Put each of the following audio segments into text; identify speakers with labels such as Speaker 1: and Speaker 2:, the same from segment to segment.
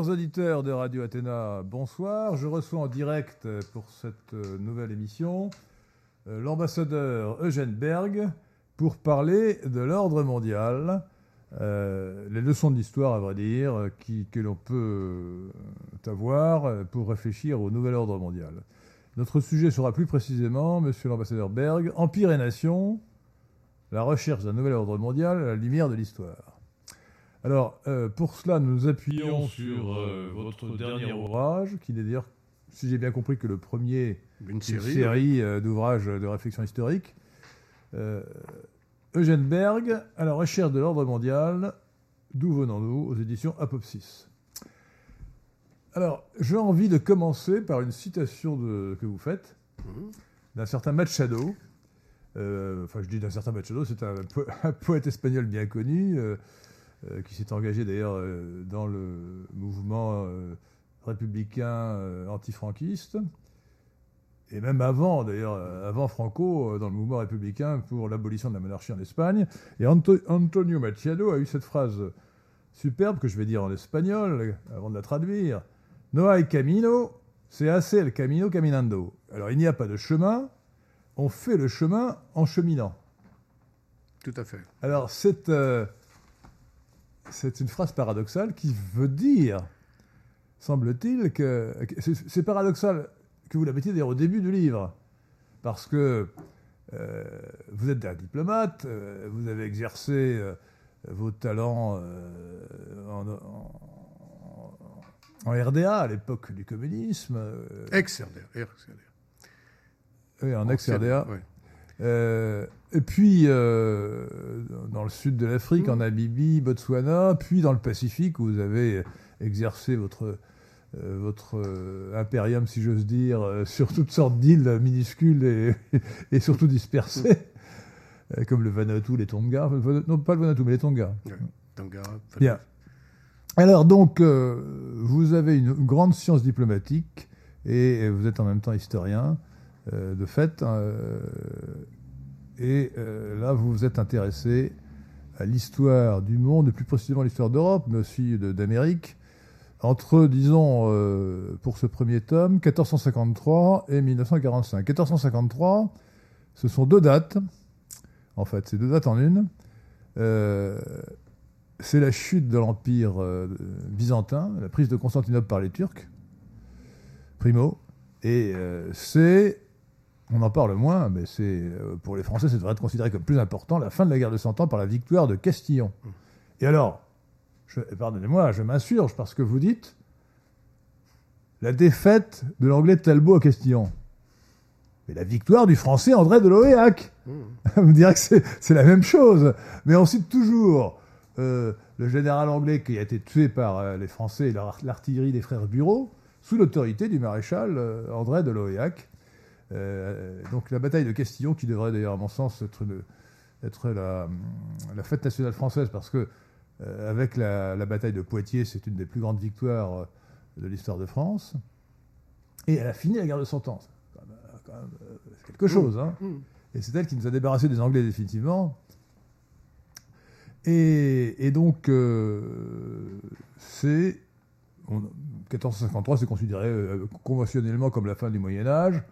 Speaker 1: Chers auditeurs de Radio Athéna, bonsoir. Je reçois en direct pour cette euh, nouvelle émission euh, l'ambassadeur Eugène Berg pour parler de l'ordre mondial, euh, les leçons d'histoire, à vrai dire, que l'on peut avoir pour réfléchir au nouvel ordre mondial. Notre sujet sera plus précisément, monsieur l'ambassadeur Berg, Empire et Nation, la recherche d'un nouvel ordre mondial à la lumière de l'histoire. Alors, euh, pour cela, nous nous appuyons sur euh, votre dernier ouvrage, qui est d'ailleurs, si j'ai bien compris, que le premier
Speaker 2: Une
Speaker 1: d'une
Speaker 2: série.
Speaker 1: série euh, d'ouvrages de réflexion historique. Euh, Eugène Berg, à la recherche de l'ordre mondial, d'où venons-nous, aux éditions Apopsis? Alors, j'ai envie de commencer par une citation de- que vous faites
Speaker 2: Mhm.
Speaker 1: d'un certain Machado. Euh, enfin, je dis d'un certain Machado, c'est un, po- un poète espagnol bien connu, euh, euh, qui s'est engagé d'ailleurs euh, dans le mouvement euh, républicain euh, antifranquiste, et même avant, d'ailleurs, euh, avant Franco, euh, dans le mouvement républicain pour l'abolition de la monarchie en Espagne. Et Anto- Antonio Machado a eu cette phrase superbe que je vais dire en espagnol, euh, avant de la traduire. No hay camino, c'est assez el camino caminando. Alors, il n'y a pas de chemin, on fait le chemin en cheminant.
Speaker 2: Tout à fait.
Speaker 1: Alors, c'est euh, c'est une phrase paradoxale qui veut dire, semble-t-il, que. c'est- paradoxal que vous la mettiez d'ailleurs au début du livre, parce que euh, vous êtes un diplomate, euh, vous avez exercé euh, vos talents en, en- en RDA à l'époque du communisme,
Speaker 2: Ex-RDA. ex-RDA.
Speaker 1: oui, en ex-RDA.
Speaker 2: Ouais.
Speaker 1: Euh, et puis euh, dans le sud de l'Afrique, en Namibie, Botswana, puis dans le Pacifique où vous avez exercé votre, euh, votre impérium, si j'ose dire, sur toutes sortes d'îles minuscules et, et surtout dispersées, euh, comme le Vanuatu, les Tonga. Non, pas le Vanuatu, mais les Tonga.
Speaker 2: Tangara,
Speaker 1: Bien. Alors donc, vous avez une grande science diplomatique et vous êtes en même temps historien, euh, de fait. euh, et euh, là, vous vous êtes intéressé à l'histoire du monde, et plus précisément l'histoire d'Europe, mais aussi d'Amérique, entre, disons, pour ce premier tome, 1453 et 1945. 1453, ce sont deux dates, en fait, c'est deux dates en une. C'est la chute de l'Empire byzantin, la prise de Constantinople par les Turcs, primo, et c'est, on en parle moins, mais c'est euh, pour les Français, ça devrait être considéré comme plus important, la fin de la guerre de Cent Ans par la victoire de Castillon. Et alors, pardonnez-moi, je m'insurge parce que vous dites la défaite de l'anglais de Talbot à Castillon. Mais la victoire du français André de Loéac.
Speaker 2: Mmh.
Speaker 1: Vous me direz que c'est la même chose. Mais on cite toujours euh, le général anglais qui a été tué par euh, les Français et l'artillerie des frères Bureau, sous l'autorité du maréchal euh, André de Loéac. Euh, donc la bataille de Castillon, qui devrait d'ailleurs, à mon sens, être, le- être la, la fête nationale française, parce que euh, avec la, la bataille de Poitiers, c'est une des plus grandes victoires euh, de l'histoire de France. Et elle a fini la guerre de Cent Ans. C'est même, euh, c'est quelque chose. Hein.
Speaker 2: Mmh.
Speaker 1: Et c'est elle qui nous a débarrassé des Anglais définitivement. Et, et donc, euh, c'est. on- 1453, c'est considéré euh, conventionnellement comme la fin du Moyen-Âge.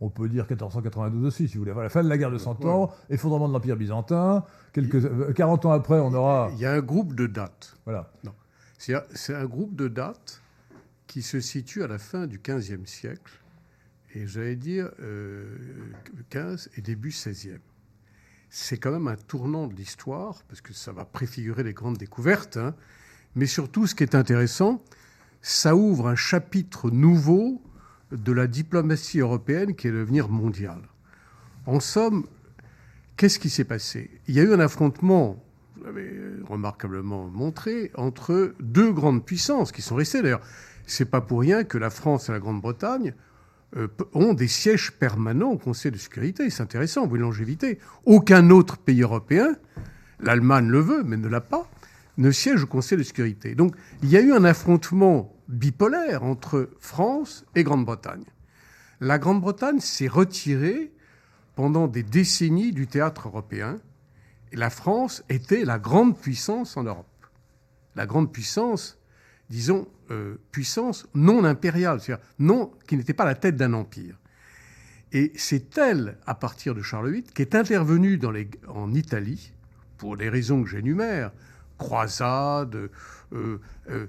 Speaker 1: On peut dire 1492 aussi, si vous voulez. Voilà, la fin de la guerre de Cent Ans, effondrement de l'Empire byzantin. Quelques, euh, 40 ans après, on aura.
Speaker 2: Il y a un groupe de dates.
Speaker 1: Voilà.
Speaker 2: C'est un groupe de dates qui se situe à la fin du XVe siècle, et j'allais dire euh, 15 et début 16e. C'est quand même un tournant de l'histoire, parce que ça va préfigurer les grandes découvertes, hein. mais surtout, ce qui est intéressant, ça ouvre un chapitre nouveau de la diplomatie européenne qui est l'avenir mondial. En somme, qu'est-ce qui s'est passé? Il y a eu un affrontement vous l'avez remarquablement montré, entre deux grandes puissances qui sont restées d'ailleurs. C'est pas pour rien que la France et la Grande-Bretagne euh, ont des sièges permanents au Conseil de sécurité. C'est intéressant, vous longévité. Aucun autre pays européen, l'Allemagne le veut, mais ne l'a pas, ne siège au Conseil de sécurité. Donc il y a eu un affrontement bipolaire entre France et Grande-Bretagne. La Grande-Bretagne s'est retirée pendant des décennies du théâtre européen et la France était la grande puissance en Europe. La grande puissance disons, euh, puissance non impériale, c'est-à-dire non, qui n'était pas la tête d'un empire. Et c'est elle, à partir de Charles VIII, qui est intervenue en Italie, pour les raisons que j'énumère, croisade, euh, euh,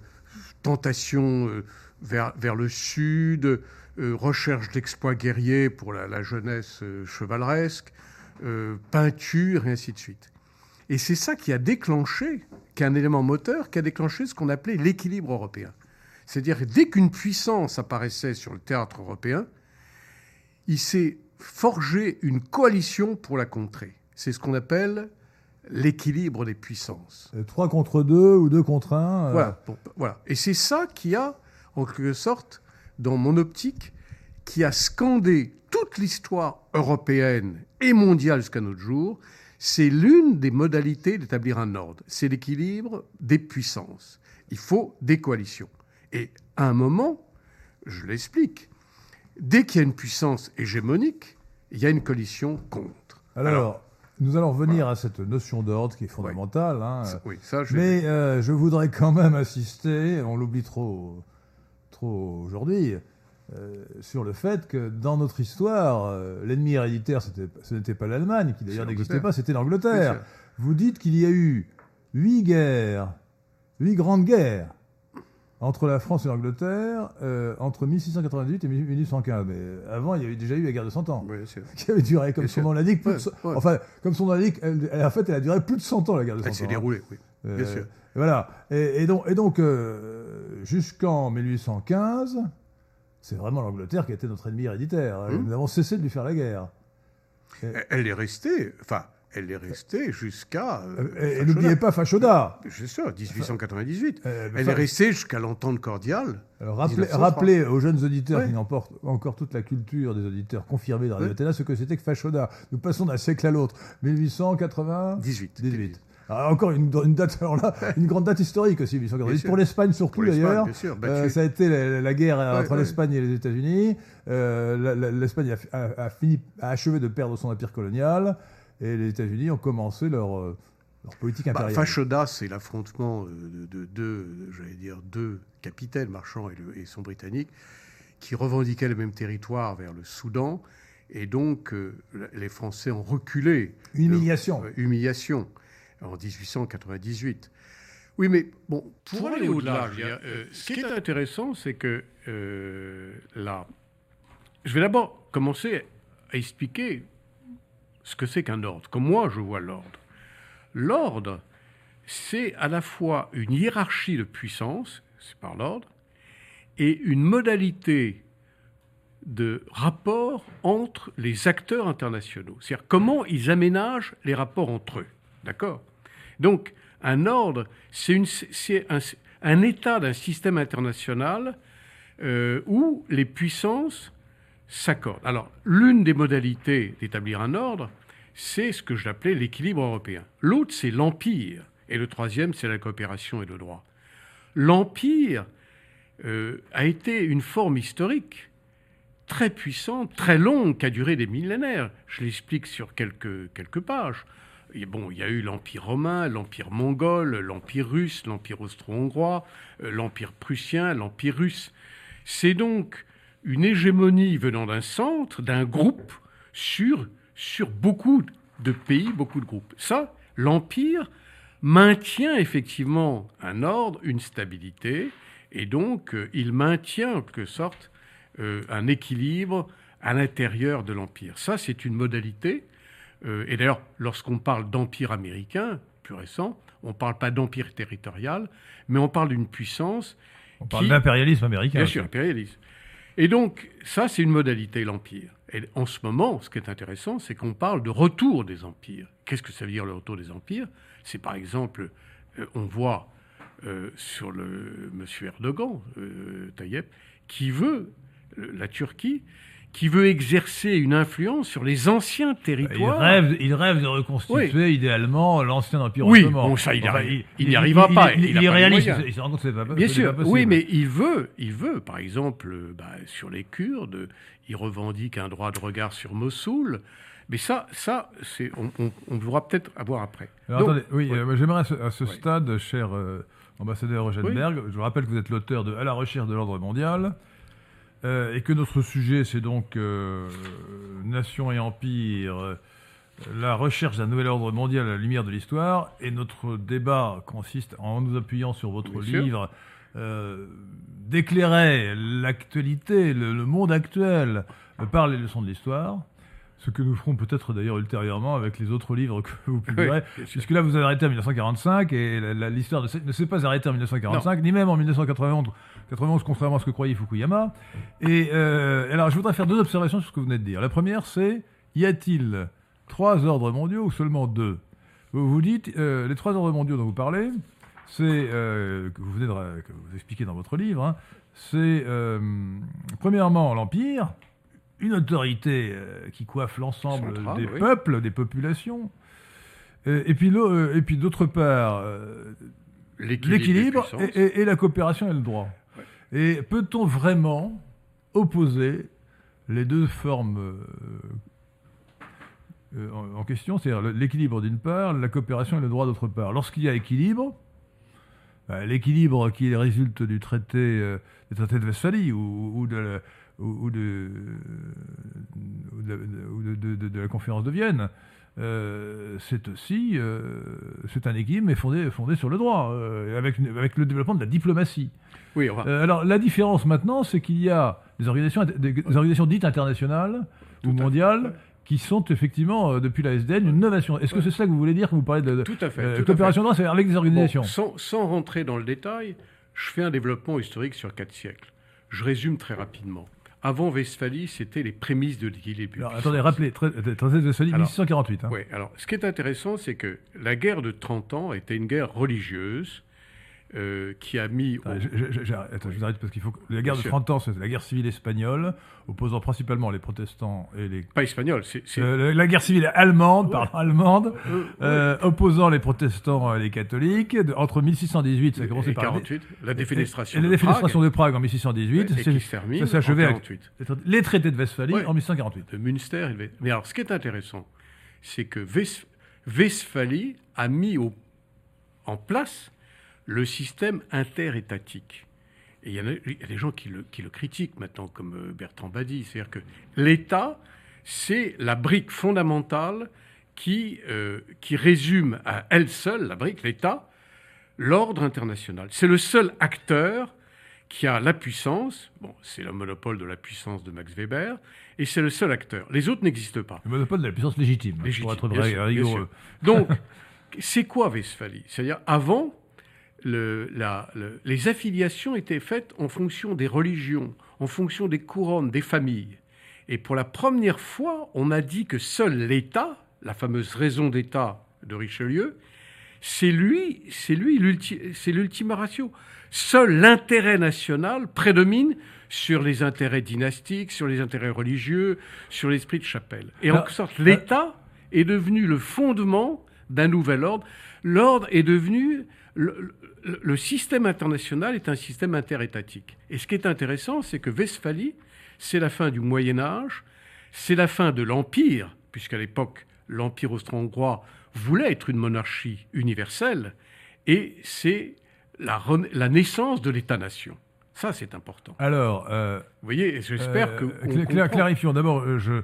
Speaker 2: tentation vers, vers, le sud, recherche d'exploits guerriers pour la, la jeunesse chevaleresque, peinture, et ainsi de suite. Et c'est ça qui a déclenché, qui est un élément moteur, qui a déclenché ce qu'on appelait l'équilibre européen. C'est-à-dire dès qu'une puissance apparaissait sur le théâtre européen, il s'est forgé une coalition pour la contrer. C'est ce qu'on appelle l'équilibre des puissances.
Speaker 1: Euh, trois contre deux ou deux contre un.
Speaker 2: Euh. Voilà, voilà. Et c'est ça qui a, en quelque sorte, dans mon optique, qui a scandé toute l'histoire européenne et mondiale jusqu'à notre jour. C'est l'une des modalités d'établir un ordre. C'est l'équilibre des puissances. Il faut des coalitions. Et à un moment, je l'explique, dès qu'il y a une puissance hégémonique, il y a une coalition contre.
Speaker 1: Alors, nous allons revenir à cette notion d'ordre qui est fondamentale. Hein. Oui, ça, je Mais euh, je voudrais quand même insister, on l'oublie trop, trop aujourd'hui, euh, sur le fait que dans notre histoire, euh, l'ennemi héréditaire, ce n'était pas l'Allemagne, qui d'ailleurs n'existait pas, c'était l'Angleterre. Vous dites qu'il y a eu huit guerres, huit grandes guerres entre la France et l'Angleterre euh, entre 1698 et 1815. Mais avant, il y avait déjà eu la guerre de 100 ans, qui avait duré, comme son nom l'indique, enfin, comme son nom l'indique, en fait, elle a duré plus de 100 ans, la guerre de 100 ans. Elle
Speaker 2: s'est déroulée, oui, bien euh, sûr.
Speaker 1: Voilà. Et, donc, et donc euh, jusqu'en 1815, c'est vraiment l'Angleterre qui était notre ennemi héréditaire. Hum. Nous avons cessé de lui faire la guerre.
Speaker 2: Elle est restée, enfin, elle est restée jusqu'à.
Speaker 1: Euh, et n'oubliez pas Fachoda.
Speaker 2: C'est ça, 1898. Euh, elle est restée jusqu'à l'entente cordiale.
Speaker 1: rappelez, aux jeunes auditeurs qui n'ont pas encore toute la culture des auditeurs confirmés dans Radio Théna ce que c'était que Fachoda. Nous passons d'un siècle à l'autre. 1898. 18. encore une, date, alors là, une grande date historique aussi, 1898. Pour l'Espagne surtout d'ailleurs. Euh, ça a été la, guerre entre l'Espagne et les États-Unis. L'Espagne a, a, fini, a achevé de perdre son empire colonial et les États-Unis ont commencé leur, euh, leur politique bah, impériale.
Speaker 2: Bah, c'est l'affrontement euh, de deux, j'allais dire, deux capitaines, Marchand et, et, son britannique, qui revendiquaient le même territoire vers le Soudan. Et donc, euh, les Français ont reculé.
Speaker 1: Humiliation.
Speaker 2: humiliation, en 1898. Oui, mais bon, pour, aller au-delà, ce qui est intéressant, c'est que là, je vais d'abord commencer à expliquer ce que c'est qu'un ordre, comme moi je vois l'ordre. L'ordre, c'est à la fois une hiérarchie de puissance, c'est par l'ordre, et une modalité de rapport entre les acteurs internationaux. C'est-à-dire comment ils aménagent les rapports entre eux. D'accord? Donc, un ordre, c'est un, un, état d'un système international euh, où les puissances s'accordent. Alors, l'une des modalités d'établir un ordre, c'est ce que j'appelais l'équilibre européen. L'autre, c'est l'empire. Et le troisième, c'est la coopération et le droit. L'empire euh, a été une forme historique très puissante, très longue, qui a duré des millénaires. Je l'explique sur quelques, quelques pages. Bon, il y a eu l'Empire romain, l'Empire mongol, l'Empire russe, l'Empire austro-hongrois, euh, l'Empire prussien, l'Empire russe. C'est donc une hégémonie venant d'un centre, d'un groupe, sur, sur beaucoup de pays, beaucoup de groupes. Ça, l'Empire maintient effectivement un ordre, une stabilité, et donc euh, il maintient en quelque sorte euh, un équilibre à l'intérieur de l'Empire. Ça, c'est une modalité. Euh, et d'ailleurs, lorsqu'on parle d'Empire américain, plus récent, on ne parle pas d'empire territorial, mais on parle d'une puissance.
Speaker 1: On parle d'impérialisme américain.
Speaker 2: Bien sûr, impérialisme. Et donc, ça, c'est une modalité, l'Empire. Et en ce moment, ce qui est intéressant, c'est qu'on parle de retour des empires. Qu'est-ce que ça veut dire le retour des empires? C'est par exemple, euh, on voit euh, sur le monsieur Erdogan, euh, Tayyip, qui veut la Turquie qui veut exercer une influence sur les anciens territoires.
Speaker 1: Il rêve, il rêve de reconstituer idéalement l'ancien empire
Speaker 2: oui, ottoman. ça, il, n'y arrivera pas.
Speaker 1: Il, est réaliste. Il
Speaker 2: se rend compte que pas, Bien sûr, oui, mais il veut, il veut, par exemple, bah, sur les Kurdes, il revendique un droit de regard sur Mossoul. Mais ça, ça c'est, on, on, on peut-être avoir après.
Speaker 1: Alors, attendez, oui, euh, j'aimerais à ce, à ce stade, cher euh, ambassadeur Rogenberg, je rappelle que vous êtes l'auteur de À la recherche de l'ordre mondial, euh, et que notre sujet, c'est donc euh, Nation et Empire, euh, la recherche d'un nouvel ordre mondial à la lumière de l'histoire, et notre débat consiste, en nous appuyant sur votre
Speaker 2: Bien
Speaker 1: livre, d'éclairer l'actualité, le, le monde actuel, par les leçons de l'histoire. Ce que nous ferons peut-être d'ailleurs ultérieurement avec les autres livres que vous publierez.
Speaker 2: sûr.
Speaker 1: Puisque là, vous avez arrêté en 1945 et l'histoire ne s'est- pas arrêtée en 1945, ni même en 1991, 91, contrairement à ce que croyait Fukuyama. Et euh, alors, je voudrais faire deux observations sur ce que vous venez de dire. La première, c'est y a-t-il trois ordres mondiaux ou seulement deux? Vous vous dites, euh, les trois ordres mondiaux dont vous parlez, c'est, euh, que vous venez de ra- que vous expliquez dans votre livre, hein, c'est premièrement l'Empire, une autorité euh, qui coiffe l'ensemble des
Speaker 2: oui.
Speaker 1: peuples, des populations. Euh, et puis, l'au- euh, et puis d'autre part, l'équilibre et, et- et la coopération et le droit. Et peut-on vraiment opposer les deux formes en, question, c'est-à-dire l'équilibre d'une part, la coopération et le droit d'autre part? Lorsqu'il y a équilibre, l'équilibre qui résulte du traité, du traité de Westphalie ou, ou de, la, ou, ou de, ou de, de- la conférence de Vienne, euh, c'est aussi euh, c'est un équilibre mais fondé, fondé sur le droit, euh, avec, le développement de la diplomatie.
Speaker 2: Oui, enfin,
Speaker 1: Euh, alors la différence maintenant, c'est qu'il y a des organisations, des, des organisations dites internationales ou mondiales qui sont effectivement, euh, depuis la SDN, une innovation. Est-ce que c'est ça que vous voulez dire quand vous parlez de, de-
Speaker 2: tout à fait.
Speaker 1: euh,
Speaker 2: tout à
Speaker 1: coopération droit, avec des organisations
Speaker 2: Bon, sans, sans rentrer dans le détail, je fais un développement historique sur quatre siècles. Je résume très rapidement. Avant Westphalie, c'était les prémices de l'équilibre.
Speaker 1: Attendez, rappelez, tra- traité de Westphalie,
Speaker 2: Alors,
Speaker 1: 1648. hein.
Speaker 2: Oui, alors ce qui est intéressant, c'est que la guerre de 30 ans était une guerre religieuse euh, qui a mis. au-
Speaker 1: Attendez, je, je- attends, vous arrête parce qu'il faut que la guerre de
Speaker 2: sûr.
Speaker 1: 30 ans, c'est la guerre civile espagnole, opposant principalement les protestants et les
Speaker 2: Pas espagnol, c'est.
Speaker 1: Euh, la guerre civile allemande, pardon, allemande,
Speaker 2: euh,
Speaker 1: opposant les protestants et les catholiques, de- entre 1618, ça a commencé
Speaker 2: et
Speaker 1: par
Speaker 2: 48, la défenestration
Speaker 1: et la
Speaker 2: de
Speaker 1: défenestration
Speaker 2: Prague,
Speaker 1: de Prague en 1618,
Speaker 2: et
Speaker 1: c'est-
Speaker 2: qui se termine
Speaker 1: ça s'est
Speaker 2: en
Speaker 1: achevé avec
Speaker 2: 48.
Speaker 1: les traités de Westphalie
Speaker 2: Ouais.
Speaker 1: en 1648.
Speaker 2: de Münster. Mais alors, ce qui est intéressant, c'est que Wes- Westphalie a mis au- en place le système interétatique. Et il y, en a, il y a des gens qui le, qui le critiquent maintenant, comme euh, Bertrand Badi. C'est-à-dire que l'État, c'est la brique fondamentale qui, euh, qui résume à elle seule, la brique, l'État, l'ordre international. C'est le seul acteur qui a la puissance, bon, c'est le monopole de la puissance de Max Weber, et c'est le seul acteur. Les autres n'existent pas.
Speaker 1: Le monopole de la puissance légitime,
Speaker 2: Légitime,
Speaker 1: pour être vrai,
Speaker 2: sûr. Donc, c'est quoi Westphalie? C'est-à-dire, avant, le- la- le- les affiliations étaient faites en fonction des religions, en fonction des couronnes, des familles. Et pour la première fois, on a dit que seul l'État, la fameuse raison d'État de Richelieu, c'est lui, c'est lui, c'est l'ultima ratio. Seul l'intérêt national prédomine sur les intérêts dynastiques, sur les intérêts religieux, sur l'esprit de chapelle. Et en sorte, l'État est devenu le fondement d'un nouvel ordre. L'ordre est devenu le, système international est un système interétatique. Et ce qui est intéressant, c'est que Westphalie, c'est la fin du Moyen Âge, c'est la fin de l'Empire, puisqu'à l'époque, l'Empire austro-hongrois voulait être une monarchie universelle, et c'est la, naissance de l'État-nation. Ça, c'est important.
Speaker 1: Alors, euh,
Speaker 2: Vous voyez, j'espère
Speaker 1: euh,
Speaker 2: que.
Speaker 1: cla-
Speaker 2: comprend.
Speaker 1: clarifions d'abord, euh,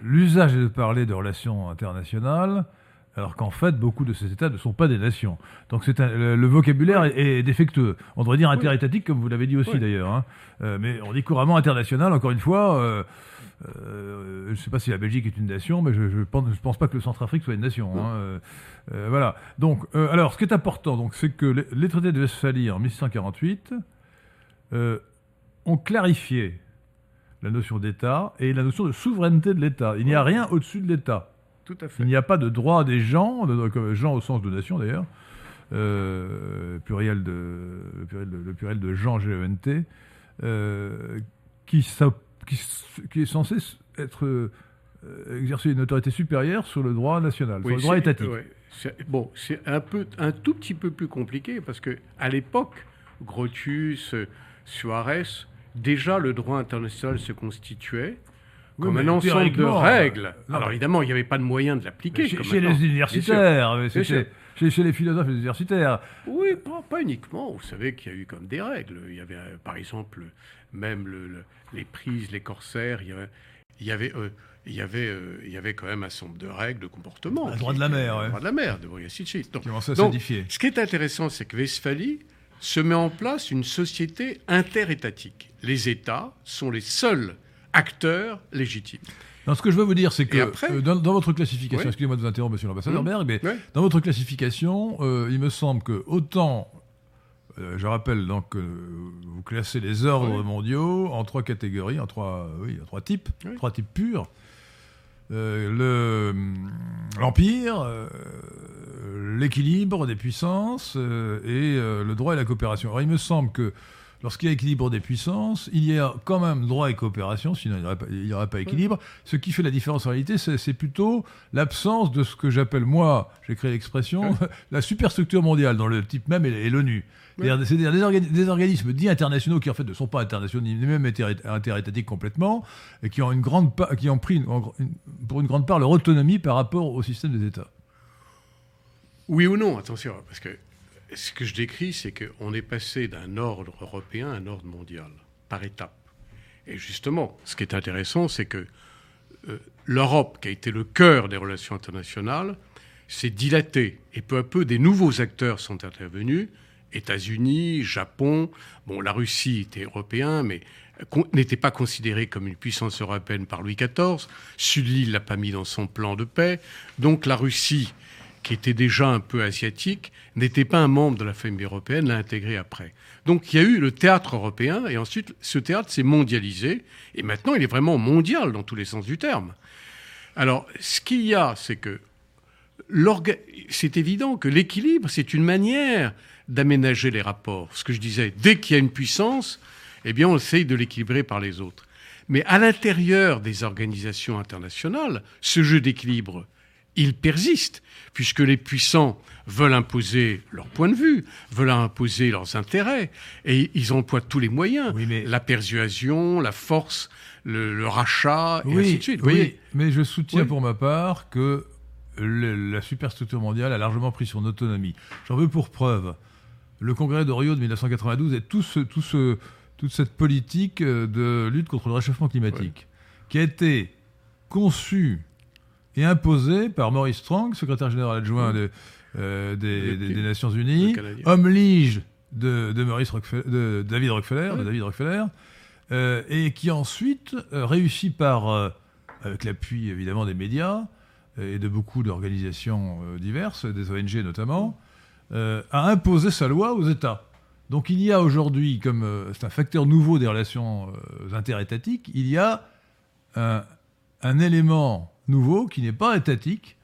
Speaker 1: l'usage est de parler de relations internationales, alors qu'en fait, beaucoup de ces États ne sont pas des nations. Donc c'est un- le, le vocabulaire est, est défectueux. On devrait dire interétatique, comme vous l'avez dit aussi
Speaker 2: Oui.
Speaker 1: d'ailleurs. hein. Euh, mais on dit couramment international, encore une fois. euh, euh, je ne sais pas si la Belgique est une nation, mais je ne pense, je pense pas que le Centrafrique soit une nation. hein. Voilà. Donc, alors, ce qui est important, donc, c'est que les, les traités de Westphalie en 1648 euh, ont clarifié la notion d'État et la notion de souveraineté de l'État. Il n'y a rien au-dessus de l'État.
Speaker 2: Tout à fait.
Speaker 1: Il n'y a pas de droit des gens, de, comme gens au sens de nation d'ailleurs, euh, pluriel de, le, pluriel de, le pluriel de gens, G-E-N-T, euh, qui, sa- qui, est censé être euh, exercer une autorité supérieure sur le droit national, sur le droit
Speaker 2: c'est-
Speaker 1: étatique.
Speaker 2: ouais, bon, c'est un, peu, un tout petit peu plus compliqué parce que à l'époque, Grotius, Suarez, déjà le droit international se constituait comme un ensemble de règles.
Speaker 1: non,
Speaker 2: Alors évidemment, il n'y avait pas de moyen de l'appliquer.
Speaker 1: Chez, chez les universitaires, mais chez, chez les philosophes et les universitaires.
Speaker 2: Oui, pas, pas uniquement. Vous savez qu'il y a eu comme des règles. Il y avait, euh, par exemple, même le- le- les prises, les corsaires. Il y avait, il y avait, euh, il y avait, euh, il y avait quand même un certain nombre de règles de comportement.
Speaker 1: Le droit de la mer, ouais.
Speaker 2: Le droit de la mer, de, suite. Donc, ce qui est intéressant, c'est que Westphalie se met en place une société interétatique. Les États sont les seuls acteurs légitimes.
Speaker 1: Non, ce que je veux vous dire, c'est que
Speaker 2: après
Speaker 1: euh, dans, dans votre classification,
Speaker 2: Oui.
Speaker 1: excusez-moi de vous interrompre, monsieur l'ambassadeur
Speaker 2: Mmh.
Speaker 1: Berg, mais
Speaker 2: Ouais.
Speaker 1: dans votre classification, euh, il me semble que autant, euh, je rappelle donc que vous classez les ordres
Speaker 2: Oui.
Speaker 1: mondiaux en trois catégories, en trois, oui, en trois types, trois types purs. Le l'empire, l'équilibre des puissances et le droit et la coopération. Alors il me semble que lorsqu'il y a équilibre des puissances, il y a quand même droit et coopération, sinon il n'y aurait, pas- aurait pas équilibre. Ce qui fait la différence en réalité, c'est plutôt l'absence de ce que j'appelle moi, j'ai créé l'expression, la superstructure mondiale, dont le type même est, est l'ONU. C'est-à-dire c'est-à-dire des, organi- des organismes dits internationaux qui en fait ne sont pas internationaux ni même inter- interétatiques complètement et qui ont une grande qui ont pris une- une- pour une grande part leur autonomie par rapport au système des États.
Speaker 2: Oui ou non, attention, parce que ce que je décris, c'est qu'on est passé d'un ordre européen à un ordre mondial, par étapes. Et justement, ce qui est intéressant, c'est que euh, l'Europe, qui a été le cœur des relations internationales, s'est dilatée. Et peu à peu, des nouveaux acteurs sont intervenus. États-Unis, Japon, bon, la Russie était européen, mais con- n'était pas considérée comme une puissance européenne par Louis XIV. Sully l'a pas mis dans son plan de paix. Donc la Russie, qui était déjà un peu asiatique, n'était pas un membre de la famille européenne, l'a intégré après. Donc il y a eu le théâtre européen, et ensuite ce théâtre s'est mondialisé, et maintenant il est vraiment mondial dans tous les sens du terme. Alors ce qu'il y a, c'est que c'est évident que l'équilibre, c'est une manière d'aménager les rapports. Ce que je disais, dès qu'il y a une puissance, eh bien, on essaye de l'équilibrer par les autres. Mais à l'intérieur des organisations internationales, ce jeu d'équilibre, il persiste, puisque les puissants veulent imposer leur point de vue, veulent imposer leurs intérêts, et ils emploient tous les moyens.
Speaker 1: Oui, mais-
Speaker 2: La persuasion, la force, le, le rachat, et
Speaker 1: oui,
Speaker 2: ainsi de suite. Vous
Speaker 1: oui,
Speaker 2: voyez
Speaker 1: mais je soutiens
Speaker 2: Oui.
Speaker 1: pour ma part que le- la superstructure mondiale a largement pris son autonomie. J'en veux pour preuve le congrès de Rio de 1992 et tout ce, tout ce, toute cette politique euh, de lutte contre le réchauffement climatique qui a été conçue et imposée par Maurice Strong, secrétaire général adjoint de- euh, des,
Speaker 2: Le-
Speaker 1: des- des Nations Unies, homme lige de, de Maurice Rockefeller- de David Rockefeller, de. David Rockefeller, euh, et qui ensuite euh, réussit par, avec l'appui évidemment des médias et de beaucoup d'organisations diverses, des ONG notamment, à imposer sa loi aux États. Donc il y a aujourd'hui, comme c'est un facteur nouveau des relations interétatiques, il y a un, un élément nouveau qui n'est pas étatique,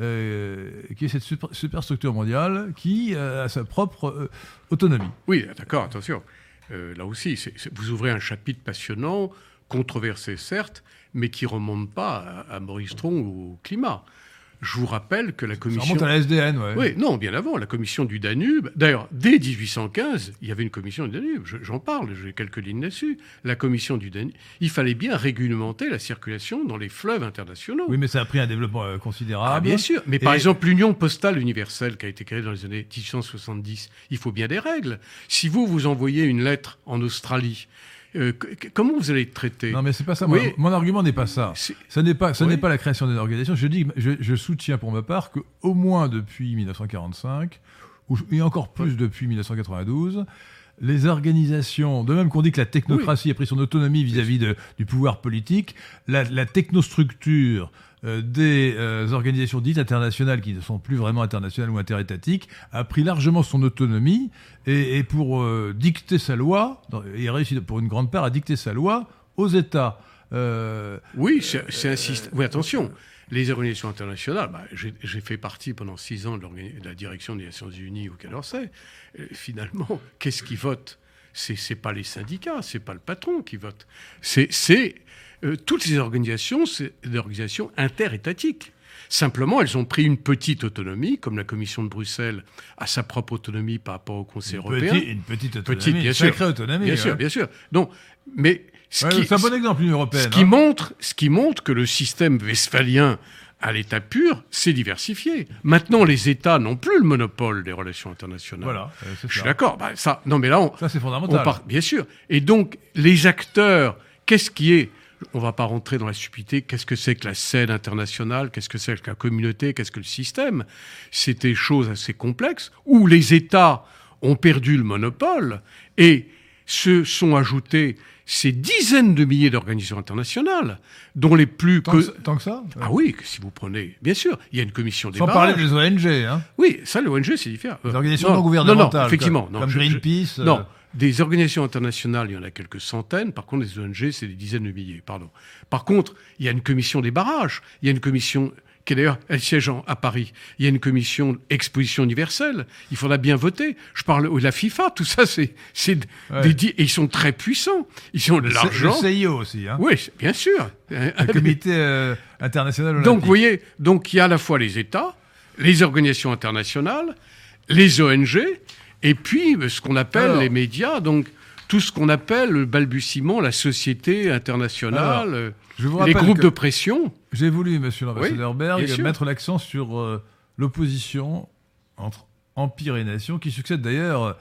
Speaker 1: euh, qui est cette super- superstructure mondiale qui euh, a sa propre euh, autonomie.
Speaker 2: Oui, d'accord, attention. Là aussi, vous ouvrez un chapitre passionnant, controversé certes, mais qui remonte pas à, à Maurice Strong ou au climat. Je vous rappelle que la
Speaker 1: Ça
Speaker 2: commission...
Speaker 1: remonte à la SDN, ouais.
Speaker 2: Oui, non, bien avant, la commission du Danube. D'ailleurs, dès 1815, il y avait une commission du Danube. Je- J'en parle, j'ai quelques lignes là-dessus. La commission du Danube. Il fallait bien réglementer la circulation dans les fleuves internationaux.
Speaker 1: Oui, mais ça a pris un développement euh, considérable.
Speaker 2: Ah, bien sûr. Mais par exemple, l'Union postale universelle qui a été créée dans les années 1870, il faut bien des règles. Si vous, vous envoyez une lettre en Australie, euh, comment vous allez être traité
Speaker 1: Non, mais c'est pas ça.
Speaker 2: Oui.
Speaker 1: Mon, mon argument n'est pas ça. Ça n'est pas, ça
Speaker 2: Oui.
Speaker 1: n'est pas la création d'une organisation. Je dis, je, je soutiens pour ma part que au moins depuis 1945, ou, et encore plus depuis 1992, les organisations, de même qu'on dit que la technocratie a pris son autonomie vis-à-vis de- du pouvoir politique, la, la technostructure des euh, organisations dites internationales qui ne sont plus vraiment internationales ou interétatiques a pris largement son autonomie et, et pour euh, dicter sa loi, et a réussi pour une grande part à dicter sa loi aux États. Euh,
Speaker 2: Oui, c'est un système. Oui, attention. Les organisations internationales, bah, j'ai fait partie pendant six ans de, de la direction des Nations Unies au Quai d'Orsay. Euh, Finalement, qu'est-ce qui vote? C'est c'est pas les syndicats, c'est pas le patron qui vote. C'est, euh, toutes ces organisations, c'est des organisations interétatiques. Simplement, elles ont pris une petite autonomie, comme la Commission de Bruxelles a sa propre autonomie par rapport au Conseil européen.
Speaker 1: Petit- une petite autonomie,
Speaker 2: Petite, bien
Speaker 1: une
Speaker 2: sûr.
Speaker 1: sacrée autonomie.
Speaker 2: Bien
Speaker 1: hein.
Speaker 2: sûr, bien sûr. Donc, mais Ce
Speaker 1: Ouais,
Speaker 2: qui-
Speaker 1: c'est un bon exemple, l'Union européenne.
Speaker 2: ce qui,
Speaker 1: hein.
Speaker 2: montre, ce qui montre que le système westphalien à l'état pur s'est diversifié. Maintenant, les États n'ont plus le monopole des relations internationales.
Speaker 1: Voilà, euh, c'est
Speaker 2: Je suis d'accord. Bah, ça, non, mais là, on,
Speaker 1: Ça, c'est
Speaker 2: on
Speaker 1: fondamental.
Speaker 2: part, bien sûr. Et donc, les acteurs, qu'est-ce qui est On va pas rentrer dans la stupidité. Qu'est-ce que c'est que la scène internationale? Qu'est-ce que c'est que la communauté? Qu'est-ce que le système? C'est des choses assez complexes où les États ont perdu le monopole et se sont ajoutés ces dizaines de milliers d'organisations internationales, dont les plus
Speaker 1: Tant
Speaker 2: que-
Speaker 1: tant que ça?
Speaker 2: Ah oui, que si vous prenez, bien sûr, il y a une commission des
Speaker 1: Sans
Speaker 2: barrages.
Speaker 1: parler des ONG, hein.
Speaker 2: Oui, ça, l'ONG, c'est différent. Euh,
Speaker 1: organisations
Speaker 2: non,
Speaker 1: non, gouvernementales.
Speaker 2: non, effectivement.
Speaker 1: Comme,
Speaker 2: non,
Speaker 1: comme
Speaker 2: je- je-
Speaker 1: Greenpeace. euh,
Speaker 2: non, des organisations internationales, il y en a quelques centaines. Par contre, les ONG, c'est des dizaines de milliers. Pardon. Par contre, il y a une commission des barrages. Il y a une commission qui est d'ailleurs, elle siège à Paris. Il y a une commission exposition universelle. Il faudra bien voter. Je parle de la FIFA. Tout ça, c'est, c'est
Speaker 1: Ouais.
Speaker 2: des et ils sont très puissants. Ils ont de l'argent.
Speaker 1: le CIO aussi, hein.
Speaker 2: Oui, bien sûr.
Speaker 1: Le comité euh, international olympique.
Speaker 2: Donc, vous voyez, donc il y a à la fois les États, les organisations internationales, les ONG, et puis ce qu'on appelle
Speaker 1: Alors.
Speaker 2: les médias, donc tout ce qu'on appelle le balbutiement, la société internationale, euh,
Speaker 1: je vous
Speaker 2: les groupes de pression.
Speaker 1: J'ai voulu, monsieur l'ambassadeur
Speaker 2: Oui,
Speaker 1: Berg, mettre l'accent sur euh, l'opposition entre empire et nation, qui succède d'ailleurs, euh,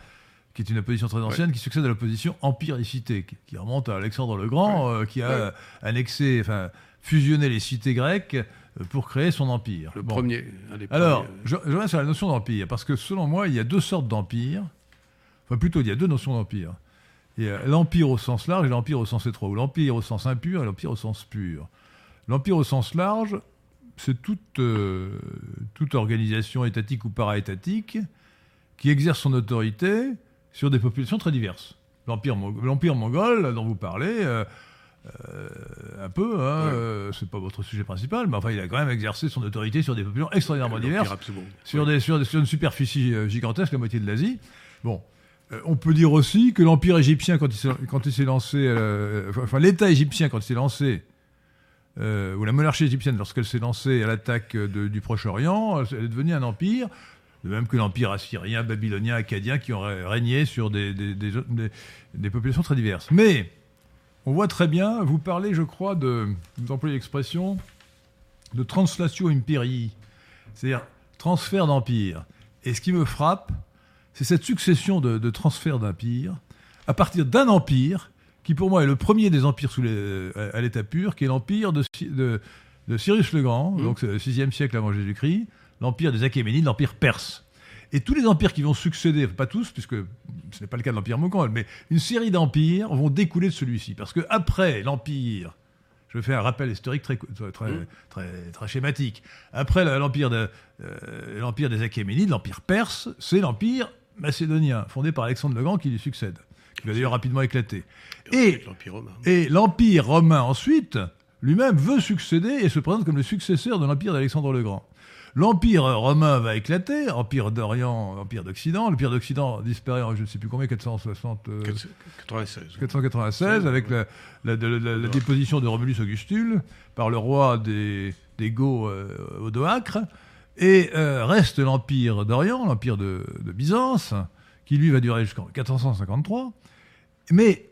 Speaker 1: qui est une opposition très ancienne, qui succède à l'opposition empire et cité, qui, qui remonte à Alexandre le Grand, euh, qui a
Speaker 2: Ouais.
Speaker 1: annexé, enfin, fusionné les cités grecques pour créer son empire.
Speaker 2: Le
Speaker 1: Bon.
Speaker 2: premier.
Speaker 1: Alors, je, je reviens sur la notion d'empire, parce que selon moi, il y a deux sortes d'empire. Enfin, plutôt, il y a deux notions d'empire. Il y a l'empire au sens large et l'empire au sens étroit, ou l'empire au sens impur et l'empire au sens pur. L'empire au sens large, c'est toute, euh, toute organisation étatique ou para-étatique qui exerce son autorité sur des populations très diverses. L'empire, mo- l'empire mongol, dont vous parlez, euh, un peu, hein,
Speaker 2: Ouais.
Speaker 1: euh, c'est pas votre sujet principal, mais enfin, il a quand même exercé son autorité sur des populations extraordinairement diverses, sur,
Speaker 2: Ouais.
Speaker 1: des, sur, une superficie euh, gigantesque, la moitié de l'Asie. Bon. Euh, on peut dire aussi que l'empire égyptien, quand il s'est, lancé, euh, enfin, l'État égyptien, quand il s'est lancé, euh, ou la monarchie égyptienne, lorsqu'elle s'est lancée à l'attaque euh, du Proche-Orient, euh, elle est devenue un empire, de même que l'empire assyrien, babylonien, acadien, qui ont ré- régné sur des, des- des- des- des populations très diverses. Mais on voit très bien, vous parlez, je crois, de, vous employez l'expression de translatio imperii, c'est-à-dire transfert d'empire. Et ce qui me frappe, c'est cette succession de, de transferts d'empire à partir d'un empire qui, pour moi, est le premier des empires sous les- à, à l'état pur, qui est l'empire de, Cy- de- de Cyrus le Grand,
Speaker 2: Mhm.
Speaker 1: donc c'est le 6e siècle avant Jésus-Christ, l'empire des Achéménides, l'empire perse. Et tous les empires qui vont succéder, pas tous, puisque ce n'est pas le cas de l'empire mongol, mais une série d'empires vont découler de celui-ci. Parce que après l'empire, je faire un rappel historique très, très, très, très, très schématique. Après la- l'empire de, euh, l'empire des Achéménides, l'empire perse, c'est l'empire macédonien, fondé par Alexandre le Grand qui lui succède, qui va d'ailleurs rapidement éclater. Et
Speaker 2: l'Empire romain,
Speaker 1: ensuite, lui-même veut succéder et se présente comme le successeur de l'Empire d'Alexandre le Grand. L'Empire romain va éclater, Empire d'Orient, Empire d'Occident. L'Empire d'Occident disparaît en je ne sais plus combien, 460, euh,
Speaker 2: 96.
Speaker 1: 496, avec la, la- la- la- la déposition de Romulus Augustule par le roi des, des Goths euh, Odoacre. Et euh, reste l'Empire d'Orient, l'Empire de, de Byzance, qui lui va durer jusqu'en 453. Mais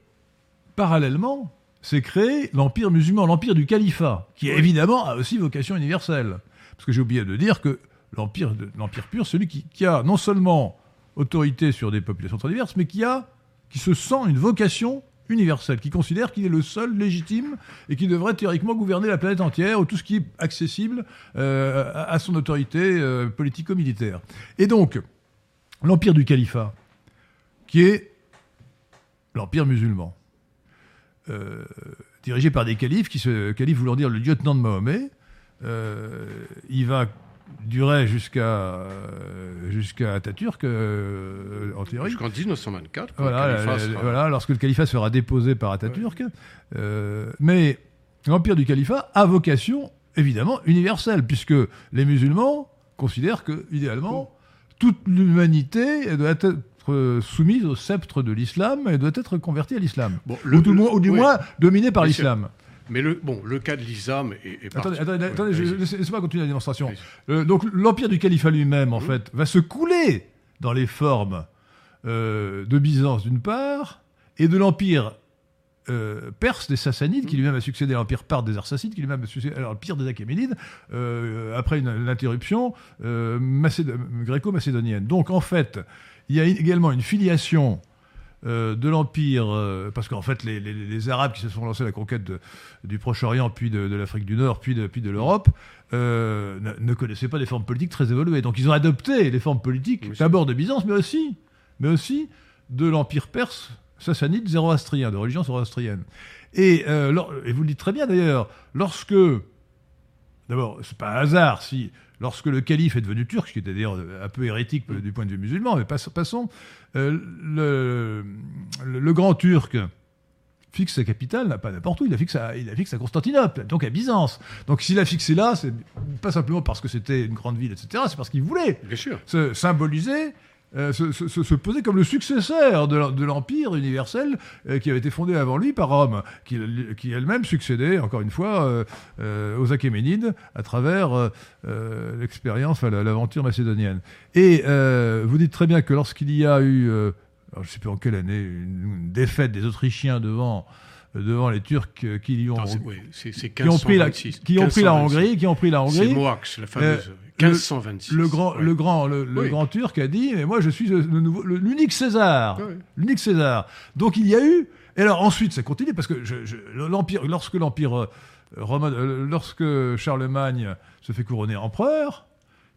Speaker 1: parallèlement, s'est créé l'Empire musulman, l'Empire du Califat, qui évidemment a aussi vocation universelle. Parce que j'ai oublié de dire que l'Empire pur, celui qui, qui a non seulement autorité sur des populations très diverses, mais qui, a, qui se sent une vocation universelle, qui considère qu'il est le seul légitime et qui devrait théoriquement gouverner la planète entière ou tout ce qui est accessible euh, à, son autorité euh, politico-militaire. Et donc, l'Empire du Califat, qui est l'Empire musulman, euh, dirigé par des califes, qui se, califes voulant dire le lieutenant de Mahomet, il va durer jusqu'à euh, jusqu'à Atatürk, euh, en théorie.
Speaker 2: Jusqu'en 1924. quand
Speaker 1: Voilà,
Speaker 2: le califat
Speaker 1: la- la-
Speaker 2: sera-
Speaker 1: voilà, lorsque le califat sera déposé par Atatürk. Euh, mais l'empire du califat a vocation, évidemment, universelle, puisque les musulmans considèrent que, idéalement, toute l'humanité doit être euh, soumise au sceptre de l'islam et doit être convertie à l'islam.
Speaker 2: Bon,
Speaker 1: ou, du moins- ou du
Speaker 2: oui.
Speaker 1: moins dominée par l'islam.
Speaker 2: Mais le, bon, le cas de l'islam est, est
Speaker 1: Attendez, attendez, laissez-moi continuer la démonstration. Euh, donc l'empire du califat lui-même, en fait, va se couler dans les formes euh, de Byzance d'une part et de l'empire euh, perse des Sassanides, qui lui-même a succédé à l'empire parthe des Arsacides, qui lui-même a succédé à l'empire des Achéménides, euh, après une, une interruption macédo- gréco-macédonienne. Donc en fait, il y a également une filiation euh, de l'Empire, euh, parce qu'en fait, les, les- les Arabes qui se sont lancés à la conquête de- du Proche-Orient, puis de, de l'Afrique du Nord, puis de, puis de l'Europe, euh, ne, ne connaissaient pas des formes politiques très évoluées. Donc ils ont adopté les formes politiques,
Speaker 2: Oui,
Speaker 1: d'abord de Byzance, mais aussi, mais aussi de l'Empire perse sassanide zoroastrien, de religion zoroastrienne. Et, euh, et vous le dites très bien d'ailleurs, lorsque, d'abord, c'est pas un hasard si, lorsque le calife est devenu turc, ce qui était d'ailleurs un peu hérétique du point de vue musulman, mais passons, euh, le, le, le grand turc fixe sa capitale, n'a pas n'importe où, il la fixe à, il la fixe à Constantinople, donc à Byzance. Donc s'il l'a fixé là, c'est pas simplement parce que c'était une grande ville, etc., c'est parce qu'il voulait
Speaker 2: Bien sûr.
Speaker 1: se symboliser, euh, se, se- se- se poser comme le successeur de l'em- de l'Empire universel euh, qui avait été fondé avant lui par Rome, qui, qui elle-même succédait, encore une fois, euh, aux Achéménides à travers l'expérience, enfin, l'aventure macédonienne. Et vous dites très bien que lorsqu'il y a eu, alors je ne sais plus en quelle année, une, une défaite des Autrichiens devant, devant les Turcs qui, ont, qui pris la,
Speaker 2: 1526.
Speaker 1: qui ont pris la
Speaker 2: 1526.
Speaker 1: Hongrie, qui ont pris la
Speaker 2: C'est
Speaker 1: Hongrie.
Speaker 2: Moax, la fameuse.
Speaker 1: Euh,
Speaker 2: 1526.
Speaker 1: Le grand,
Speaker 2: Ouais.
Speaker 1: le grand, le, le
Speaker 2: Oui.
Speaker 1: grand Turc a dit, mais moi je suis le, le nouveau, le- l'unique César, l'unique César. Donc il y a eu. Et alors ensuite ça continue parce que je, je- l'empire, lorsque l'empire euh, romain, euh, lorsque Charlemagne se fait couronner empereur,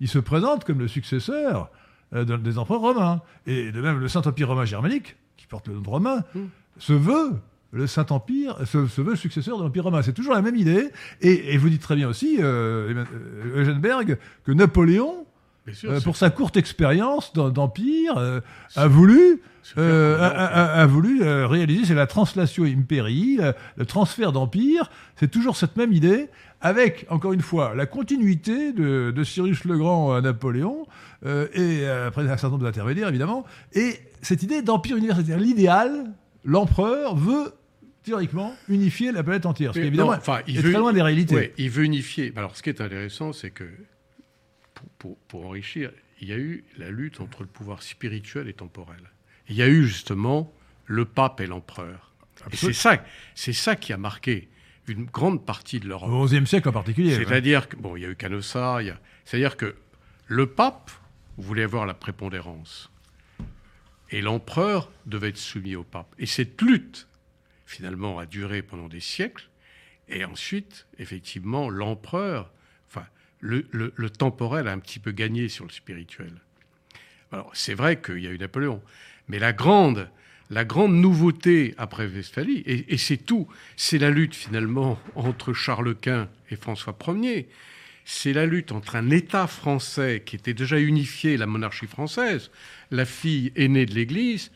Speaker 1: il se présente comme le successeur euh, de- des empereurs romains. Et de même le Saint Empire romain germanique, qui porte le nom de romain,
Speaker 2: Mm.
Speaker 1: se veut le Saint-Empire, se, se veut le successeur de l'Empire romain. C'est toujours la même idée. Et, et vous dites très bien aussi, euh, euh, Eugène Berg, que Napoléon,
Speaker 2: sûr,
Speaker 1: euh, pour sa courte expérience d'em- d'empire, euh, a voulu, euh, a, voulu réaliser, c'est la translatio imperii, le, le transfert d'empire. C'est toujours cette même idée, avec, encore une fois, la continuité de, de Cyrus le Grand à Napoléon, euh, et après un certain nombre d'intermédiaires, évidemment, et cette idée d'empire universel. C'est-à-dire L'idéal, l'empereur veut, théoriquement, unifier la planète entière. Ce qui,
Speaker 2: Mais
Speaker 1: évidemment,
Speaker 2: non, enfin, il
Speaker 1: est
Speaker 2: veut-
Speaker 1: très loin des réalités.
Speaker 2: Ouais, il veut unifier. Alors, ce qui est intéressant, c'est que, pour, pour- pour enrichir, il y a eu la lutte entre le pouvoir spirituel et temporel. Il y a eu justement le pape et l'empereur. Et c'est ça, c'est ça qui a marqué une grande partie de l'Europe.
Speaker 1: Au XIe siècle en particulier. ouais.
Speaker 2: C'est-à-dire que, bon, il y a eu Canossa, a- c'est-à-dire que le pape voulait avoir la prépondérance. Et l'empereur devait être soumis au pape. Et cette lutte, finalement, a duré pendant des siècles. Et ensuite, effectivement, l'empereur, enfin, le, temporel a un petit peu gagné sur le spirituel. Alors, c'est vrai qu'il y a eu Napoléon. Mais la grande, la grande nouveauté après Westphalie, et, et c'est tout, c'est la lutte finalement entre Charles Quint et François Ier. C'est la lutte entre un État français qui était déjà unifié, la monarchie française, la fille aînée de l'Église,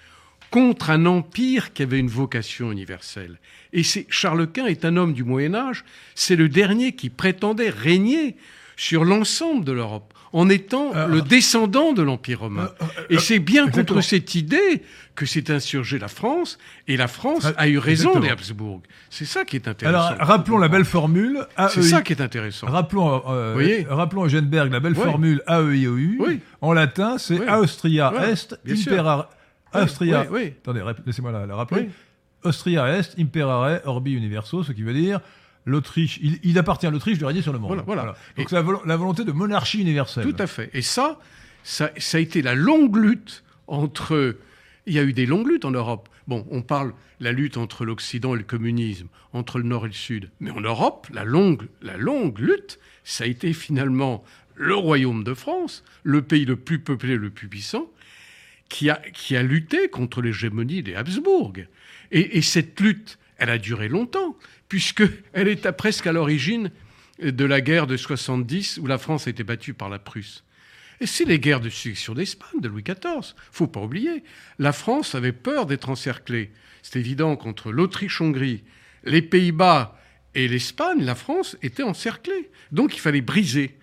Speaker 2: contre un empire qui avait une vocation universelle. Et c'est Charles Quint est un homme du Moyen Âge, c'est le dernier qui prétendait régner sur l'ensemble de l'Europe en étant
Speaker 1: Euh,
Speaker 2: le descendant de l'Empire romain. et c'est bien
Speaker 1: exactement.
Speaker 2: contre cette idée que s'est insurgée la France, et la France a eu raison
Speaker 1: exactement.
Speaker 2: des Habsbourg. C'est ça qui est intéressant.
Speaker 1: Alors, rappelons la belle formule.
Speaker 2: C'est
Speaker 1: AEI.
Speaker 2: ça qui est intéressant.
Speaker 1: Rappelons, euh,
Speaker 2: voyez
Speaker 1: rappelons Eugène Berg, la belle
Speaker 2: Oui.
Speaker 1: formule AEIOU.
Speaker 2: Oui.
Speaker 1: En latin, c'est
Speaker 2: Oui.
Speaker 1: Austria Est. Impera.
Speaker 2: Oui,
Speaker 1: Austria.
Speaker 2: oui, oui.
Speaker 1: Attendez, laissez-moi la, la rappeler.
Speaker 2: Oui.
Speaker 1: Austria Est, Imperare, Orbi Universo, ce qui veut dire l'Autriche. Il, il appartient à l'Autriche de régner sur le monde.
Speaker 2: Voilà, voilà.
Speaker 1: Donc,
Speaker 2: Et-
Speaker 1: c'est la, la volonté de monarchie universelle.
Speaker 2: Tout à fait. Et ça, ça, ça a été la longue lutte entre. Il y a eu des longues luttes en Europe. Bon, on parle la lutte entre l'Occident et le communisme, entre le Nord et le Sud. Mais en Europe, la longue, la longue lutte, ça a été finalement le Royaume de France, le pays le plus peuplé, le plus puissant, qui a, lutté contre l'hégémonie des Habsbourg. Et, et cette lutte, elle a duré longtemps, puisqu'elle est presque à l'origine de la guerre de 70 où la France a été battue par la Prusse. Et c'est les guerres de succession d'Espagne de Louis XIV. Faut pas oublier. La France avait peur d'être encerclée. C'est évident qu'entre l'Autriche-Hongrie, les Pays-Bas et l'Espagne, la France était encerclée. Donc il fallait briser.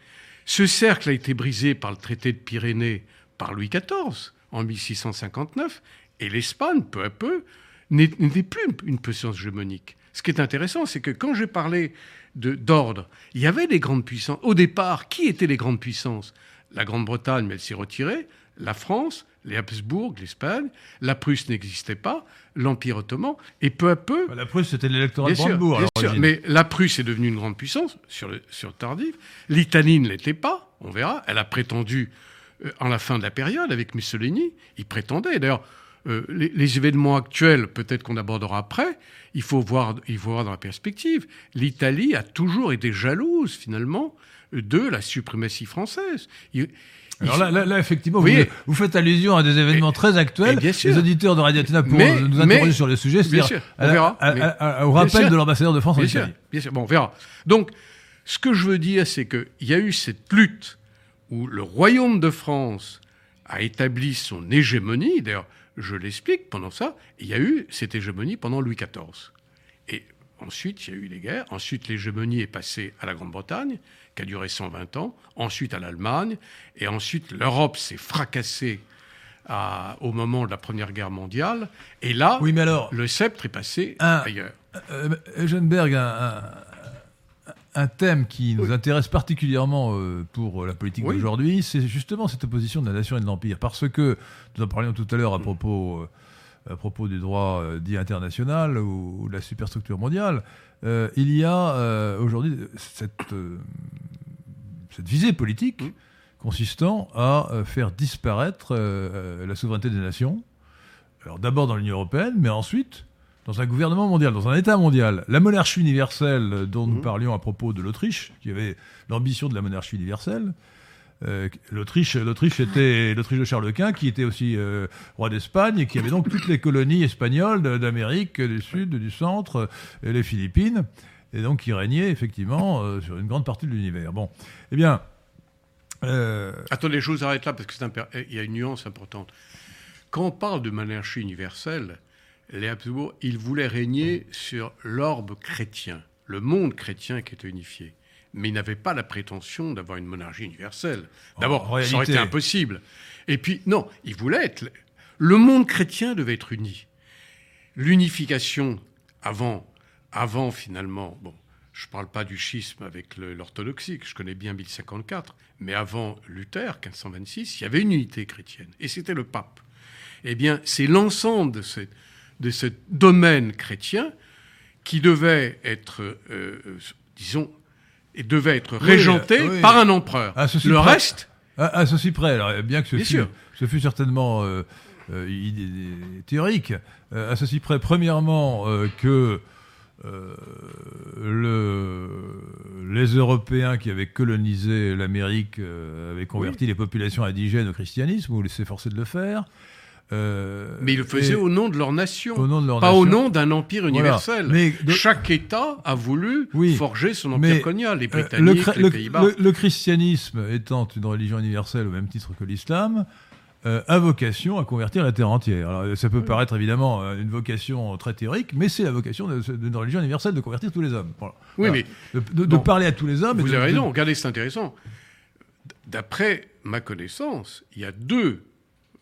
Speaker 2: Ce cercle a été brisé par le traité de Pyrénées par Louis XIV en 1659 et l'Espagne, peu à peu, n'était plus une- puissance hégémonique. Ce qui est intéressant, c'est que quand j'ai parlé d'ordre, il y avait des grandes puissances. Au départ, qui étaient les grandes puissances? La Grande-Bretagne, mais elle s'est retirée. La France, les Habsbourg, l'Espagne, la Prusse n'existait pas, l'Empire ottoman, et peu à peu...
Speaker 1: La Prusse, c'était l'électorat de Brandebourg.
Speaker 2: bien sûr, mais la Prusse est devenue une grande puissance sur, le, sur Tardif. L'Italie ne l'était pas, on verra. Elle a prétendu, en la fin de la période, avec Mussolini, il prétendait. D'ailleurs, euh, les, les événements actuels, peut-être qu'on abordera après, il faut, voir, il faut voir dans la perspective. L'Italie a toujours été jalouse, finalement, de la suprématie française. Il-
Speaker 1: Alors
Speaker 2: il-
Speaker 1: là, là, là, effectivement, vous, vous faites allusion à des événements très actuels.
Speaker 2: bien sûr.
Speaker 1: Les auditeurs de Radio Athena pourront nous
Speaker 2: mais-
Speaker 1: interroger sur le sujet, c'est-à-dire au rappel
Speaker 2: sûr.
Speaker 1: de l'ambassadeur de France en
Speaker 2: sûr,
Speaker 1: Italie.
Speaker 2: bien sûr. Bon, on verra. Donc, ce que je veux dire, c'est qu'il y a eu cette lutte où le royaume de France a établi son hégémonie. D'ailleurs, je l'explique pendant ça. Il y a eu cette hégémonie pendant Louis XIV. Et ensuite, il y a eu les guerres. Ensuite, l'hégémonie est passée à la Grande-Bretagne, qui a duré 120 ans. Ensuite, à l'Allemagne. Et ensuite, l'Europe s'est fracassée à- au moment de la Première Guerre mondiale. Et là,
Speaker 1: Oui, mais alors,
Speaker 2: le sceptre est passé
Speaker 1: Un-
Speaker 2: ailleurs.
Speaker 1: Euh, un, un- thème qui nous intéresse particulièrement euh, pour la politique
Speaker 2: Oui.
Speaker 1: d'aujourd'hui, c'est justement cette opposition de la nation et de l'empire. Parce que, nous en parlions tout à l'heure à propos, euh, à propos du droit euh, dit international ou, de la superstructure mondiale, euh, il y a euh, aujourd'hui cette, euh, cette visée politique consistant à faire disparaître la souveraineté des nations. Alors d'abord dans l'Union européenne, mais ensuite dans un gouvernement mondial, dans un État mondial. La monarchie universelle dont nous
Speaker 2: Mhm.
Speaker 1: parlions à propos de l'Autriche, qui avait l'ambition de la monarchie universelle. euh, L'Autriche, l'Autriche était l'Autriche de Charles Quint, qui était aussi euh, roi d'Espagne et qui avait donc toutes les colonies espagnoles d'Amérique du Sud, du Centre, et les Philippines, et donc qui régnait effectivement euh, sur une grande partie de l'univers. Bon, eh bien, euh,
Speaker 2: Attendez, je vous arrête là parce qu'il y a une nuance importante. Quand on parle de monarchie universelle, les Habsbourg, ils voulaient régner sur l'orbe chrétien, le monde chrétien qui était unifié. Mais ils n'avaient pas la prétention d'avoir une monarchie universelle. D'abord, ça aurait été impossible. Et puis, non, ils voulaient être. Le monde chrétien devait être uni. L'unification avant, avant finalement, bon, je ne parle pas du schisme avec l'orthodoxie, que je connais bien 1054, mais avant Luther, 1526, il y avait une unité chrétienne, et c'était le pape. Eh bien, c'est l'ensemble de ce, de ce domaine chrétien qui devait être, euh, disons, et devait être régenté
Speaker 1: oui.
Speaker 2: par un empereur.
Speaker 1: À ceci
Speaker 2: le
Speaker 1: près-
Speaker 2: reste,
Speaker 1: À, à ceci près, alors, bien que ce,
Speaker 2: Bien
Speaker 1: fût,
Speaker 2: sûr.
Speaker 1: ce fût certainement euh, euh, théorique, à ceci près, premièrement, que euh, le, les Européens qui avaient colonisé l'Amérique euh, avaient converti les populations indigènes au christianisme, ou s'efforçaient de le faire. Euh,
Speaker 2: mais ils le faisaient
Speaker 1: et-
Speaker 2: au nom de leur nation.
Speaker 1: au nom de leur
Speaker 2: pas au nom d'un empire
Speaker 1: Voilà.
Speaker 2: universel.
Speaker 1: Mais de-
Speaker 2: Chaque État a voulu
Speaker 1: Oui.
Speaker 2: forger son empire colonial. Les
Speaker 1: Euh,
Speaker 2: Britanniques,
Speaker 1: le, chr-
Speaker 2: les
Speaker 1: le-
Speaker 2: Pays-Bas.
Speaker 1: le- le christianisme étant une religion universelle au même titre que l'islam, euh, a vocation à convertir la terre entière. Alors, ça peut paraître évidemment euh, une vocation très théorique, mais c'est la vocation d'une religion universelle de convertir tous les hommes. Voilà.
Speaker 2: Oui,
Speaker 1: Voilà.
Speaker 2: mais
Speaker 1: de, de- de
Speaker 2: bon.
Speaker 1: parler à tous les hommes.
Speaker 2: Vous avez raison, regardez, c'est intéressant. D'après ma connaissance, il y a deux,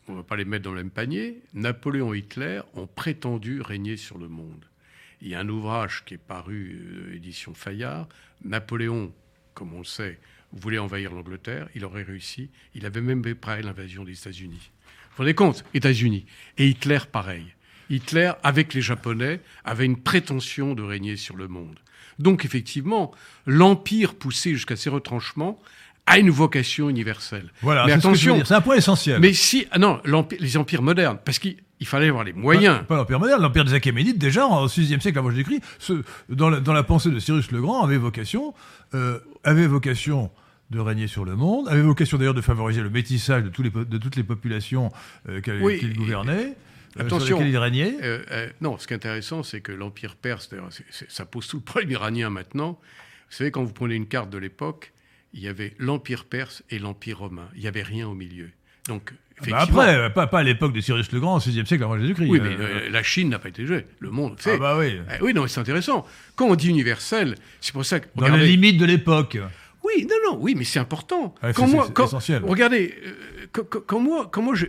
Speaker 2: on ne va pas les mettre dans le même panier, Napoléon et Hitler ont prétendu régner sur le monde. Il y a un ouvrage qui est paru, euh, édition Fayard. Napoléon, comme on le sait, voulait envahir l'Angleterre, il aurait réussi. Il avait même préparé l'invasion des États-Unis. Vous vous rendez compte? États-Unis. Et Hitler, pareil. Hitler, avec les Japonais, avait une prétention de régner sur le monde. Donc, effectivement, l'Empire poussé jusqu'à ses retranchements a une vocation universelle.
Speaker 1: Voilà,
Speaker 2: mais
Speaker 1: c'est ce
Speaker 2: attention.
Speaker 1: C'est un point essentiel.
Speaker 2: mais si, ah non, les empires modernes, parce qu'il il fallait avoir les moyens.
Speaker 1: Pas, pas l'Empire moderne, l'Empire des Achéménides, déjà, au VIe siècle avant Jésus-Christ, dans, la, dans la pensée de Cyrus le Grand, avait vocation, euh, avait vocation de régner sur le monde, avait vocation d'ailleurs de favoriser le métissage de, tous les, po- de toutes les populations euh,
Speaker 2: Oui,
Speaker 1: qu'il gouvernait, euh, sur
Speaker 2: attention.
Speaker 1: lesquelles il régnait.
Speaker 2: Euh, euh, non, ce qui est intéressant, c'est que l'Empire perse, ça pose tout le problème iranien maintenant. Vous savez, quand vous prenez une carte de l'époque, il y avait l'Empire perse et l'Empire romain. Il n'y avait rien au milieu. Donc,
Speaker 1: Bah
Speaker 2: effectivement.
Speaker 1: après, euh, pas, pas à l'époque de Cyrus le Grand, au VIe siècle avant Jésus-Christ.
Speaker 2: oui,
Speaker 1: euh,
Speaker 2: mais euh, la Chine n'a pas été jouée. Le monde.
Speaker 1: ah
Speaker 2: fait.
Speaker 1: bah oui,
Speaker 2: Eh oui, non, c'est intéressant. Quand on dit universel, c'est pour ça que.
Speaker 1: dans
Speaker 2: regardez-
Speaker 1: les limites de l'époque.
Speaker 2: Oui, non, non, oui, mais c'est important.
Speaker 1: Ouais,
Speaker 2: quand
Speaker 1: c'est-
Speaker 2: moi,
Speaker 1: c'est
Speaker 2: quand-
Speaker 1: essentiel.
Speaker 2: Regardez, euh, quand, quand- quand moi, quand moi je,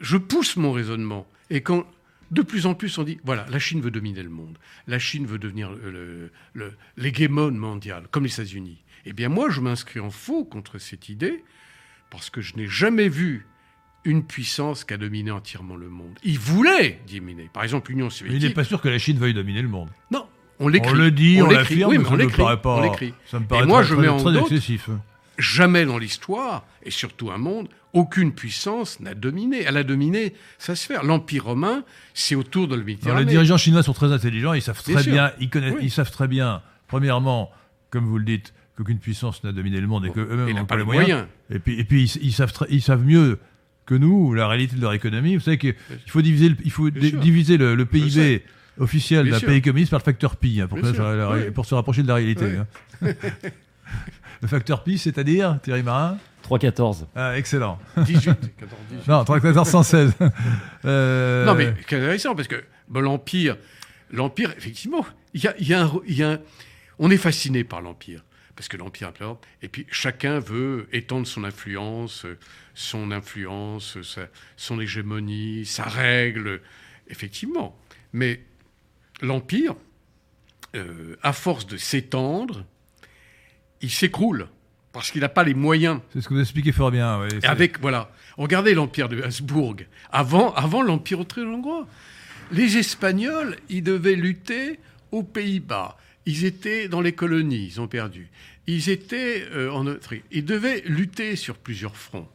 Speaker 2: je pousse mon raisonnement, et quand de plus en plus on dit, voilà, la Chine veut dominer le monde, la Chine veut devenir le- le- l'hégémone mondial, comme les États-Unis, eh bien moi, je m'inscris en faux contre cette idée, parce que je n'ai jamais vu une puissance qui a dominé entièrement le monde. Il voulait dominer. Par exemple, l'Union soviétique.
Speaker 1: Il n'est pas sûr que la Chine veuille dominer le monde.
Speaker 2: Non, on l'écrit.
Speaker 1: On le dit, on,
Speaker 2: l'écrit.
Speaker 1: l'affirme,
Speaker 2: Oui,
Speaker 1: mais
Speaker 2: mais
Speaker 1: ça
Speaker 2: on
Speaker 1: me
Speaker 2: l'écrit.
Speaker 1: paraît pas.
Speaker 2: On.
Speaker 1: Ça me paraît
Speaker 2: Et moi,
Speaker 1: très,
Speaker 2: je mets en
Speaker 1: très
Speaker 2: doute-
Speaker 1: excessif.
Speaker 2: Jamais dans l'histoire, et surtout un monde, aucune puissance n'a dominé. Elle a dominé sa sphère. L'Empire romain, c'est autour de la
Speaker 1: Alors, les
Speaker 2: Méditerranée.
Speaker 1: dirigeants chinois sont très intelligents, ils savent très bien, ils, connaissent,
Speaker 2: Oui.
Speaker 1: ils savent très bien, premièrement, comme vous le dites, qu'aucune puissance n'a dominé le monde et
Speaker 2: Bon,
Speaker 1: qu'eux-mêmes
Speaker 2: il n'a
Speaker 1: n'ont
Speaker 2: pas
Speaker 1: pas les moyens.
Speaker 2: moyens.
Speaker 1: Et puis, et puis ils, ils savent, très- ils savent mieux que nous la réalité de leur économie. Vous savez qu'il faut diviser le, il faut
Speaker 2: Bien
Speaker 1: dé-
Speaker 2: sûr.
Speaker 1: diviser le, le
Speaker 2: sais.
Speaker 1: PIB officiel d'un pays communiste par le facteur pi, hein, pour, que la-
Speaker 2: Oui.
Speaker 1: se rapprocher de la réalité.
Speaker 2: Oui.
Speaker 1: hein. le facteur pi, c'est-à-dire, Thierry Marin
Speaker 3: 3-14.
Speaker 1: ah, Excellent.
Speaker 2: 18, 14, 18.
Speaker 1: Non, 1416. Euh,
Speaker 2: Non, mais c'est intéressant parce que bon, l'Empire, l'Empire, effectivement, il y a, il y a un- il y a un- on est fasciné par l'Empire. Parce que l'Empire implore. Et puis chacun veut étendre son influence, euh, son influence, euh, sa- son hégémonie, sa règle, effectivement. Mais l'Empire, euh, à force de s'étendre, il s'écroule. Parce qu'il n'a pas les moyens
Speaker 1: C'est ce que vous expliquez fort bien. c'est-
Speaker 2: avec, voilà, regardez l'empire de Habsbourg, avant, avant l'empire austro-hongrois. Les Espagnols, ils devaient lutter aux Pays-Bas. Ils étaient dans les colonies, ils ont perdu. Ils étaient euh, en Autriche. Ils devaient lutter sur plusieurs fronts.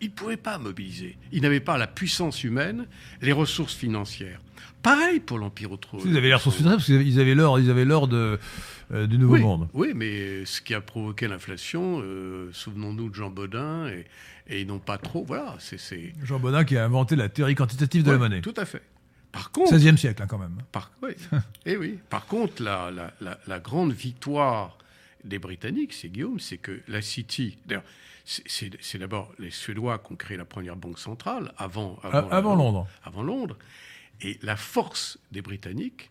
Speaker 2: Ils ne pouvaient pas mobiliser. Ils n'avaient pas la puissance humaine, les ressources financières. Pareil pour l'empire austro
Speaker 1: Vous avez l'air sur parce qu'ils avaient l'or, ils avaient l'or de, euh, du Nouveau
Speaker 2: oui,
Speaker 1: Monde.
Speaker 2: Oui, mais ce qui a provoqué l'inflation, euh, souvenons-nous de Jean Baudin, et, et ils n'ont pas trop. Voilà, c'est.
Speaker 1: Jean Baudin qui a inventé la théorie quantitative de la monnaie.
Speaker 2: Tout à fait. Par contre,
Speaker 1: 16e siècle, hein, quand même.
Speaker 2: par, oui, eh oui. Par contre, la, la- la- la grande victoire des Britanniques, c'est Guillaume, c'est que la City. D'ailleurs, c'est- d'abord les Suédois qui ont créé la première banque centrale avant,
Speaker 1: A- Avant Londres.
Speaker 2: avant Londres. Et la force des Britanniques,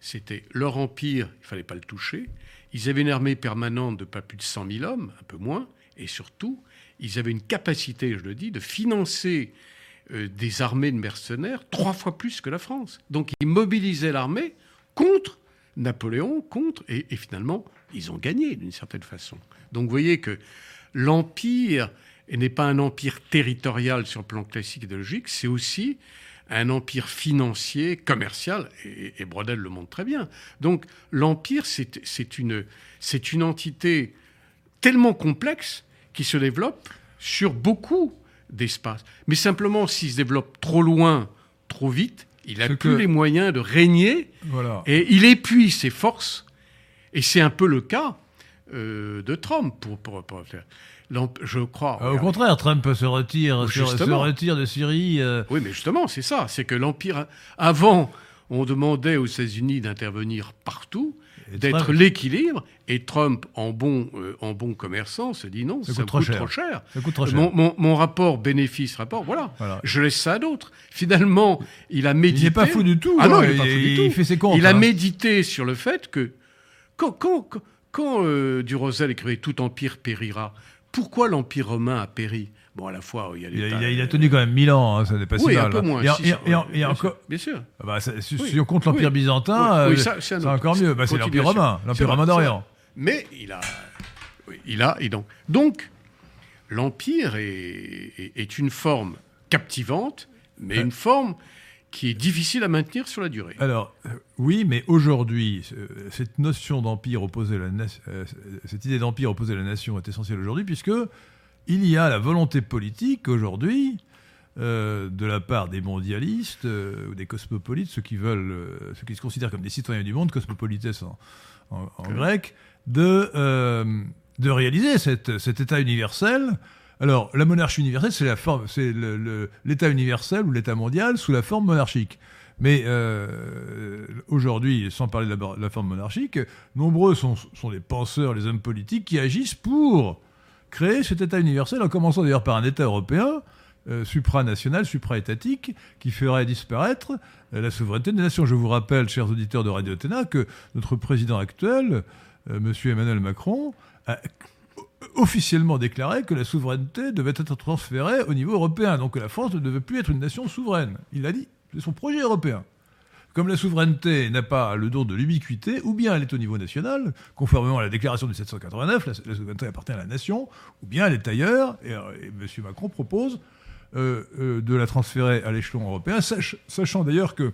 Speaker 2: c'était leur empire, il fallait pas le toucher. Ils avaient une armée permanente de pas plus de 100 000 hommes, un peu moins. Et surtout, ils avaient une capacité, je le dis, de financer des armées de mercenaires trois fois plus que la France. Donc ils mobilisaient l'armée contre Napoléon, contre, et, finalement, ils ont gagné d'une certaine façon. Donc vous voyez que l'empire n'est pas un empire territorial sur le plan classique idéologique, c'est aussi un empire financier, commercial, et, et Brodel le montre très bien. Donc l'empire, c'est une, c'est une entité tellement complexe qui se développe sur beaucoup d'espaces. Mais simplement, s'il se développe trop loin, trop vite, il n'a plus
Speaker 1: que-
Speaker 2: les moyens de régner
Speaker 1: Voilà.
Speaker 2: et il épuise ses forces. Et c'est un peu le cas euh, de Trump, pour, pour, pour faire. L'emp- Je crois.
Speaker 1: Euh, au contraire, Trump se retire, se, se retire de Syrie. euh,
Speaker 2: Oui, mais justement, c'est ça. C'est que l'Empire. Avant, on demandait aux États-Unis d'intervenir partout, d'être l'équilibre. Et Trump, en bon, euh, en bon commerçant, se dit non,
Speaker 1: Ça
Speaker 2: ça,
Speaker 1: coûte trop
Speaker 2: coûte
Speaker 1: cher.
Speaker 2: trop cher.
Speaker 1: ça coûte trop cher.
Speaker 2: Mon, mon- mon rapport bénéfice-rapport, voilà.
Speaker 1: Voilà.
Speaker 2: Je laisse ça à d'autres. Finalement, il a médité.
Speaker 1: Il n'est pas fou du tout.
Speaker 2: Ah non,
Speaker 1: hein,
Speaker 2: il n'est pas fou du tout.
Speaker 1: Il fait ses comptes.
Speaker 2: Il a
Speaker 1: hein.
Speaker 2: médité sur le fait que quand, quand, quand- quand, euh, Durosel écrivait Tout empire périra, pourquoi l'empire romain a péri? Bon, à la fois, il y a
Speaker 1: Il a, il a- tenu quand même 1000 ans, hein, ça n'est pas si
Speaker 2: oui,
Speaker 1: mal.
Speaker 2: un peu moins.
Speaker 1: Et, en-
Speaker 2: si,
Speaker 1: et-
Speaker 2: si,
Speaker 1: et en-
Speaker 2: oui,
Speaker 1: et
Speaker 2: bien
Speaker 1: encore,
Speaker 2: sûr, Bien sûr.
Speaker 1: Ah bah, si,
Speaker 2: Oui.
Speaker 1: on compte l'Empire
Speaker 2: Oui.
Speaker 1: byzantin, euh,
Speaker 2: c'est
Speaker 1: encore mieux. Bah, c'est l'Empire romain, l'Empire romain d'Orient.
Speaker 2: Mais il a, il a, et donc, donc l'empire est, est- est une forme captivante, mais
Speaker 1: Ouais.
Speaker 2: une forme qui est difficile à maintenir sur la durée.
Speaker 1: Alors, euh, oui, mais aujourd'hui, euh, cette notion d'empire opposé à la nation, euh, cette idée d'empire opposé à la nation est essentielle aujourd'hui, puisque il y a la volonté politique aujourd'hui, euh, de la part des mondialistes euh, ou des cosmopolites, ceux qui veulent, euh, ceux qui se considèrent comme des citoyens du monde, cosmopolites en, en- en
Speaker 2: Ok.
Speaker 1: grec, de, de réaliser cette- cet État universel. Alors, la monarchie universelle, c'est la forme, c'est le- le- l'État universel ou l'État mondial sous la forme monarchique. Mais aujourd'hui, sans parler de la, la forme monarchique, nombreux sont, sont les penseurs, les hommes politiques qui agissent pour créer cet État universel, en commençant d'ailleurs par un État européen, euh, supranational, supraétatique, qui ferait disparaître euh, la souveraineté des nations. Je vous rappelle, chers auditeurs de Radio Athéna, que notre président actuel, euh, Monsieur Emmanuel Macron, a officiellement déclaré que la souveraineté devait être transférée au niveau européen, donc que la France ne devait plus être une nation souveraine. Il l'a dit, c'est son projet européen. Comme la souveraineté n'a pas le don de l'ubiquité, ou bien elle est au niveau national, conformément à la déclaration de 1789, la, souveraineté appartient à la nation, ou bien elle est ailleurs, et, euh, M. Macron propose de la transférer à l'échelon européen, sachant d'ailleurs que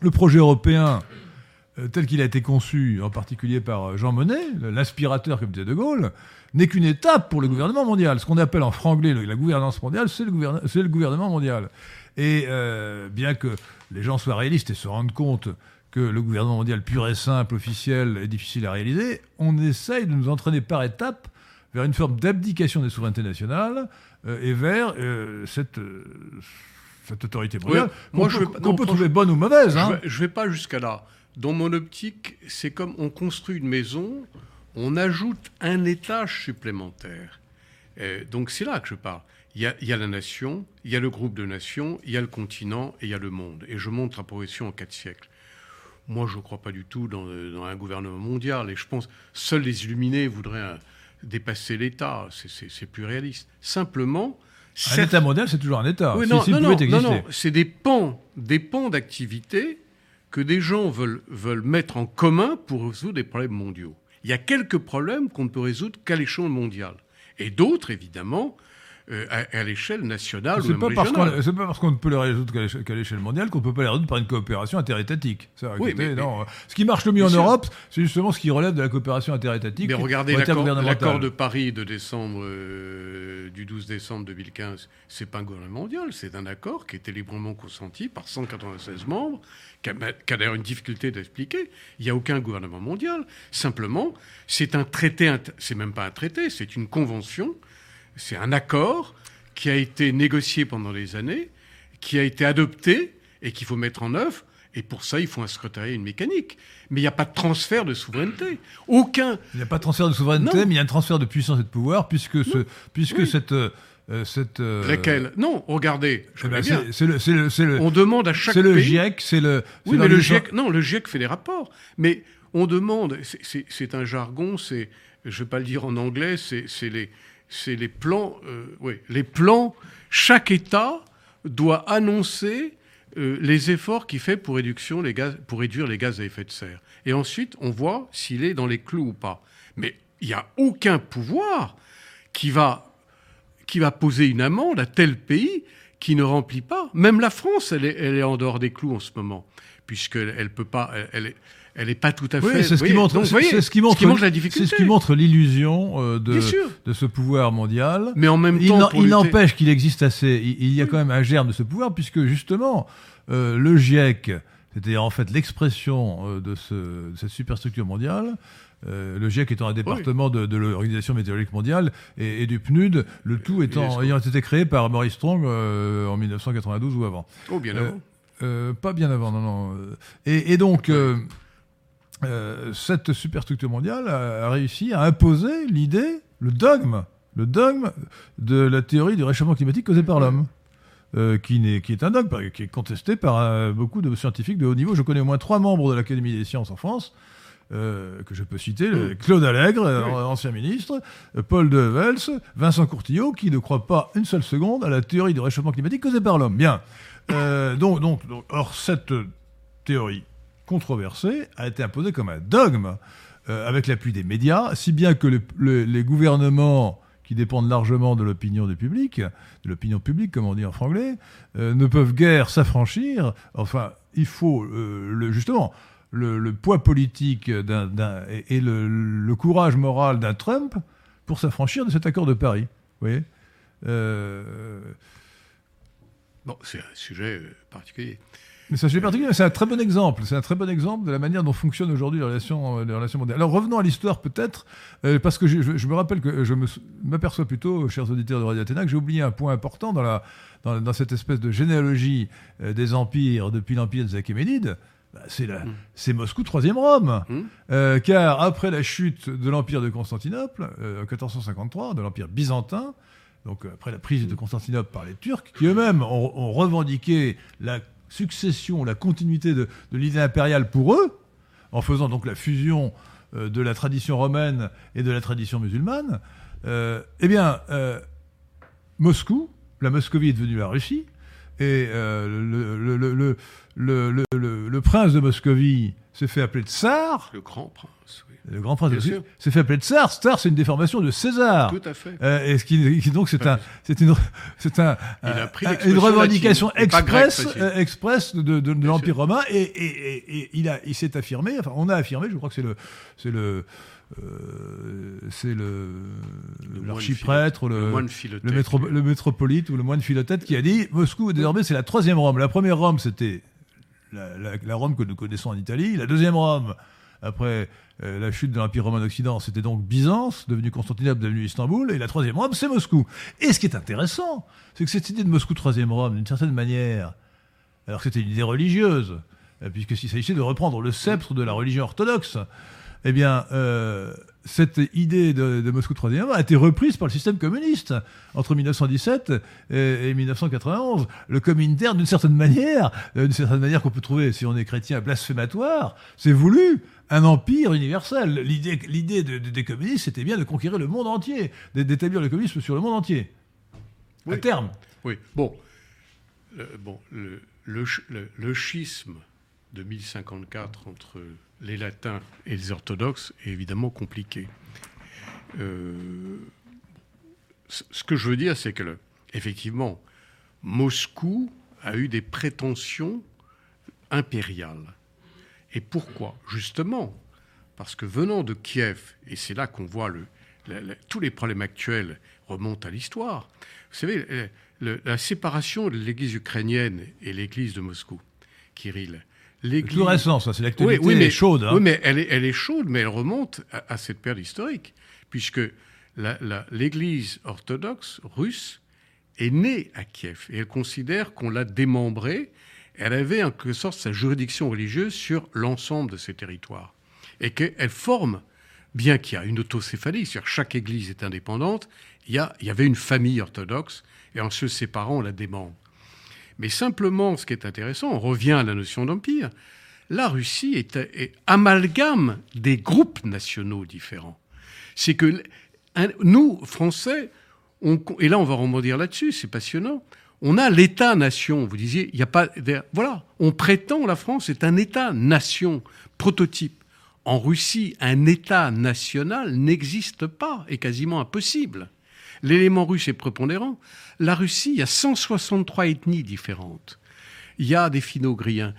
Speaker 1: le projet européen tel qu'il a été conçu, en particulier par Jean Monnet, l'aspirateur comme disait De Gaulle, n'est qu'une étape pour le gouvernement mondial. Ce qu'on appelle en franglais la gouvernance mondiale, c'est le, gouvernement mondial. Et euh, bien que les gens soient réalistes et se rendent compte que le gouvernement mondial pur et simple, officiel, est difficile à réaliser, on essaye de nous entraîner par étapes vers une forme d'abdication des souverainetés nationales euh, et vers euh, cette, cette autorité mondiale qu'on peut, peut trouver bonne ou mauvaise.
Speaker 2: Hein. Je ne vais, pas jusqu'à là. Dans mon optique, c'est comme on construit une maison, on ajoute un étage supplémentaire. donc c'est là que je parle. Il y, a, la nation, il y a le groupe de nations, il y a le continent et il y a le monde. Et je montre la progression en quatre siècles. Moi, je ne crois pas du tout dans, un gouvernement mondial. Et je pense seuls les illuminés voudraient euh, dépasser l'État. C'est plus réaliste. Simplement.
Speaker 1: Un État mondial, c'est toujours un État.
Speaker 2: Oui, non, non, non, non, c'est des pans, des pans d'activité que des gens veulent, veulent mettre en commun pour résoudre des problèmes mondiaux. Il y a quelques problèmes qu'on ne peut résoudre qu'à l'échelon mondial. Et d'autres, évidemment, euh, à, l'échelle nationale
Speaker 1: ou pas régionale. C'est pas parce qu'on ne peut les résoudre qu'à l'échelle mondiale qu'on ne peut pas les résoudre par une coopération interétatique. oui, non. Ce qui marche le mieux en Europe, c'est justement ce qui relève de la coopération interétatique.
Speaker 2: Mais regardez l'accord de Paris de décembre, euh, du 12 décembre 2015, c'est pas un gouvernement mondial, c'est un accord qui était librement consenti par 196 membres, qui a, a d'ailleurs une difficulté d'expliquer. Il n'y a aucun gouvernement mondial. Simplement, c'est un traité, c'est même pas un traité, c'est une convention c'est un accord qui a été négocié pendant des années, qui a été adopté et qu'il faut mettre en œuvre. Et pour ça, il faut un secrétariat et une mécanique. Mais il n'y a pas de transfert de souveraineté. Aucun.
Speaker 1: Il n'y a pas de transfert de souveraineté, mais il y a un transfert de puissance et de pouvoir, puisque, ce, puisque cette. Euh, cette
Speaker 2: euh, Non, regardez.
Speaker 1: Eh ben, c'est le, le,
Speaker 2: On demande à chaque
Speaker 1: C'est le GIEC, c'est le.
Speaker 2: Oui, mais le GIEC. Non, le GIEC fait des rapports. Mais on demande. C'est un jargon. C'est. Je ne vais pas le dire en anglais. C'est les c'est les plans. Euh, oui, les plans. Chaque État doit annoncer euh, les efforts qu'il fait pour, réduire les gaz à effet de serre. Et ensuite, on voit s'il est dans les clous ou pas. Mais il n'y a aucun pouvoir qui va, poser une amende à tel pays qui ne remplit pas. Même la France, elle est en dehors des clous en ce moment, puisqu'elle peut pas. Elle, est, elle n'est pas tout à fait.
Speaker 1: c'est ce, qui montre, c'est ce qui montre, la difficulté. C'est ce qui montre l'illusion euh, de, de ce pouvoir mondial.
Speaker 2: Mais en même temps,
Speaker 1: il n'empêche qu'il existe assez. Il, y a quand même un germe de ce pouvoir, puisque justement, euh, le GIEC, c'était en fait l'expression euh, de, ce, de, cette superstructure mondiale. le GIEC étant un département de, de l'Organisation météorologique mondiale et, du PNUD, le tout étant, ayant été créé par Maurice Strong en 1992 ou avant.
Speaker 2: Oh, bien avant.
Speaker 1: Pas bien avant, non, non. Et, et donc, euh, cette superstructure mondiale a, réussi à imposer l'idée, le dogme, le dogme de la théorie du réchauffement climatique causé par l'homme. Euh, qui, est, qui, est, un dogme, qui est contesté par euh, beaucoup de scientifiques de haut niveau. Je connais au moins trois membres de l'Académie des sciences en France, que je peux citer, Claude Allègre, ancien ministre, Paul de Vels, Vincent Courtillot, qui ne croient pas une seule seconde à la théorie du réchauffement climatique causé par l'homme. Bien. Donc, donc, donc, or, cette théorie controversé, a été imposé comme un dogme euh, avec l'appui des médias, si bien que les gouvernements qui dépendent largement de l'opinion du public, de l'opinion publique, comme on dit en franglais, euh, ne peuvent guère s'affranchir. Enfin, il faut euh, justement le, poids politique et, le, courage moral d'un Trump pour s'affranchir de cet accord de Paris. Vous voyez?
Speaker 2: Bon, c'est un sujet particulier.
Speaker 1: Mais ça, particulier, c'est un très bon exemple. C'est un très bon exemple de la manière dont fonctionnent aujourd'hui les relations, les relations mondiales. Alors revenons à l'histoire peut-être, euh, parce que je, me rappelle que je m'aperçois plutôt, chers auditeurs de Radio Athéna, que j'ai oublié un point important dans, la, dans, cette espèce de généalogie euh, des empires depuis l'empire des Achéménides. Bah, c'est Moscou, troisième Rome. Mm. Euh, car après la chute de l'empire de Constantinople, en 1453, de l'empire byzantin, donc après la prise de Constantinople par les Turcs, qui eux-mêmes ont revendiqué la succession, la continuité de, l'idée impériale pour eux, en faisant donc la fusion euh, de la tradition romaine et de la tradition musulmane, euh, eh bien, euh, Moscou, la Moscovie est devenue la Russie, et le, le, prince de Moscovie s'est fait appeler tsar.
Speaker 2: Le grand prince.
Speaker 1: Le grand prince
Speaker 2: sûr.
Speaker 1: s'est fait appeler tsar. Tsar, c'est une déformation de César.
Speaker 2: Tout à fait.
Speaker 1: Euh, et ce qui, qui- donc c'est un, c'est une, c'est un, une revendication
Speaker 2: latine,
Speaker 1: express, euh, express de, de, de l'Empire romain et, et, et, et il a, il s'est affirmé. Enfin, on a affirmé. Je crois que c'est le, c'est le, euh, c'est le, l'archiprêtre, le,
Speaker 2: le moine
Speaker 1: le,
Speaker 2: philothèque.
Speaker 1: métro- le métropolite ou le moine philothète qui a dit Moscou désormais c'est la troisième Rome. La première Rome c'était la, la- la Rome que nous connaissons en Italie. La deuxième Rome après euh, la chute de l'Empire romain d'Occident c'était donc Byzance, devenu Constantinople, devenu Istanbul. Et la troisième Rome c'est Moscou. Et ce qui est intéressant, c'est que cette idée de Moscou troisième Rome, d'une certaine manière, alors que c'était une idée religieuse, euh, puisqu'il s'agissait de reprendre le sceptre de la religion orthodoxe, eh bien, euh, cette idée de, de Moscou troisième a été reprise par le système communiste entre 1917 et, et 1991. Le Comintern, d'une certaine manière, d'une certaine manière qu'on peut trouver, si on est chrétien, blasphématoire, c'est voulu un empire universel. L'idée, l'idée de- de- des communistes, c'était bien de conquérir le monde entier, d'é- d'établir le communisme sur le monde entier. À
Speaker 2: Oui.
Speaker 1: terme.
Speaker 2: Oui, bon. Euh, bon, le, le, sch- le- le schisme de 1054 entre les latins et les orthodoxes est évidemment compliqué. Euh, ce ce que je veux dire, c'est que, le- effectivement, Moscou a eu des prétentions impériales. Et pourquoi Justement, parce que venant de Kiev, et c'est là qu'on voit le, la- la- tous les problèmes actuels remontent à l'histoire. Vous savez, le- la séparation de l'Église ukrainienne et l'Église de Moscou, Kirill. L'Église
Speaker 1: Tout récent, ça, c'est
Speaker 2: oui,
Speaker 1: l'actualité
Speaker 2: oui, mais,
Speaker 1: chaude. hein.
Speaker 2: Oui, mais elle est, elle est chaude, mais elle remonte à, à cette période historique, puisque la- la- l'Église orthodoxe russe est née à Kiev et elle considère qu'on l'a démembrée. Elle avait en quelque sorte sa juridiction religieuse sur l'ensemble de ses territoires et qu'elle forme, bien qu'il y a une autocéphalie, c'est-à-dire que chaque Église est indépendante, il y, a- il y avait une famille orthodoxe et en se séparant, on la démembre. Mais simplement, ce qui est intéressant, on revient à la notion d'empire. La Russie est, amalgame des groupes nationaux différents. C'est que nous, Français, et là on va rebondir là-dessus, c'est passionnant. On a l'État-nation. Vous disiez, il n'y a pas. Voilà, on prétend la France est un État-nation prototype. En Russie, un État national n'existe pas, est quasiment impossible. L'élément russe est prépondérant. La Russie, il y a 163 ethnies différentes. Il y a des finno-ugriens.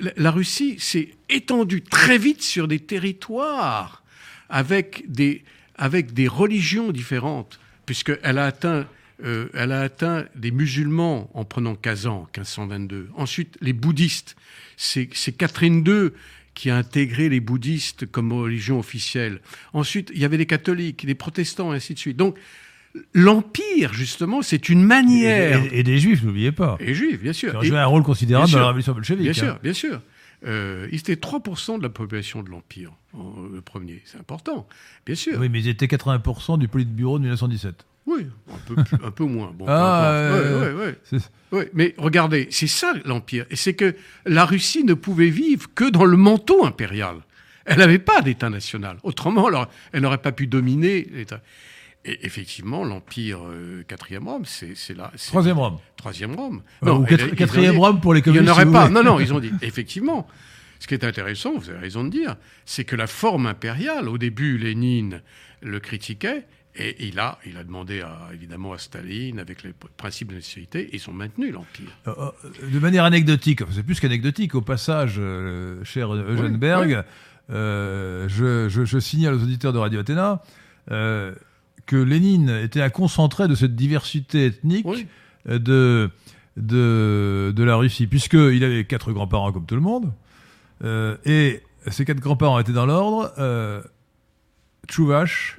Speaker 2: La- La Russie s'est étendue très vite sur des territoires avec des, avec des religions différentes, puisqu'elle a atteint, euh, elle a atteint des musulmans en prenant Kazan, 1522. Ensuite, les bouddhistes. C'est Catherine II qui a intégré les bouddhistes comme religion officielle. Ensuite, il y avait les catholiques, les protestants, et ainsi de suite. Donc, l'empire, justement, c'est une manière.
Speaker 1: et- et des juifs, n'oubliez pas.
Speaker 2: Et juifs, bien sûr.
Speaker 1: ont
Speaker 2: Et-
Speaker 1: joué un rôle considérable dans la révolution bolchevique.
Speaker 2: Bien
Speaker 1: hein.
Speaker 2: sûr, bien sûr. Euh, ils étaient 3% de la population de l'Empire, le premier. C'est important, bien sûr.
Speaker 1: Oui, mais ils étaient 80% du Politburo de 1917.
Speaker 2: Oui, un peu, plus- un peu moins. Bon,
Speaker 1: Ah, euh,
Speaker 2: Ouais, ouais, ouais.
Speaker 1: C'est-
Speaker 2: Ouais, mais regardez, c'est ça l'Empire. Et c'est que la Russie ne pouvait vivre que dans le manteau impérial. Elle n'avait pas d'État national. Autrement, alors, elle n'aurait pas pu dominer l'État. Et effectivement, l'Empire euh, quatrième Rome, c'est là.
Speaker 1: Troisième Rome.
Speaker 2: Troisième Rome.
Speaker 1: Euh, ou
Speaker 2: elle-
Speaker 1: quatrième
Speaker 2: dit-
Speaker 1: Rome pour les
Speaker 2: Il n'y en
Speaker 1: communistes.
Speaker 2: aurait
Speaker 1: si
Speaker 2: pas. Non, non, ils ont dit. Effectivement, ce qui est intéressant, vous avez raison de dire, c'est que la forme impériale, au début, Lénine le critiquait, et il a, il a demandé à, évidemment à Staline, avec les principes de nationalité, ils ont maintenu l'Empire.
Speaker 1: Euh, euh, de manière anecdotique, enfin, c'est plus qu'anecdotique, au passage, euh, cher Eugène
Speaker 2: Oui,
Speaker 1: Berg, euh, je, je- je signale aux auditeurs de Radio Athéna euh, que Lénine était un concentré de cette diversité ethnique
Speaker 2: Oui.
Speaker 1: de, de, de la Russie, puisqu'il avait quatre grands-parents comme tout le monde, et ces quatre grands-parents étaient dans l'ordre euh, Tchouvache,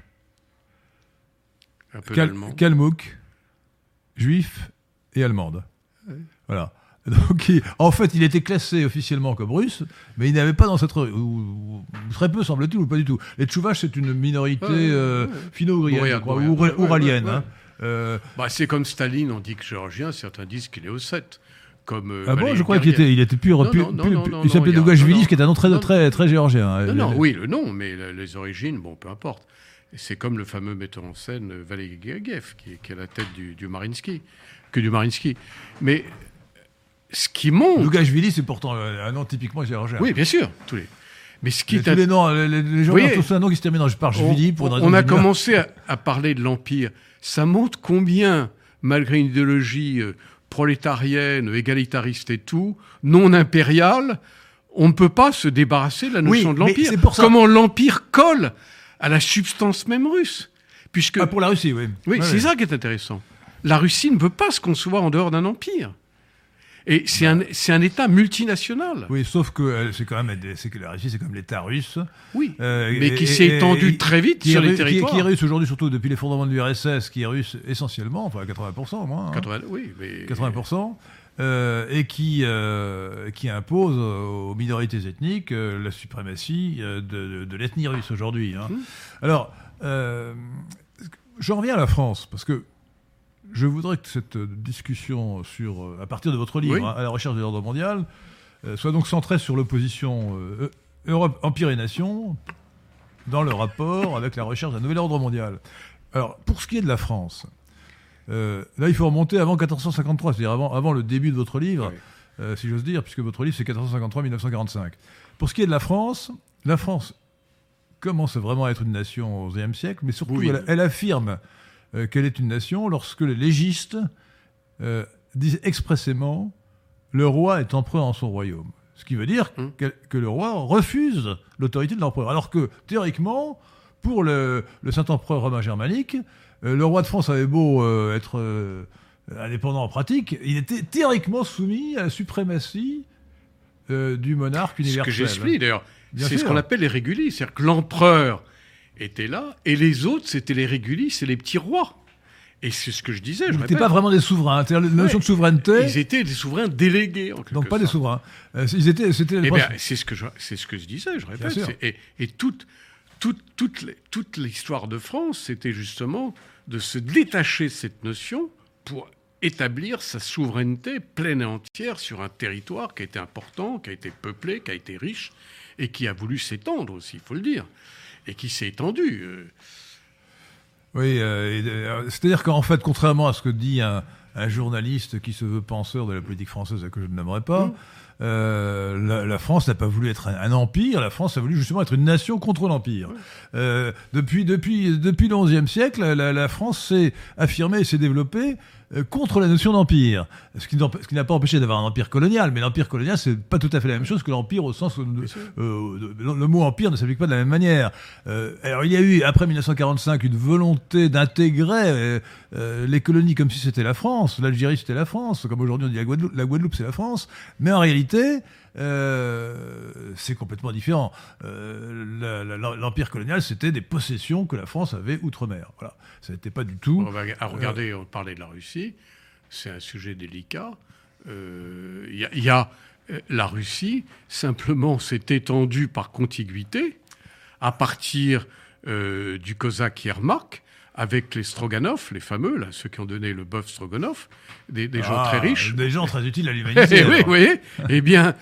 Speaker 2: Un peu
Speaker 1: Kal-
Speaker 2: d'allemand.
Speaker 1: Kalmouk, juif et allemande. Voilà. Donc, il- en fait, il était classé officiellement comme russe, mais il n'avait pas dans cette ou, très peu semble-t-il ou pas du tout. Les Tchouvaches, c'est une minorité
Speaker 2: Ouais,
Speaker 1: euh,
Speaker 2: ouais.
Speaker 1: finno-ougrienne, ou ouralienne. hein. Euh,
Speaker 2: Bah, c'est comme Staline, on dit que géorgien, certains disent qu'il est ossète. Comme, euh,
Speaker 1: ah bon, je crois qu'il était, il était pur,
Speaker 2: Non,
Speaker 1: pur-
Speaker 2: non, non,
Speaker 1: pur-
Speaker 2: non,
Speaker 1: pur-
Speaker 2: non,
Speaker 1: il s'appelait qui est un nom très, très, très géorgien. hein.
Speaker 2: Non, non, oui, le nom, mais le- les origines, bon, peu importe. C'est comme le fameux metteur en scène euh, Valéry Gergiev, qui, est- qui est à la tête du, du Marinsky, que du Marinsky. Mais ce qui montre...
Speaker 1: Dougashvili, c'est pourtant un nom typiquement géorgien.
Speaker 2: Oui, bien sûr, tous les. Mais ce qui
Speaker 1: Mais tous les noms, les, gens
Speaker 2: voyez,
Speaker 1: ont tous un nom qui se termine par
Speaker 2: on,
Speaker 1: Julie pour
Speaker 2: on a commencé à, à parler de l'Empire. Ça montre combien, malgré une idéologie euh, prolétarienne, égalitariste et tout, non impériale, on ne peut pas se débarrasser de la notion
Speaker 1: Oui,
Speaker 2: de l'Empire. Comment l'Empire colle à la substance même russe. Puisque,
Speaker 1: Ah, pour la Russie, oui.
Speaker 2: oui,
Speaker 1: Ouais,
Speaker 2: c'est
Speaker 1: ouais.
Speaker 2: ça qui est intéressant. La Russie ne peut pas se concevoir en dehors d'un empire. Et c'est un, un État multinational.
Speaker 1: Oui, sauf que euh, c'est quand même, c'est que la Russie, c'est comme l'État russe.
Speaker 2: Oui.
Speaker 1: Euh,
Speaker 2: Mais qui s'est étendu
Speaker 1: et-
Speaker 2: très vite sur les
Speaker 1: ru- qui
Speaker 2: territoires.
Speaker 1: Qui est russe aujourd'hui, surtout depuis l'effondrement de l'URSS, qui est russe essentiellement, enfin à 80% au moins. hein.
Speaker 2: 80 oui, mais
Speaker 1: 80%, euh, et qui, euh, qui impose aux minorités ethniques euh, la suprématie de, de- de l'ethnie russe aujourd'hui. hein.
Speaker 2: Mmh.
Speaker 1: Alors, j'en reviens à la France, parce que je voudrais que cette discussion sur, à partir de votre livre,
Speaker 2: Oui.
Speaker 1: hein, à la recherche de l'ordre mondial, soit donc centrée sur l'opposition euh, Europe, Empire et Nation dans le rapport avec la recherche d'un nouvel ordre mondial. Alors, pour ce qui est de la France, euh, là, il faut remonter avant 1453, c'est-à-dire avant, avant le début de votre livre,
Speaker 2: Oui.
Speaker 1: euh, si j'ose dire, puisque votre livre c'est 1453-1945. Pour ce qui est de la France, la France commence vraiment à être une nation au XIe siècle, mais surtout
Speaker 2: Oui.
Speaker 1: elle, elle affirme euh, qu'elle est une nation lorsque les légistes disent expressément le roi est empereur en son royaume. Ce qui veut dire
Speaker 2: Hum.
Speaker 1: que, que le roi refuse l'autorité de l'empereur. Alors que théoriquement, pour le, le Saint-Empereur romain germanique, le roi de France avait beau euh, être euh, indépendant en pratique, il était théoriquement soumis à la suprématie euh, du monarque
Speaker 2: Ce
Speaker 1: universel.
Speaker 2: que j'explique d'ailleurs, c'est ce qu'on appelle les régulis. C'est-à-dire que l'empereur était là et les autres, c'était les régulis, c'est les petits rois. Et c'est ce que je disais,
Speaker 1: Ils n'étaient pas vraiment des souverains. La notion
Speaker 2: Ouais.
Speaker 1: de souveraineté,
Speaker 2: Ils étaient des souverains délégués, en quelque
Speaker 1: donc pas des souverains. Euh, ils étaient, c'était
Speaker 2: Eh c'est ce que je, c'est ce que je disais, je répète. C'est- Et, et toute, toute, toute, les- toute l'histoire de France, c'était justement de se détacher de cette notion pour établir sa souveraineté pleine et entière sur un territoire qui a été important, qui a été peuplé, qui a été riche et qui a voulu s'étendre aussi, il faut le dire, et qui s'est étendu. euh.
Speaker 1: Oui, euh, euh, c'est-à-dire qu'en fait, contrairement à ce que dit un, un journaliste qui se veut penseur de la politique française, que je ne nommerai pas,
Speaker 2: Mm.
Speaker 1: Euh, la, la France n'a pas voulu être un, empire, la France a voulu justement être une nation contre l'empire. Euh, depuis depuis depuis le XIe siècle, la, la France s'est affirmée et s'est développée contre la notion d'empire, ce qui, n'a pas empêché d'avoir un empire colonial, mais l'empire colonial c'est pas tout à fait la même chose que l'empire au sens où euh, le mot empire ne s'applique pas de la même manière. Euh, alors il y a eu après 1945 une volonté d'intégrer euh, euh, les colonies comme si c'était la France, l'Algérie c'était la France, comme aujourd'hui on dit la Guadeloupe, la Guadeloupe c'est la France, mais en réalité euh, c'est complètement différent. Euh, L'empire colonial c'était des possessions que la France avait outre-mer. Voilà, ça n'était pas du tout.
Speaker 2: On va à regarder, on parlait de la Russie, c'est un sujet délicat. Euh, Il y a, il y a, euh, la Russie, simplement, s'est étendue par contiguïté à partir euh, du Cosaque Yermak avec les Stroganov, les fameux, là, ceux qui ont donné le bœuf Stroganov, des, des gens
Speaker 1: Ah,
Speaker 2: très riches.
Speaker 1: Des gens très utiles à l'humanité.
Speaker 2: oui, vous voyez Eh bien,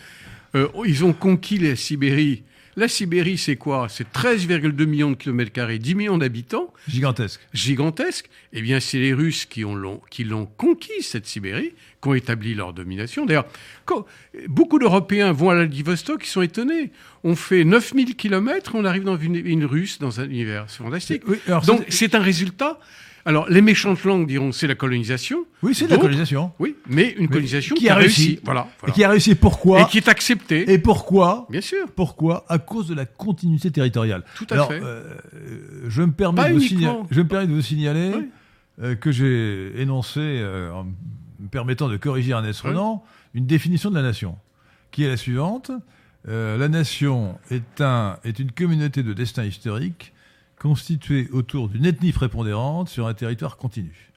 Speaker 2: euh, ils ont conquis la Sibérie. La Sibérie, c'est quoi? C'est 13,2 millions de kilomètres carrés, 10 millions d'habitants
Speaker 1: Gigantesque.
Speaker 2: gigantesque, eh bien, c'est les Russes qui ont l'ont, qui l'ont conquis, cette Sibérie, qui ont établi leur domination. D'ailleurs, beaucoup d'Européens vont à Vladivostok, ils sont étonnés. On fait 9000 kilomètres, on arrive dans une, une Russe, dans un univers. C'est fantastique.
Speaker 1: Oui, alors,
Speaker 2: Donc,
Speaker 1: c'est
Speaker 2: un résultat. Alors, les méchantes langues diront c'est la colonisation.
Speaker 1: oui, c'est de la colonisation.
Speaker 2: Oui, mais une colonisation
Speaker 1: qui
Speaker 2: qui,
Speaker 1: a
Speaker 2: réussi.
Speaker 1: réussi.
Speaker 2: Voilà.
Speaker 1: Et qui a réussi pourquoi
Speaker 2: Et qui est acceptée.
Speaker 1: Et pourquoi
Speaker 2: Bien sûr.
Speaker 1: Pourquoi? À cause de la continuité territoriale.
Speaker 2: Tout à
Speaker 1: Alors,
Speaker 2: fait.
Speaker 1: euh, je, me permets
Speaker 2: Pas
Speaker 1: de vous signaler, je me permets de vous signaler
Speaker 2: Oui.
Speaker 1: euh, que j'ai énoncé, euh, en me permettant de corriger Ernest
Speaker 2: Oui.
Speaker 1: Renan, une définition de la nation, qui est la suivante. La nation est, un, est une communauté de destin historique constituée autour d'une ethnie prépondérante sur un territoire continu.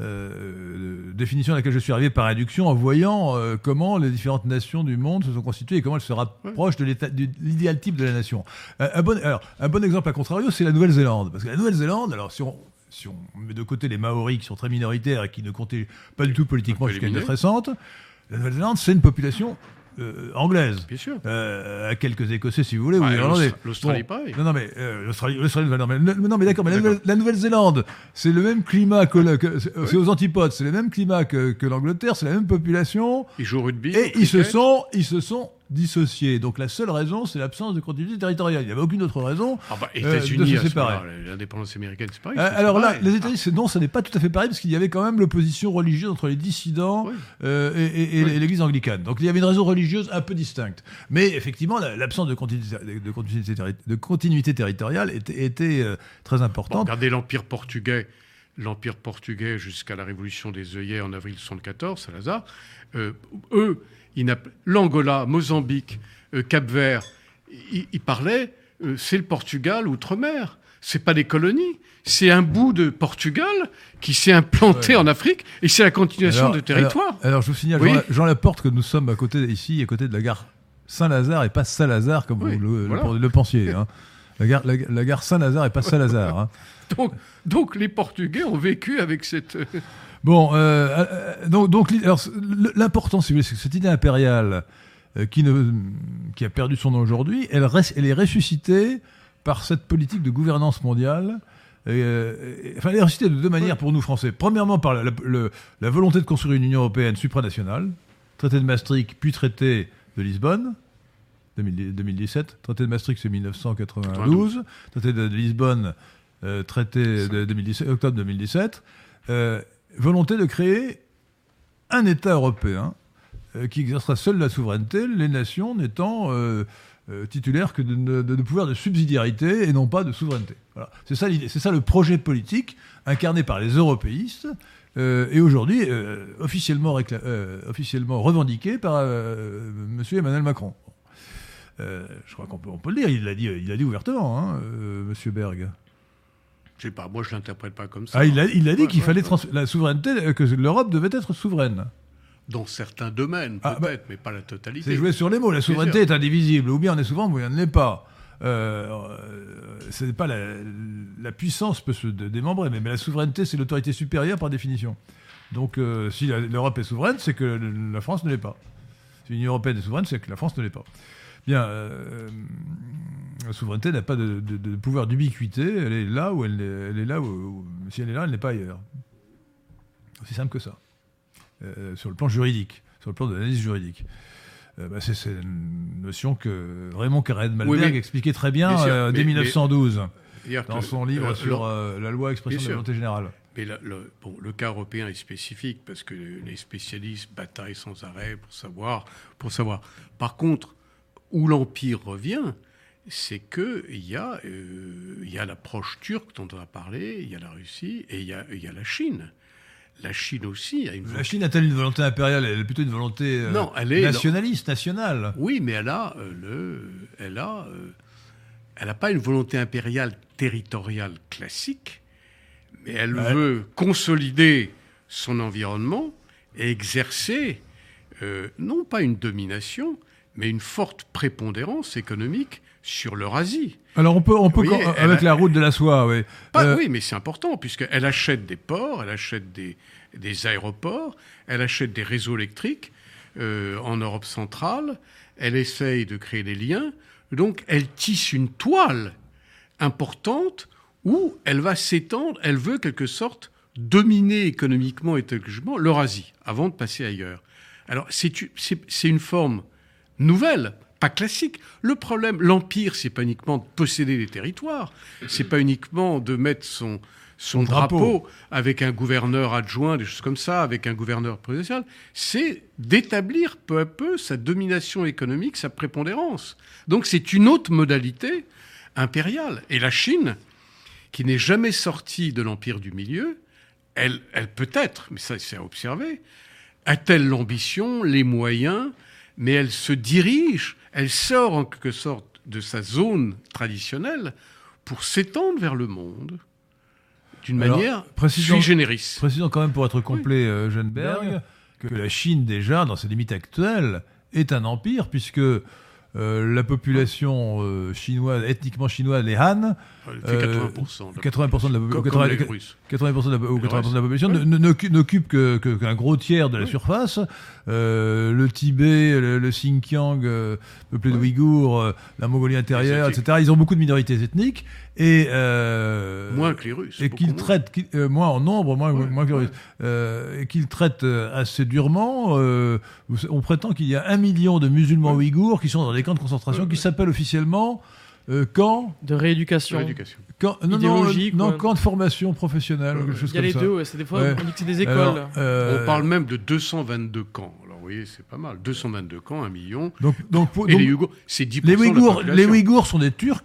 Speaker 1: Euh, définition à laquelle je suis arrivé par induction en voyant euh, comment les différentes nations du monde se sont constituées et comment elles se rapprochent de l'idéal type de la nation. Euh, un, bon, alors, un bon exemple à contrario, c'est la Nouvelle-Zélande. Parce que la Nouvelle-Zélande, alors si on, si on met de côté les Maoris qui sont très minoritaires et qui ne comptaient pas du tout politiquement jusqu'à une date récente, la Nouvelle-Zélande, c'est une population euh, anglaise.
Speaker 2: Bien sûr.
Speaker 1: Euh, à quelques Écossais, si vous voulez. ou
Speaker 2: Ouais,
Speaker 1: Irlandais.
Speaker 2: l'Austra- l'Australie, pareil.
Speaker 1: Non, non, mais euh, l'Australie, l'Australie, non, mais, non, mais d'accord, mais la. Nouvelle- Nouvelle-Zélande, c'est le même climat que, que- c'est aux antipodes, c'est le même climat que, que l'Angleterre, c'est la même population,
Speaker 2: Ils jouent au rugby.
Speaker 1: et ils se sont, ils se sont dissociés. Donc la seule raison, c'est l'absence de continuité territoriale. Il n'y avait aucune autre raison
Speaker 2: Ah bah,
Speaker 1: euh,
Speaker 2: États-Unis,
Speaker 1: de se séparer.
Speaker 2: l'indépendance américaine, c'est pareil.
Speaker 1: Euh, alors là, les États-Unis, non, ça n'est pas tout à fait pareil parce qu'il y avait quand même l'opposition religieuse entre les dissidents
Speaker 2: Oui.
Speaker 1: euh, et, et- et
Speaker 2: Oui.
Speaker 1: l'Église anglicane. Donc il y avait une raison religieuse un peu distincte. Mais effectivement, la- l'absence de continuité, de, continuité, terri- de continuité territoriale était, était, euh, très
Speaker 2: Bon,
Speaker 1: importante.
Speaker 2: regardez l'Empire portugais. L'Empire portugais jusqu'à la révolution des œillets en avril 74, Salazar. Euh, eux, l'Angola, Mozambique, euh, Cap-Vert, ils, ils parlaient, euh, c'est le Portugal outre-mer. C'est pas des colonies. C'est un bout de Portugal qui s'est implanté
Speaker 1: Ouais.
Speaker 2: en Afrique et c'est la continuation
Speaker 1: Alors-
Speaker 2: de territoire.
Speaker 1: Alors, alors, je vous signale,
Speaker 2: Oui.
Speaker 1: Jean, Laporte, que nous sommes à côté, ici, à côté de la gare Saint-Lazare et pas Salazar, comme
Speaker 2: Oui,
Speaker 1: vous le,
Speaker 2: voilà.
Speaker 1: le- le pensiez. hein. La gare, la, la gare Saint-Lazare et pas Salazar. hein.
Speaker 2: Donc, donc les Portugais ont vécu avec cette.
Speaker 1: Bon, euh, euh, donc, donc l'important, si vous voulez, c'est que cette idée impériale euh, qui, ne, qui a perdu son nom aujourd'hui, elle, est ressuscitée par cette politique de gouvernance mondiale. euh, et- enfin, elle est ressuscitée de deux manières pour nous Français. Premièrement, par la, la- le- la volonté de construire une Union européenne supranationale, traité de Maastricht, puis traité de Lisbonne. 2000 2017, traité de Maastricht c'est 1992, traité de Lisbonne, traité de 2017, octobre 2017, euh, volonté de créer un État européen euh, qui exercera seul la souveraineté, les nations n'étant euh, euh, titulaires que de, de, de pouvoirs de subsidiarité et non pas de souveraineté. C'est ça l'idée, c'est ça le projet politique incarné par les européistes et aujourd'hui officiellement, revendiqué par Monsieur Emmanuel Macron. Je crois qu'on peut, le dire, il l'a dit, ouvertement, hein, Monsieur Berg.
Speaker 2: Je sais pas, moi je l'interprète pas comme ça.
Speaker 1: Ah, il a, il a dit
Speaker 2: Ouais,
Speaker 1: qu'il
Speaker 2: ouais,
Speaker 1: fallait
Speaker 2: ouais.
Speaker 1: la souveraineté, euh, que l'Europe devait être souveraine.
Speaker 2: Dans certains domaines,
Speaker 1: Ah,
Speaker 2: peut-être, mais pas la totalité.
Speaker 1: C'est joué sur les mots. La souveraineté est indivisible. Ou bien on est souverain, ou bien on ne l'est pas. Euh, euh, c'est pas la, la puissance peut se dé- démembrer, mais, mais la souveraineté c'est l'autorité supérieure par définition. Donc euh, si l'Europe est souveraine, c'est que la France ne l'est pas. Si l'Union européenne est souveraine, c'est que la France ne l'est pas. Bien, euh, la souveraineté n'a pas de, de- de pouvoir d'ubiquité. Elle est là où elle, est- elle est là où, où- si elle est là, elle n'est pas ailleurs. Aussi simple que ça. Euh, sur le plan juridique, sur le plan de l'analyse juridique. Euh, bah, c'est une notion que Raymond Carré-Malberg
Speaker 2: Oui, mais-
Speaker 1: expliquait très bien,
Speaker 2: sûr,
Speaker 1: euh, dès
Speaker 2: mais-
Speaker 1: 1912
Speaker 2: C'est-à-dire
Speaker 1: dans son livre
Speaker 2: euh,
Speaker 1: sur
Speaker 2: le-
Speaker 1: euh, la loi expression de la volonté générale.
Speaker 2: Mais le, le- bon, le cas européen est spécifique parce que les spécialistes bataillent sans arrêt pour savoir. Pour savoir. Par contre, où l'Empire revient, c'est qu'il y, a, euh, y a l'approche turque dont on a parlé, il y a la Russie et il y a, y a la Chine. La Chine aussi a une
Speaker 1: La Chine a-t-elle une volonté impériale? Elle est plutôt une volonté euh,
Speaker 2: Non, elle est-
Speaker 1: nationaliste, nationale.
Speaker 2: Oui, mais elle a euh, le, elle a, euh, elle n'a pas une volonté impériale territoriale classique, mais elle
Speaker 1: Ouais.
Speaker 2: veut consolider son environnement et exercer euh, non pas une domination, mais une forte prépondérance économique sur l'Eurasie.
Speaker 1: Alors on peut, on peut quand- avec
Speaker 2: a-
Speaker 1: la route de la soie, oui.
Speaker 2: Pas-
Speaker 1: Euh,
Speaker 2: oui, mais c'est important, puisqu'elle achète des ports, elle achète des, des aéroports, elle achète des réseaux électriques euh, en Europe centrale, elle essaye de créer des liens, donc elle tisse une toile importante où elle va s'étendre, elle veut quelque sorte dominer économiquement et technologiquement l'Eurasie avant de passer ailleurs. Alors c'est une forme nouvelle, pas classique. Le problème, l'empire, c'est pas uniquement de posséder des territoires, c'est pas uniquement de mettre son son
Speaker 1: drapeau.
Speaker 2: drapeau. avec un gouverneur adjoint, des choses comme ça, avec un gouverneur présidentiel, c'est d'établir peu à peu sa domination économique, sa prépondérance. Donc c'est une autre modalité impériale. Et la Chine, qui n'est jamais sortie de l'empire du milieu, elle, elle peut être, mais ça c'est à observer, a-t-elle l'ambition, les moyens, mais elle se dirige, elle sort en quelque sorte de sa zone traditionnelle pour s'étendre vers le monde d'une manière sui generis.
Speaker 1: Précisons quand même pour être complet, euh, Jeanneberg, que la Chine déjà, dans ses limites actuelles, est un empire puisque euh, la population euh, chinoise, ethniquement chinoise, les Han, Euh,
Speaker 2: 80%. de la
Speaker 1: 80% de la,
Speaker 2: Comme-
Speaker 1: ou
Speaker 2: comme
Speaker 1: 80
Speaker 2: les Russes.
Speaker 1: 80% de la, ou
Speaker 2: Le
Speaker 1: 80% de la
Speaker 2: reste,
Speaker 1: population n'occupe que, qu'un gros tiers de la surface. Euh, le Tibet, le, le Xinjiang, euh, peuplé de
Speaker 2: Ouais.
Speaker 1: Ouïghours, euh, la Mongolie intérieure, etc. Ils ont beaucoup de minorités ethniques et euh,
Speaker 2: Moins que les Russes.
Speaker 1: et qu'ils traitent euh, moins en nombre, moins, moins que les. Russes, euh, et qu'ils traitent euh, assez durement. euh, on prétend qu'il y a un million de musulmans ouïghours qui sont dans des camps de concentration qui s'appellent officiellement euh, camps,
Speaker 3: De rééducation.
Speaker 2: Sur l'éducation.
Speaker 1: camps- non, non,
Speaker 3: Idéologique,
Speaker 1: non, camps de formation professionnelle, ou
Speaker 2: Ouais,
Speaker 1: quelque chose
Speaker 3: Il y a les
Speaker 1: ça.
Speaker 3: deux, ouais, c'est des fois
Speaker 1: Ouais.
Speaker 3: on dit que c'est des écoles.
Speaker 1: Alors, euh,
Speaker 2: On parle même de 222 camps. Alors, vous voyez, c'est pas mal. 222 camps, un million.
Speaker 1: donc, donc, pour-
Speaker 2: Et
Speaker 1: donc,
Speaker 2: les Ouïghours, c'est 10%
Speaker 1: les
Speaker 2: de la
Speaker 1: Ouïghours,
Speaker 2: population.
Speaker 1: les Ouïghours sont des Turcs,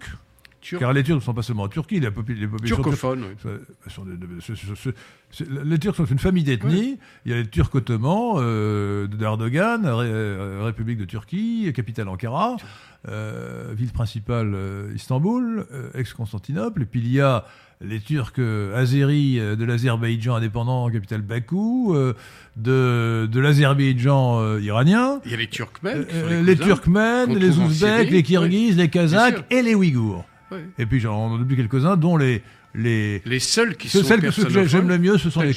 Speaker 1: Car les Turcs ne sont pas seulement en Turquie, les populations
Speaker 2: Turcophones, oui.
Speaker 1: Sont de- ce- les Turcs sont une famille d'ethnies. Il y a les Turcs ottomans euh, d'Erdogan, Ré- euh, République de Turquie, capitale Ankara, euh, ville principale euh, Istanbul, ex-Constantinople. Et puis il y a les Turcs azéris de l'Azerbaïdjan indépendant, capitale Bakou, de, de l'Azerbaïdjan iranien.
Speaker 2: Il y a les Turkmènes. les.
Speaker 1: Turkmènes, les Ouzbeks, les Kirghizes, les Kazakhs et les Ouïghours. Et puis j'en oublie quelques-uns, dont les, les,
Speaker 2: Les seuls qui
Speaker 1: ceux-
Speaker 2: sont
Speaker 1: celles que, j'aime le mieux, ce sont les,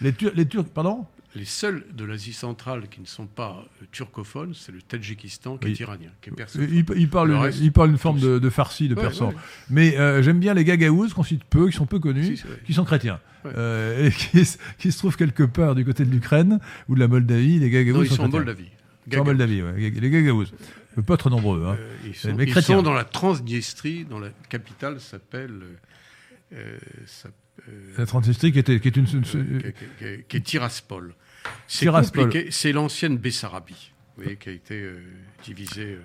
Speaker 1: les, Tur- les Turcs. Pardon
Speaker 2: Les seuls de l'Asie centrale qui ne sont pas euh, turcophones, c'est le Tadjikistan qui
Speaker 1: Oui.
Speaker 2: est iranien, qui est
Speaker 1: il,
Speaker 2: persophone.
Speaker 1: il parle
Speaker 2: Le
Speaker 1: une,
Speaker 2: reste,
Speaker 1: il parle une forme de, de farsi, de
Speaker 2: Ouais,
Speaker 1: persan.
Speaker 2: ouais.
Speaker 1: Mais euh, j'aime bien les Gagaouzes, qu'on cite peu, qui sont peu connus,
Speaker 2: Si,
Speaker 1: qui sont chrétiens. Euh, et qui, se trouvent quelque part du côté de l'Ukraine ou de la Moldavie. Les Gagaouzes
Speaker 2: Non, ils
Speaker 1: sont,
Speaker 2: sont en. Moldavie.
Speaker 1: Ils sont en Moldavie, ouais. Les Gagaouzes. Euh, Pas très nombreux. Hein.
Speaker 2: Euh, ils sont, ils dans la Transnistrie, dont la capitale s'appelle. euh, euh,
Speaker 1: La Transnistrie qui, était, qui est une...
Speaker 2: qui, est Tiraspol. C'est compliqué. C'est l'ancienne Bessarabie, vous voyez, qui a été divisée.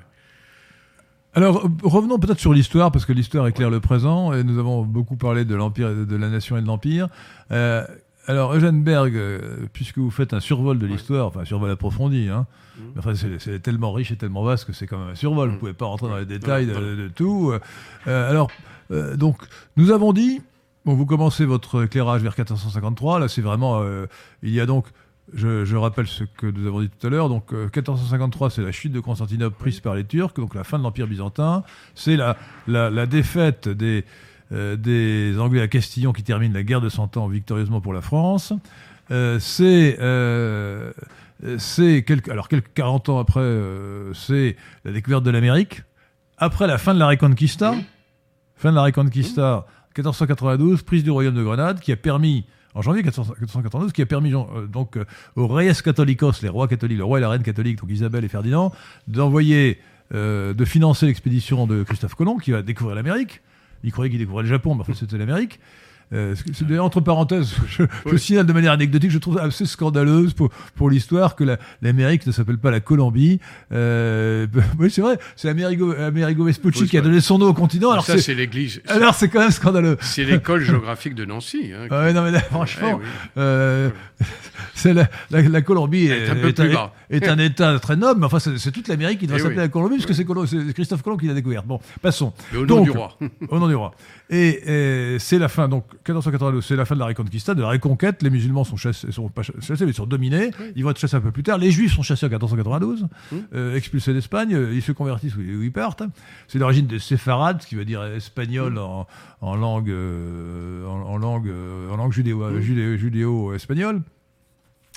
Speaker 1: Alors, revenons peut-être sur l'histoire, parce que l'histoire éclaire le présent, et nous avons beaucoup parlé de l'Empire, de- de la nation et de l'Empire. Euh, alors, Eugène Berg, euh, puisque vous faites un survol de l'histoire, enfin, un survol approfondi, hein,
Speaker 2: Mhm.
Speaker 1: mais enfin, c'est tellement riche et tellement vaste que c'est quand même un survol, vous
Speaker 2: Mhm.
Speaker 1: ne pouvez pas rentrer dans les détails de, tout. Euh, alors, euh, donc, nous avons dit, bon, vous commencez votre éclairage vers 1453, là, c'est vraiment, euh, il y a donc, je, je rappelle ce que nous avons dit tout à l'heure. Donc, euh, 1453, c'est la chute de Constantinople prise par les Turcs, donc la fin de l'Empire byzantin. C'est la, la, la défaite des, euh, des Anglais à Castillon qui termine la guerre de Cent Ans victorieusement pour la France. Euh, c'est euh, c'est quelques, alors quelques 40 ans après, c'est la découverte de l'Amérique. Après la fin de la Reconquista, fin de la Reconquista, 1492, prise du royaume de Grenade, qui a permis en janvier 14- 1492, qui a permis donc aux Reyes Catholicos, les rois catholiques, le roi et la reine catholique, donc Isabelle et Ferdinand, d'envoyer, de financer l'expédition de Christophe Colomb, qui va découvrir l'Amérique. Il croyait qu'il découvrait le Japon, mais en fait c'était l'Amérique. Euh, c'est- entre parenthèses, je, je
Speaker 2: Oui.
Speaker 1: signale de manière anecdotique, je trouve assez scandaleuse pour, pour l'histoire que la- l'Amérique ne s'appelle pas la Colombie. Euh, oui, c'est vrai, c'est Amerigo, Amerigo Vespucci
Speaker 2: Oui,
Speaker 1: qui a donné son nom au continent. Alors
Speaker 2: ça,
Speaker 1: c'est
Speaker 2: l'église.
Speaker 1: alors c'est quand même scandaleux.
Speaker 2: C'est l'école géographique de Nancy. hein, qui-
Speaker 1: Ah ouais, non mais là, franchement,
Speaker 2: Eh oui.
Speaker 1: euh, c'est la, la, la Colombie
Speaker 2: est un
Speaker 1: est État très noble, mais enfin c'est toute l'Amérique qui doit
Speaker 2: Eh
Speaker 1: s'appeler
Speaker 2: oui.
Speaker 1: la Colombie, puisque c'est Colo- c'est Christophe Colomb qui l'a découverte. Bon, passons.
Speaker 2: Mais au nom
Speaker 1: Donc,
Speaker 2: du roi.
Speaker 1: Au nom du roi. Et, c'est la fin, donc 1492, c'est la fin de la Reconquista, de la Reconquête. Les musulmans sont chassés, sont pas chassés, mais ils sont dominés.
Speaker 2: Oui.
Speaker 1: Ils vont être chassés un peu plus tard. Les Juifs sont chassés en 1492,
Speaker 2: Mmh.
Speaker 1: euh, expulsés d'Espagne. Ils se convertissent ou ou ils partent. C'est l'origine des séfarades, ce qui veut dire espagnol en, en langue, euh, en, en langue, euh, en langue judéo,
Speaker 2: Mmh.
Speaker 1: judéo, judéo-espagnole.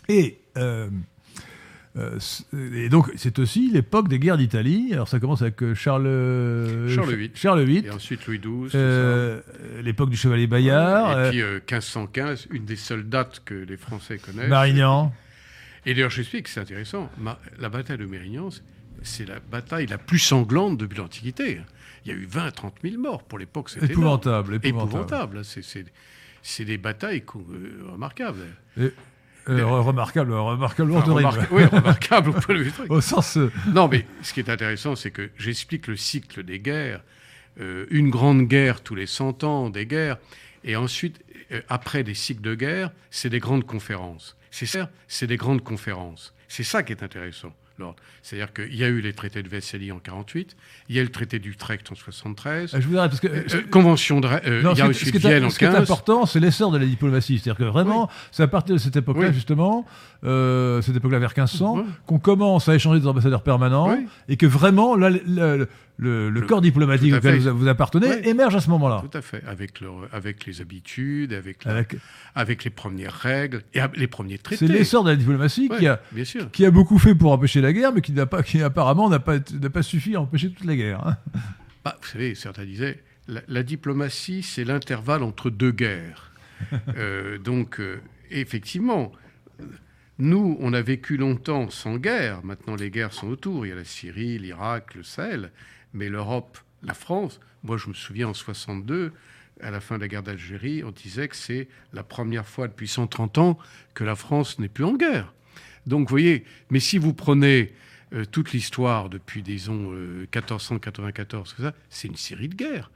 Speaker 1: Et euh, euh, et donc, c'est aussi l'époque des guerres d'Italie. Alors, ça commence avec euh, Charles,
Speaker 2: Charles VIII.
Speaker 1: Charles VIII,
Speaker 2: Et ensuite Louis XII.
Speaker 1: euh, l'époque du chevalier Bayard,
Speaker 2: Et puis euh, 1515, une des seules dates que les Français connaissent.
Speaker 1: Marignan.
Speaker 2: Et d'ailleurs, j'explique, c'est intéressant. La bataille de Mérignan, c'est la bataille la plus sanglante depuis l'Antiquité. Il y a eu 20 30 000 morts. Pour l'époque, c'était.
Speaker 1: Épouvantable, épouvantable.
Speaker 2: Épouvantable. C'est- des batailles remarquables.
Speaker 1: Et, euh, re- remarquable, remarquable,
Speaker 2: Enfin, oui, remarquables au du truc.
Speaker 1: Au sens. euh,
Speaker 2: Non, mais ce qui est intéressant, c'est que j'explique le cycle des guerres. Euh, une grande guerre tous les 100 ans, des guerres. Et ensuite, euh, après des cycles de guerre, c'est des grandes conférences. C'est ça, c'est des grandes conférences. C'est ça qui est intéressant. L'ordre. C'est-à-dire qu'il y a eu les traités de Vesely en 48, il y a eu le traité d'Utrecht en 73.
Speaker 1: Euh, Je voudrais parce que
Speaker 2: euh, convention de, euh,
Speaker 1: non,
Speaker 2: il y a aussi Vienne en
Speaker 1: ce qui est
Speaker 2: 15.
Speaker 1: important, c'est l'essor de la diplomatie. C'est-à-dire que vraiment, c'est à partir de cette époque-là,
Speaker 2: Oui.
Speaker 1: justement, euh, cette époque-là vers 1500,
Speaker 2: Ouais.
Speaker 1: qu'on commence à échanger des ambassadeurs permanents
Speaker 2: Oui.
Speaker 1: et que vraiment, là, le, corps diplomatique auquel vous, vous appartenez
Speaker 2: Oui.
Speaker 1: émerge à ce moment-là.
Speaker 2: Tout à fait, avec, avec les habitudes, avec, la-
Speaker 1: Avec-
Speaker 2: avec les premières règles et les premiers traités.
Speaker 1: C'est l'essor de la diplomatie qui, a, qui a beaucoup fait pour empêcher la guerre, mais qui, n'a pas, qui apparemment n'a pas, n'a pas suffi à empêcher toute la guerre. hein.
Speaker 2: Bah, vous savez, certains disaient, la, la diplomatie, c'est l'intervalle entre deux guerres. Euh, donc, euh, effectivement, nous, on a vécu longtemps sans guerre. Maintenant, les guerres sont autour. Il y a la Syrie, l'Irak, le Sahel. Mais l'Europe, la France, moi, je me souviens en 62, à la fin de la guerre d'Algérie, on disait que c'est la première fois depuis 130 ans que la France n'est plus en guerre. Donc, vous voyez, mais si vous prenez euh, toute l'histoire depuis, disons, euh, 1494, tout ça, c'est une série de guerres.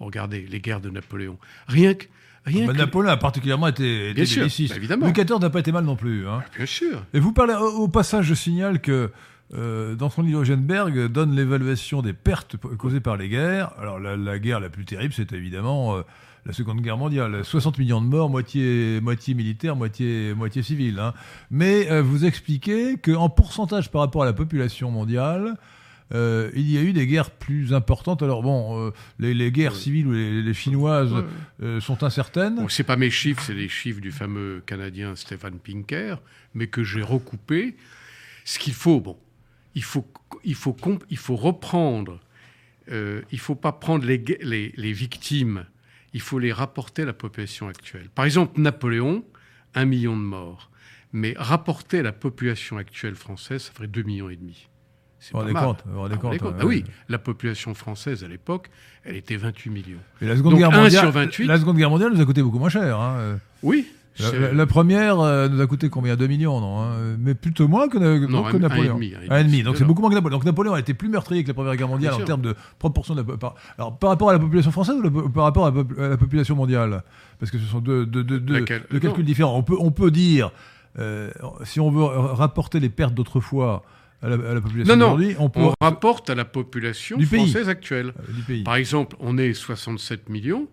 Speaker 2: Regardez les guerres de Napoléon. Rien que. Rien que-
Speaker 1: Napoléon a particulièrement été, été
Speaker 2: Bien sûr, bah, évidemment.
Speaker 1: Louis XIV n'a pas été mal non plus. hein.
Speaker 2: Bien sûr.
Speaker 1: Et vous parlez au, passage, je signale que euh, dans son livre, Eugenberg donne l'évaluation des pertes causées par les guerres. Alors la, la guerre la plus terrible, c'est évidemment euh, la Seconde Guerre mondiale. 60 millions de morts, moitié, moitié militaires, moitié, moitié civils. hein. Mais euh, vous expliquez qu'en pourcentage par rapport à la population mondiale, euh, il y a eu des guerres plus importantes. Alors bon, euh, les, les guerres civiles ou les, les chinoises euh, sont incertaines.
Speaker 2: Bon, c'est pas mes chiffres, c'est les chiffres du fameux Canadien Stéphane Pinker, mais que j'ai recoupé. Ce qu'il faut, bon, il faut, il faut, il faut reprendre. il faut pas prendre les, les, victimes. Il faut les rapporter à la population actuelle. Par exemple, Napoléon, un million de morts. Mais rapporter à la population actuelle française, ça ferait 2 millions et demi.
Speaker 1: Vous vous rendez compte, vous rendez compte,
Speaker 2: compte
Speaker 1: ouais.
Speaker 2: Ah oui, la population française à l'époque, elle était 28 millions.
Speaker 1: Et la Seconde
Speaker 2: Donc,
Speaker 1: Guerre mondiale,
Speaker 2: sur 28.
Speaker 1: la Seconde Guerre mondiale nous a coûté beaucoup moins cher. hein. Euh,
Speaker 2: Oui.
Speaker 1: La, la- la première euh, nous a coûté combien? 2 millions, non hein Mais plutôt moins que,
Speaker 2: Non,
Speaker 1: que
Speaker 2: un
Speaker 1: Napoléon.
Speaker 2: un demi,
Speaker 1: Donc c'est beaucoup moins que Napoléon. Donc Napoléon a été plus meurtrier que la Première Guerre mondiale
Speaker 2: Bien
Speaker 1: en
Speaker 2: sûr.
Speaker 1: termes de proportion de la, par, alors, par rapport à la population française ou par rapport à la, pop- à la population mondiale? Parce que ce sont deux, deux, deux, deux-
Speaker 2: Laquelle?
Speaker 1: deux calculs différents. On peut, on peut dire, euh, si on veut rapporter les pertes d'autrefois à la, à la population
Speaker 2: Non, non.
Speaker 1: on peut...
Speaker 2: On rapporte à la population
Speaker 1: Du pays.
Speaker 2: française actuelle.
Speaker 1: euh, du pays.
Speaker 2: Par exemple, on est 67 millions.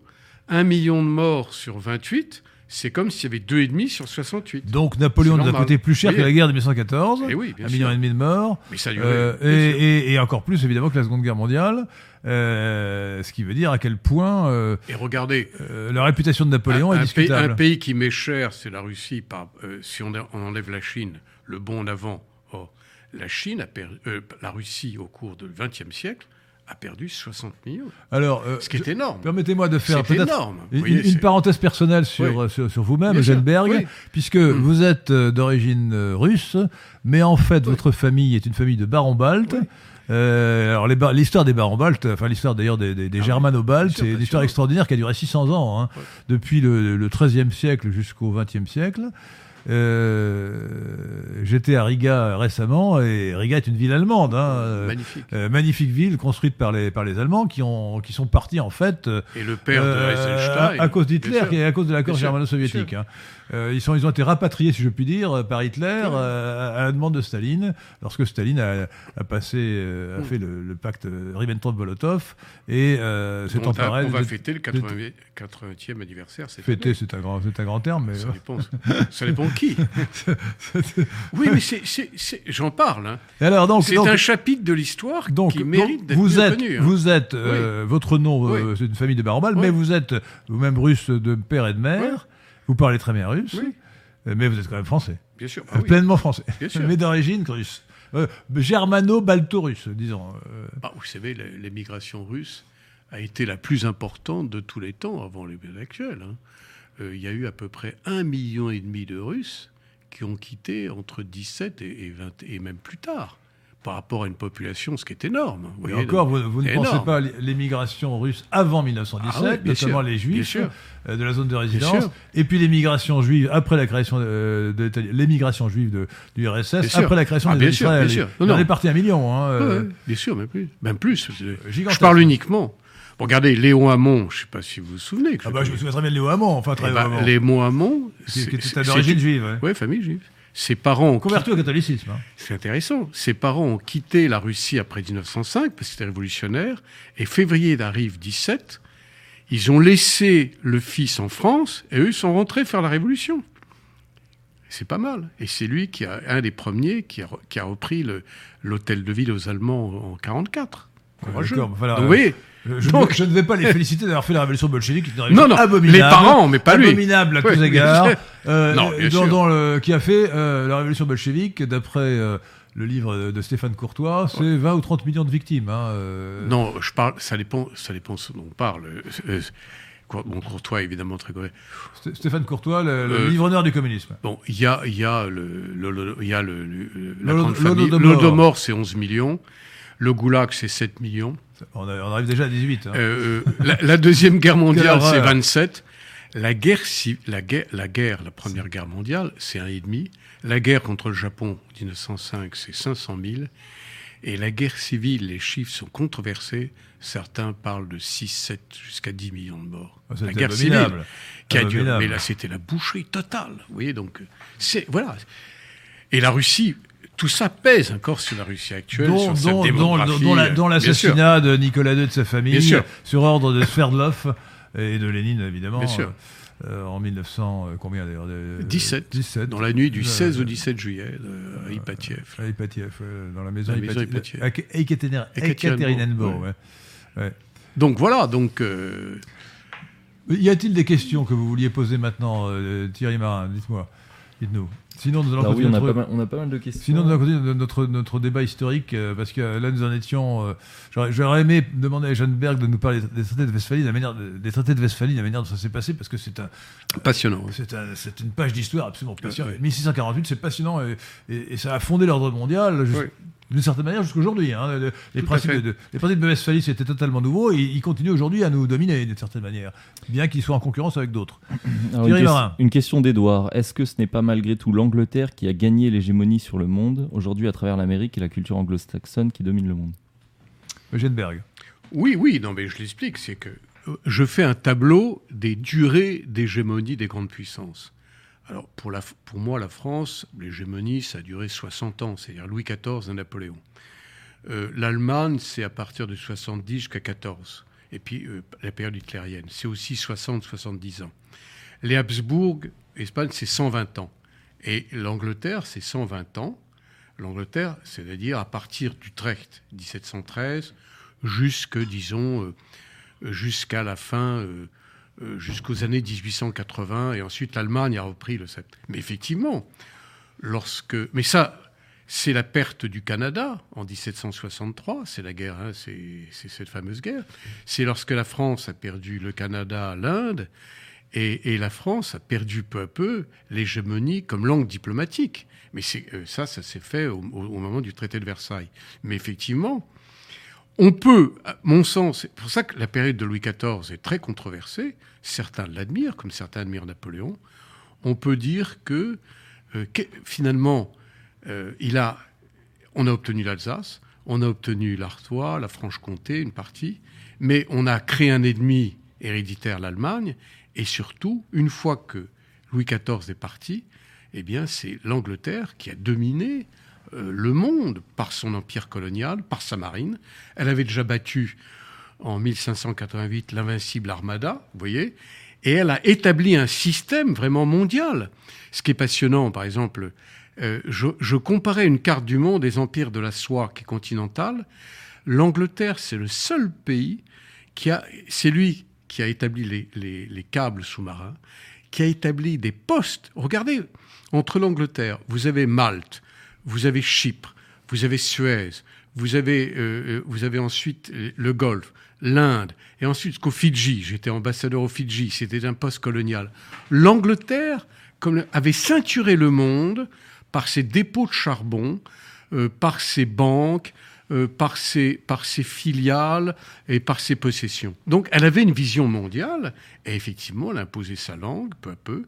Speaker 2: 1 million de morts sur 28, c'est comme s'il y avait 2,5 sur 68.
Speaker 1: Donc Napoléon nous a coûté plus cher
Speaker 2: Oui.
Speaker 1: que la guerre de 1814.
Speaker 2: Eh oui, bien
Speaker 1: un
Speaker 2: sûr.
Speaker 1: million et demi de morts.
Speaker 2: Mais ça.
Speaker 1: Euh, et, et- et encore plus évidemment que la Seconde Guerre mondiale, euh, ce qui veut dire à quel point euh,
Speaker 2: Et regardez,
Speaker 1: la réputation de Napoléon
Speaker 2: un,
Speaker 1: est
Speaker 2: un pays,
Speaker 1: discutable.
Speaker 2: un pays qui m'est cher, c'est la Russie. Par, si on, on enlève la Chine, le bon en avant. La Chine a perdu, euh, la Russie au cours du XXe siècle a perdu 60 millions.
Speaker 1: Alors, euh,
Speaker 2: Ce qui est énorme.
Speaker 1: permettez-moi de faire
Speaker 2: énorme.
Speaker 1: Une,
Speaker 2: voyez,
Speaker 1: une parenthèse personnelle sur,
Speaker 2: Oui.
Speaker 1: euh, sur, sur vous-même, Eugenberg,
Speaker 2: oui.
Speaker 1: puisque
Speaker 2: Mm.
Speaker 1: vous êtes d'origine russe, mais en fait, votre famille est une famille de barons-baltes.
Speaker 2: Oui.
Speaker 1: Euh, alors l'histoire des barons-baltes, enfin l'histoire d'ailleurs des, des, des
Speaker 2: Ah
Speaker 1: germano-baltes, c'est une histoire extraordinaire qui a duré 600 ans, hein,
Speaker 2: Ouais.
Speaker 1: depuis le, 13e siècle jusqu'au 20e siècle. Euh, J'étais à Riga récemment et Riga est une ville allemande. Hein, euh,
Speaker 2: Magnifique.
Speaker 1: euh, magnifique ville construite par les, par les Allemands qui, ont, qui sont partis en fait
Speaker 2: Et le père de
Speaker 1: euh,
Speaker 2: Eisenstein.
Speaker 1: à, à cause d'Hitler et à cause de l'accord germano-soviétique. hein. Euh, ils, sont, ils ont été rapatriés, si je puis dire, par Hitler euh, à la demande de Staline, lorsque Staline a, a passé, euh, a
Speaker 2: Mm.
Speaker 1: fait le, le pacte Ribbentrop-Molotov et euh, s'est
Speaker 2: on, va-
Speaker 1: emparé.
Speaker 2: on va
Speaker 1: de-
Speaker 2: fêter le 80, 80e anniversaire.
Speaker 1: Fêter, c'est un, grand, c'est un grand terme, mais
Speaker 2: Ça dépend, ça dépend de qui. Oui, mais j'en parle. hein.
Speaker 1: Alors donc,
Speaker 2: C'est
Speaker 1: donc,
Speaker 2: un chapitre de l'histoire
Speaker 1: donc,
Speaker 2: qui
Speaker 1: donc,
Speaker 2: mérite d'être
Speaker 1: vous
Speaker 2: mieux
Speaker 1: êtes,
Speaker 2: connu. hein.
Speaker 1: vous êtes, euh, votre nom, euh, c'est une famille de Barambal,
Speaker 2: Oui.
Speaker 1: mais vous êtes vous-même russe de père et de mère. Vous parlez très bien russe,
Speaker 2: Oui.
Speaker 1: mais vous êtes quand même français.
Speaker 2: Bien sûr.
Speaker 1: Euh,
Speaker 2: Ah oui.
Speaker 1: Pleinement français.
Speaker 2: Bien sûr.
Speaker 1: Mais d'origine russe. Euh, Germano-balto-russe, disons. Euh,
Speaker 2: Bah, vous savez, l'émigration russe a été la plus importante de tous les temps avant les actuels. hein. Euh, Il y a eu à peu près un million et demi de Russes qui ont quitté entre 17 et, et 20 et même plus tard, par rapport à une population, ce qui est énorme. vous
Speaker 1: et
Speaker 2: voyez,
Speaker 1: encore, vous, vous ne pensez
Speaker 2: énorme.
Speaker 1: pas à l'émigration russe avant 1917,
Speaker 2: Ah oui, bien
Speaker 1: notamment
Speaker 2: sûr,
Speaker 1: les
Speaker 2: bien
Speaker 1: juifs euh, de la zone de résidence, et puis l'émigration juive après la création euh, de l'État- l'émigration juive de, du RSS,
Speaker 2: Bien sûr.
Speaker 1: après la création
Speaker 2: Ah,
Speaker 1: des
Speaker 2: bien
Speaker 1: États
Speaker 2: sûr, bien sûr. Non.
Speaker 1: est parti un million. Hein,
Speaker 2: Ouais,
Speaker 1: euh,
Speaker 2: bien sûr, même plus. Même plus. Je parle uniquement. Regardez, Léon Hamon, je ne sais pas si vous vous souvenez. que
Speaker 1: Ah bah, je me souviens très bien de Léo Hamon, enfin très
Speaker 2: Eh
Speaker 1: Hamon,
Speaker 2: Léon Hamon,
Speaker 1: qui, était d'origine juive. Ouais,
Speaker 2: famille juive. Ses parents ont
Speaker 1: Converti au catholicisme. hein.
Speaker 2: c'est intéressant. Ses parents ont quitté la Russie après 1905 parce que c'était révolutionnaire. Et février arrive 17. Ils ont laissé le fils en France et eux sont rentrés faire la révolution. C'est pas mal. Et c'est lui qui a un des premiers qui a, qui a repris l'hôtel de ville aux Allemands en 44. Courageux. Donc, vous voyez,
Speaker 1: Je, je
Speaker 2: Donc-
Speaker 1: ne, je ne vais pas les féliciter d'avoir fait la révolution bolchevique,
Speaker 2: Non, non,
Speaker 1: abominable.
Speaker 2: les parents, mais pas lui.
Speaker 1: Abominable à
Speaker 2: Ouais,
Speaker 1: tous égards. Euh,
Speaker 2: Non,
Speaker 1: dans, le, qui a fait euh, la révolution bolchevique, d'après euh, le livre de, Stéphane Courtois, c'est 20 ou 30 millions de victimes. hein, euh.
Speaker 2: Non, je parle, ça dépend, ça dépend ce dont on parle. Euh, euh, bon, Courtois, évidemment, très correct.
Speaker 1: Sté- Stéphane Courtois, le, le
Speaker 2: Euh,
Speaker 1: livre-honneur du communisme.
Speaker 2: Bon, il y a, il y a, le, le- y a le, le- la grande famille.
Speaker 1: L'Holodomor,
Speaker 2: c'est 11 millions. Le Goulag, c'est 7 millions.
Speaker 1: On, arrive déjà à 18. hein.
Speaker 2: Euh, euh, la, la Deuxième Guerre mondiale, c'est
Speaker 1: horreur.
Speaker 2: 27. La guerre, la, guerre, la guerre, la Première Guerre mondiale, c'est 1,5. La guerre contre le Japon, 1905, c'est 500 000. Et la guerre civile, les chiffres sont controversés. Certains parlent de 6, 7, jusqu'à 10 millions de morts.
Speaker 1: Ah,
Speaker 2: la guerre civile,
Speaker 1: abominable.
Speaker 2: qui a duré. Mais là, c'était la boucherie totale. Vous voyez, donc, c'est. Voilà. Et la Russie, tout ça pèse encore sur la Russie actuelle,
Speaker 1: dont,
Speaker 2: sur
Speaker 1: dont- dont-
Speaker 2: démographie.
Speaker 1: dont la- dont
Speaker 2: euh, sûr.
Speaker 1: l'assassinat de Nicolas II et de sa famille, sur ordre de Sverdlov et de Lénine, évidemment,
Speaker 2: Bien sûr.
Speaker 1: euh, en 1900, euh, combien d'ailleurs de-
Speaker 2: 17.
Speaker 1: 17.
Speaker 2: Dans la nuit du
Speaker 1: Euh,
Speaker 2: 16 au 17 juillet, à Ipatiev.
Speaker 1: à Ipatiev, dans la maison,
Speaker 2: La maison
Speaker 1: Ipatiev.
Speaker 2: Ipatiev.
Speaker 1: à Ek- Ekaterinenburg, ouais. Ouais.
Speaker 2: Donc voilà, donc euh,
Speaker 1: Y a-t-il des questions que vous vouliez poser maintenant, euh, Thierry Marin Dites-moi. Dites-nous. Sinon, nous allons
Speaker 3: Alors oui,
Speaker 1: continuer
Speaker 3: on a,
Speaker 1: notre-
Speaker 3: pas mal, on a pas mal de questions.
Speaker 1: Sinon, nous allons continuer notre, notre débat historique, euh, parce que là, nous en étions. euh, J'aurais j'aurais aimé demander à Jeanne Berg de nous parler des traités de Westphalie, de la manière, de- des traités de Westphalie, de la manière dont ça s'est passé, parce que c'est un,
Speaker 2: passionnant.
Speaker 1: c'est un- c'est une page d'histoire absolument passionnante. 1648, c'est passionnant et, et- et ça a fondé l'ordre mondial,
Speaker 2: Oui.
Speaker 1: D'une certaine manière, jusqu'aujourd'hui. hein. Le- Les, principes de, les principes de Westphalie, c'était totalement nouveau et ils continuent aujourd'hui à nous dominer d'une certaine manière, bien qu'ils soient en concurrence avec d'autres.
Speaker 3: Une, question d'Edouard. Est-ce que ce n'est pas malgré tout l'Angleterre qui a gagné l'hégémonie sur le monde, aujourd'hui à travers l'Amérique et la culture anglo-saxonne qui domine le monde?
Speaker 1: Eugène Berg.
Speaker 2: Oui, oui, non, mais je l'explique, c'est que euh, je fais un tableau des durées d'hégémonie des grandes puissances. Alors, pour, la, pour moi, la France, l'hégémonie, ça a duré 60 ans, c'est-à-dire Louis XIV et Napoléon. Euh, L'Allemagne, c'est à partir de 70 jusqu'à 14. Et puis, euh, la période hitlérienne, c'est aussi 60-70 ans. Les Habsbourg, Espagne, c'est 120 ans. Et l'Angleterre, c'est 120 ans. L'Angleterre, c'est-à-dire à partir d'Utrecht, 1713, jusque, disons, euh, jusqu'à la fin, jusqu'aux années 1880, et ensuite l'Allemagne a repris le sept. Mais effectivement, lorsque. Mais ça, c'est la perte du Canada en 1763, c'est la guerre, hein, c'est cette fameuse guerre. C'est lorsque la France a perdu le Canada l'Inde, et, la France a perdu peu à peu l'hégémonie comme langue diplomatique. Mais euh, ça, ça s'est fait au moment du traité de Versailles. Mais effectivement, on peut, à mon sens, c'est pour ça que la période de Louis XIV est très controversée. Certains l'admirent, comme certains admirent Napoléon. On peut dire que, euh, finalement, euh, il a, on a obtenu l'Alsace, on a obtenu l'Artois, la Franche-Comté, une partie, mais on a créé un ennemi héréditaire, l'Allemagne, et surtout, une fois que Louis XIV est parti, eh bien, c'est l'Angleterre qui a dominé le monde par son empire colonial, par sa marine. Elle avait déjà battu en 1588 l'invincible Armada, vous voyez, et elle a établi un système vraiment mondial. Ce qui est passionnant, par exemple, euh, je, comparais une carte du monde des empires de la soie qui est continentale. L'Angleterre, c'est le seul pays qui a, c'est lui qui a établi les câbles sous-marins, qui a établi des postes. Regardez, entre l'Angleterre, vous avez Malte, vous avez Chypre, vous avez Suez, vous avez, euh, euh, vous avez ensuite le Golfe, l'Inde, et ensuite jusqu'aux Fidji. J'étais ambassadeur aux Fidji, c'était un poste colonial. L'Angleterre avait ceinturé le monde par ses dépôts de charbon, euh, par ses banques, euh, par, ses, par ses filiales et par ses possessions. Donc elle avait une vision mondiale, et effectivement, elle a imposé sa langue peu à peu,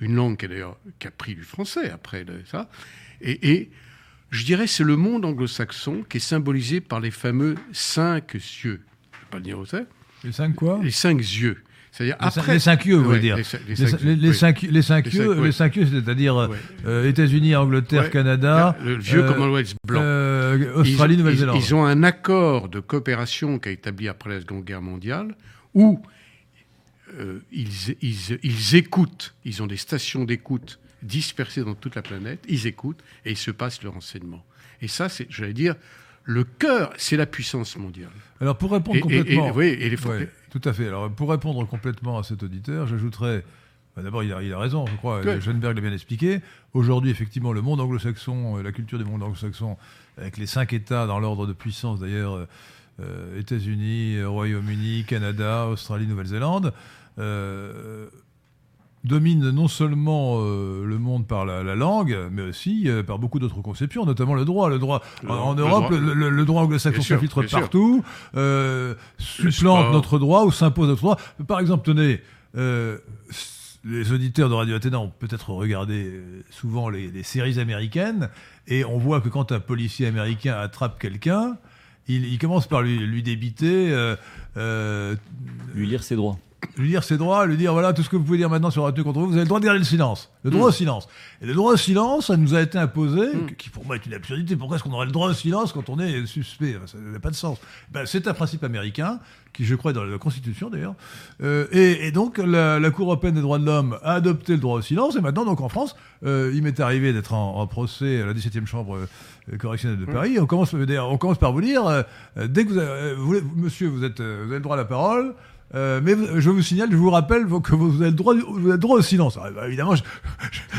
Speaker 2: une langue qui a qui a pris du français après ça. Et, et je dirais c'est le monde anglo-saxon qui est symbolisé par les fameux cinq yeux. Je ne vais pas le dire où c'est.
Speaker 1: Les cinq quoi?
Speaker 2: Les cinq yeux. C'est-à-dire
Speaker 1: Les,
Speaker 2: après
Speaker 1: les cinq yeux, vous voulez dire
Speaker 2: les cin- les
Speaker 1: Les,
Speaker 2: cinq
Speaker 1: les-
Speaker 2: yeux,
Speaker 1: les cinq, yeux, c'est-à-dire euh,
Speaker 2: Ouais.
Speaker 1: euh, États-Unis, Angleterre,
Speaker 2: Ouais.
Speaker 1: Canada,
Speaker 2: le vieux
Speaker 1: euh,
Speaker 2: Commonwealth blanc.
Speaker 1: euh, Australie, Nouvelle-Zélande.
Speaker 2: ils- ils ont un accord de coopération qui a établi après la Seconde Guerre mondiale où euh, ils, ils- ils écoutent, ils ont des stations d'écoute dispersées dans toute la planète, ils écoutent et ils se passent le renseignement. Et ça, c'est, j'allais dire, le cœur, c'est la puissance mondiale.
Speaker 1: Alors pour répondre
Speaker 2: Et,
Speaker 1: complètement,
Speaker 2: et- oui, et les
Speaker 1: Ouais, tout à fait. Alors pour répondre complètement à cet auditeur, j'ajouterais. bah, D'abord, il a, il a raison, je crois.
Speaker 2: Ouais.
Speaker 1: Schoenberg l'a bien expliqué. Aujourd'hui, effectivement, le monde anglo-saxon, euh, la culture du monde anglo-saxon, avec les cinq États dans l'ordre de puissance, d'ailleurs, euh, euh, États-Unis, Royaume-Uni, Canada, Australie, Nouvelle-Zélande, euh, domine non seulement euh, le monde par la, la langue, mais aussi euh, par beaucoup d'autres conceptions, notamment le droit. Le droit
Speaker 2: Le
Speaker 1: en,
Speaker 2: le
Speaker 1: Europe,
Speaker 2: droit-
Speaker 1: le, le- le droit anglo-saxon s'infiltre partout, euh, supplante notre droit ou s'impose notre droit. Par exemple, tenez, euh, les auditeurs de Radio Athéna ont peut-être regardé souvent les, les séries américaines, et on voit que quand un policier américain attrape quelqu'un, il, il commence par lui, lui débiter, euh, euh,
Speaker 3: Lui lire ses droits.
Speaker 1: Lui dire ses droits, lui dire voilà tout ce que vous pouvez dire maintenant sur la contre vous, vous avez le droit de garder le silence. Le droit
Speaker 2: Mm.
Speaker 1: au silence. Et le droit au silence, ça nous a été imposé,
Speaker 2: Mm.
Speaker 1: qui pour moi est une absurdité. Pourquoi est-ce qu'on aurait le droit au silence quand on est suspect? Ça n'a pas de sens. Ben, c'est un principe américain, qui je crois est dans la Constitution d'ailleurs. Euh, et, et donc la, la Cour européenne des droits de l'homme a adopté le droit au silence, et maintenant donc en France, euh, il m'est arrivé d'être en, en procès à la 17e chambre euh, correctionnelle de Paris. On commence, on commence par vous dire, dès que vous, avez- vous monsieur, vous, êtes, vous avez le droit à la parole. Euh, mais je vous signale, je vous rappelle que vous avez le droit, vous avez le droit au silence. Alors, bah, évidemment, je,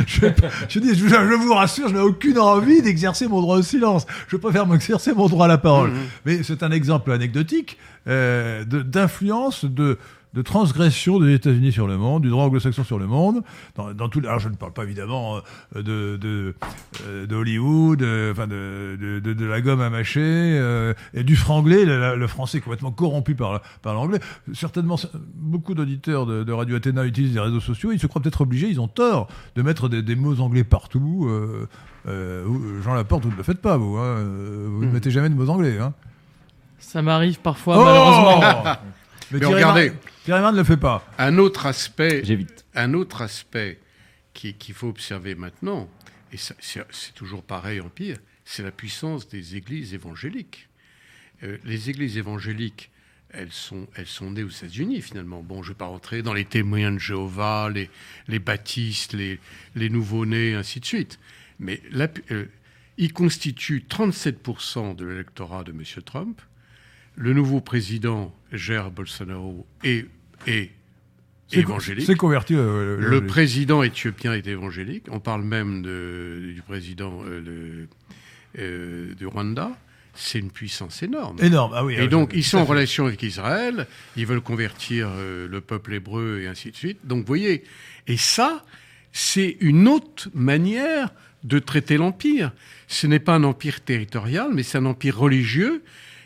Speaker 1: je, je, dis, vous rassure, je n'ai aucune envie d'exercer mon droit au silence. Je préfère m'exercer mon droit à la parole.
Speaker 2: Mhm.
Speaker 1: Mais c'est un exemple anecdotique euh, d'influence, de, de transgression des États-Unis sur le monde, du droit anglo-saxon sur le monde. Dans, dans tout, alors je ne parle pas évidemment euh, de, de, euh, de Hollywood, euh, enfin de, de, de, de la gomme à mâcher, euh, et du franglais, le, le français complètement corrompu par, par l'anglais. Certainement, beaucoup d'auditeurs de, de Radio Athéna utilisent les réseaux sociaux, ils se croient peut-être obligés, ils ont tort de mettre des, des mots anglais partout. Euh, euh, Jean Laporte, vous ne le faites pas, vous. Hein, vous ne
Speaker 2: Mhm.
Speaker 1: mettez jamais de mots anglais. Hein.
Speaker 4: Ça m'arrive parfois,
Speaker 1: Oh
Speaker 4: malheureusement.
Speaker 1: Mais,
Speaker 2: regardez.
Speaker 1: Marx ne le fait pas.
Speaker 2: Un autre aspect,
Speaker 3: J'évite.
Speaker 2: un autre aspect qui- qu'il faut observer maintenant, et ça- c'est toujours pareil en pire, c'est la puissance des églises évangéliques. Euh, les églises évangéliques, elles sont, elles sont nées aux États-Unis finalement. Bon, je ne vais pas rentrer dans les témoins de Jéhovah, les, les baptistes, les, les nouveaux-nés, ainsi de suite. Mais la euh, ils constituent 37% de l'électorat de M. Trump. Le nouveau président, Jair Bolsonaro, est,
Speaker 1: C'est-
Speaker 2: évangélique.
Speaker 1: C'est converti. euh,
Speaker 2: Le président éthiopien est évangélique. On parle même de- du président euh, le- euh, du Rwanda. C'est une puissance énorme.
Speaker 1: Énorme. Ah oui.
Speaker 2: Et
Speaker 1: ah,
Speaker 2: donc,
Speaker 1: je-
Speaker 2: ils sont en relation avec Israël, ils veulent convertir le peuple hébreu et ainsi de suite. Donc, vous voyez, et ça, c'est une autre manière de traiter l'empire. Ce n'est pas un empire territorial, mais c'est un empire religieux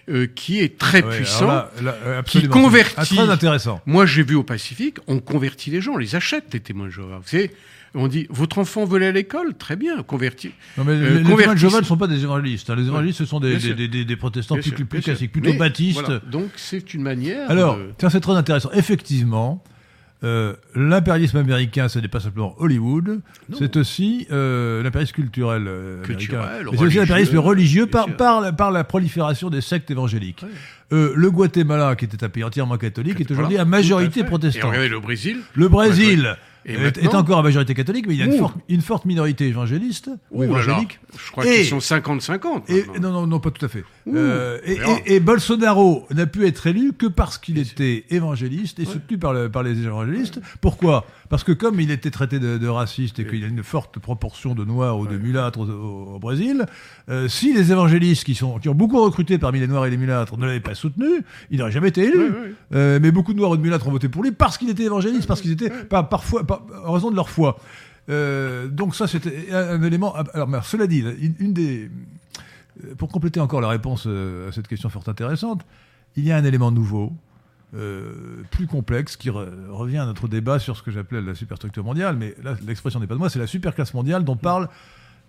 Speaker 2: euh, qui est très
Speaker 1: Ouais,
Speaker 2: puissant.
Speaker 1: alors là, là, euh, absolument.
Speaker 2: convertit-
Speaker 1: Ah, très intéressant.
Speaker 2: Moi, j'ai vu au Pacifique, on convertit les gens, on les achète, les témoins de Jéhovah. Vous savez, on dit, votre enfant veut aller à l'école Très bien, converti.
Speaker 1: Non, mais
Speaker 2: Euh,
Speaker 1: les, témoins de Jéhovah ne sont pas des évangélistes. hein. Les évangélistes, ce sont des, protestants
Speaker 2: Bien
Speaker 1: plus,
Speaker 2: sûr,
Speaker 1: plus classiques, plutôt
Speaker 2: Mais,
Speaker 1: baptistes.
Speaker 2: voilà. Donc, c'est une manière.
Speaker 1: Alors,
Speaker 2: de-
Speaker 1: tiens, c'est très intéressant. Effectivement, euh, l'impérialisme américain, ce n'est pas simplement Hollywood, c'est aussi euh, l'impérialisme culturel, euh, américain. Mais c'est aussi l'impérialisme religieux par, par, la- par la prolifération des sectes évangéliques.
Speaker 2: Ouais.
Speaker 1: Euh, le Guatemala, qui était un pays entièrement catholique, est aujourd'hui à majorité
Speaker 2: à fait. Et regardez le Brésil.
Speaker 1: Le Brésil
Speaker 2: Et
Speaker 1: est, encore à majorité catholique, mais il y a une, forte- une forte minorité évangéliste ou
Speaker 2: Ouh là là,
Speaker 1: évangélique.
Speaker 2: Je crois qu'ils sont 50-50.
Speaker 1: Et, non, non, non, pas tout à fait. Euh, et, Bolsonaro n'a pu être élu que parce qu'il était évangéliste et soutenu par, le- par les évangélistes. Pourquoi? Parce que comme il était traité de, de raciste et qu'il y a une forte proportion de noirs ou de mulâtres au, au- au Brésil, euh, si les évangélistes qui, sont, qui ont beaucoup recruté parmi les noirs et les mulâtres ne l'avaient pas soutenu, il n'aurait jamais été élu. Euh, mais beaucoup de noirs et de mulâtres ont voté pour lui parce qu'il était évangéliste, parce qu'ils étaient, parfois, pas, en raison de leur foi. Euh, donc ça, c'était un, élément. Alors, mais cela dit, une, une des, pour compléter encore la réponse à cette question fort intéressante, il y a un élément nouveau, euh, plus complexe, qui re- revient à notre débat sur ce que j'appelais la superstructure mondiale. Mais là, l'expression n'est pas de moi, c'est la superclasse mondiale dont parle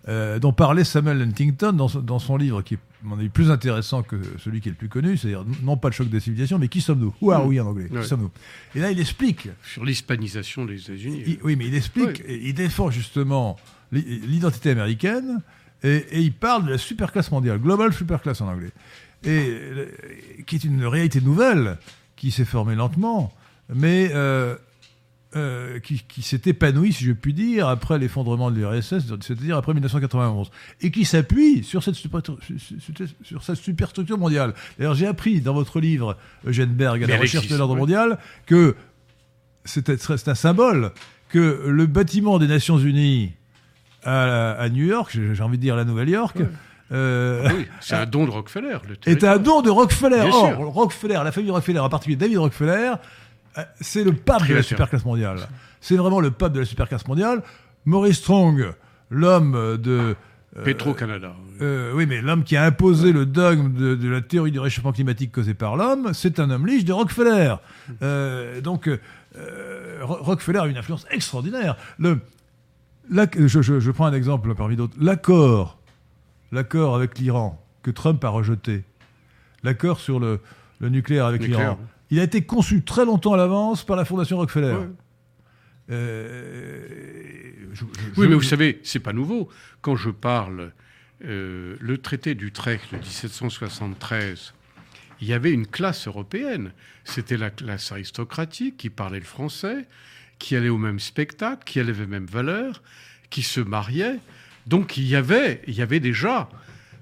Speaker 1: euh, dont parlait Samuel Huntington dans, son- dans son livre, qui est, à mon avis, plus intéressant que celui qui est le plus connu, c'est-à-dire non pas le choc des civilisations, mais qui sommes-nous? Who are we en anglais?
Speaker 2: Ouais.
Speaker 1: Qui sommes-nous? Et là, il explique
Speaker 2: Sur l'hispanisation des États-Unis.
Speaker 1: oui, mais il explique, et il défend justement l'i- l'identité américaine, et, et il parle de la superclasse mondiale, global superclass en anglais, et euh, qui est une réalité nouvelle qui s'est formée lentement, mais euh, euh, qui, qui s'est épanouie, si je puis dire, après l'effondrement de l'URSS, c'est-à-dire après 1991, et qui s'appuie sur cette, sur- superstructure mondiale. D'ailleurs, j'ai appris dans votre livre, Eugène Berg, à
Speaker 2: Mais
Speaker 1: la recherche de l'ordre
Speaker 2: oui.
Speaker 1: mondial, que c'est un symbole que le bâtiment des Nations Unies à, à New York, j'ai envie de dire la Nouvelle-York,
Speaker 2: Ouais.
Speaker 1: Euh,
Speaker 2: Oui, c'est un don de Rockefeller. Le
Speaker 1: est un don de Rockefeller. Or. Rockefeller, la famille Rockefeller, en particulier David Rockefeller, euh, c'est le pape de la superclasse mondiale. C'est vraiment le pape de la superclasse mondiale. Maurice Strong, l'homme de... euh,
Speaker 2: Petro-Canada.
Speaker 1: euh, oui, mais l'homme qui a imposé le dogme de, de la théorie du réchauffement climatique causée par l'homme, c'est un homme lige de Rockefeller. Euh, donc, Ro- Rockefeller a une influence extraordinaire. Le, l'ac- je, je- je prends un exemple parmi d'autres. L'accord, l'accord avec l'Iran que Trump a rejeté, l'accord sur le, le nucléaire avec l'Iran, il a été conçu très longtemps à l'avance par la Fondation Rockefeller.
Speaker 2: Ouais.
Speaker 1: Euh, je- je-
Speaker 2: Oui,
Speaker 1: je-
Speaker 2: mais vous savez, c'est pas nouveau. Quand je parle euh, le traité d'Utrecht de 1773, il y avait une classe européenne. C'était la classe aristocratique qui parlait le français, qui allait au même spectacle, qui avait les mêmes valeurs, qui se mariait. Donc il y avait, il y avait déjà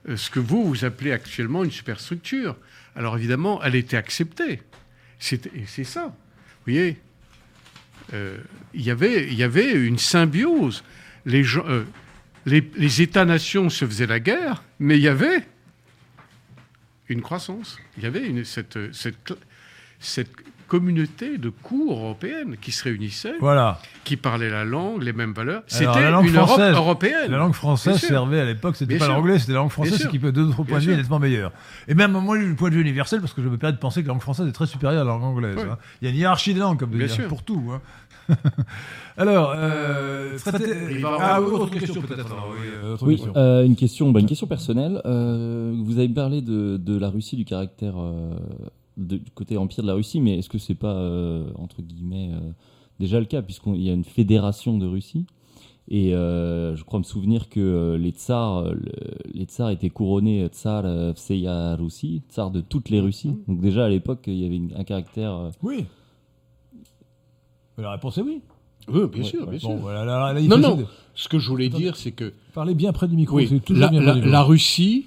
Speaker 2: euh, ce que vous, appelez actuellement une superstructure. Alors évidemment, elle était acceptée. C'est ça. Vous voyez euh, il, y avait, une symbiose. Euh, les, les États-nations se faisaient la guerre, mais il y avait une croissance. Il y avait cette communauté de cours européennes qui se réunissaient,
Speaker 1: Voilà.
Speaker 2: qui parlaient la langue, les mêmes valeurs. C'était
Speaker 1: la langue
Speaker 2: une Europe
Speaker 1: française-
Speaker 2: européenne.
Speaker 1: La langue française servait à l'époque, c'était pas l'anglais, c'était la langue française, ce qui peut, de notre point
Speaker 2: Bien
Speaker 1: de vue, est nettement meilleur. Et même, moi, du point de vue universel, parce que je me permets de penser que la langue française est très supérieure à la langue anglaise. Hein. Il y a une hiérarchie des langues, comme de
Speaker 2: Bien
Speaker 1: dire,
Speaker 2: sûr.
Speaker 1: pour tout. hein. Alors, euh, traité-
Speaker 2: Il va y avoir
Speaker 1: ah,
Speaker 2: autre
Speaker 1: autre question peut-être. oui, euh, autre
Speaker 3: Oui,
Speaker 1: question.
Speaker 3: euh, une question, bah, une question personnelle. Euh, vous avez parlé de, de la Russie, du caractère euh, du côté empire de la Russie, mais est-ce que c'est pas euh, entre guillemets euh, déjà le cas puisqu'il y a une fédération de Russie et euh, je crois me souvenir que euh, les tsars, euh, le- les tsars étaient couronnés tsar euh, Vseya Russie, tsar de toutes les Russies. Donc déjà à l'époque il y avait une- un caractère. euh,
Speaker 1: Oui. La réponse est oui.
Speaker 2: Oui, bien
Speaker 3: Ouais,
Speaker 2: sûr, bien
Speaker 1: Bon,
Speaker 2: sûr.
Speaker 1: voilà, là, là, il
Speaker 2: Non, non.
Speaker 1: de-
Speaker 2: Ce que je voulais dire, c'est que
Speaker 1: Parlez bien près du micro.
Speaker 2: Oui, la,
Speaker 1: bien.
Speaker 2: Russie,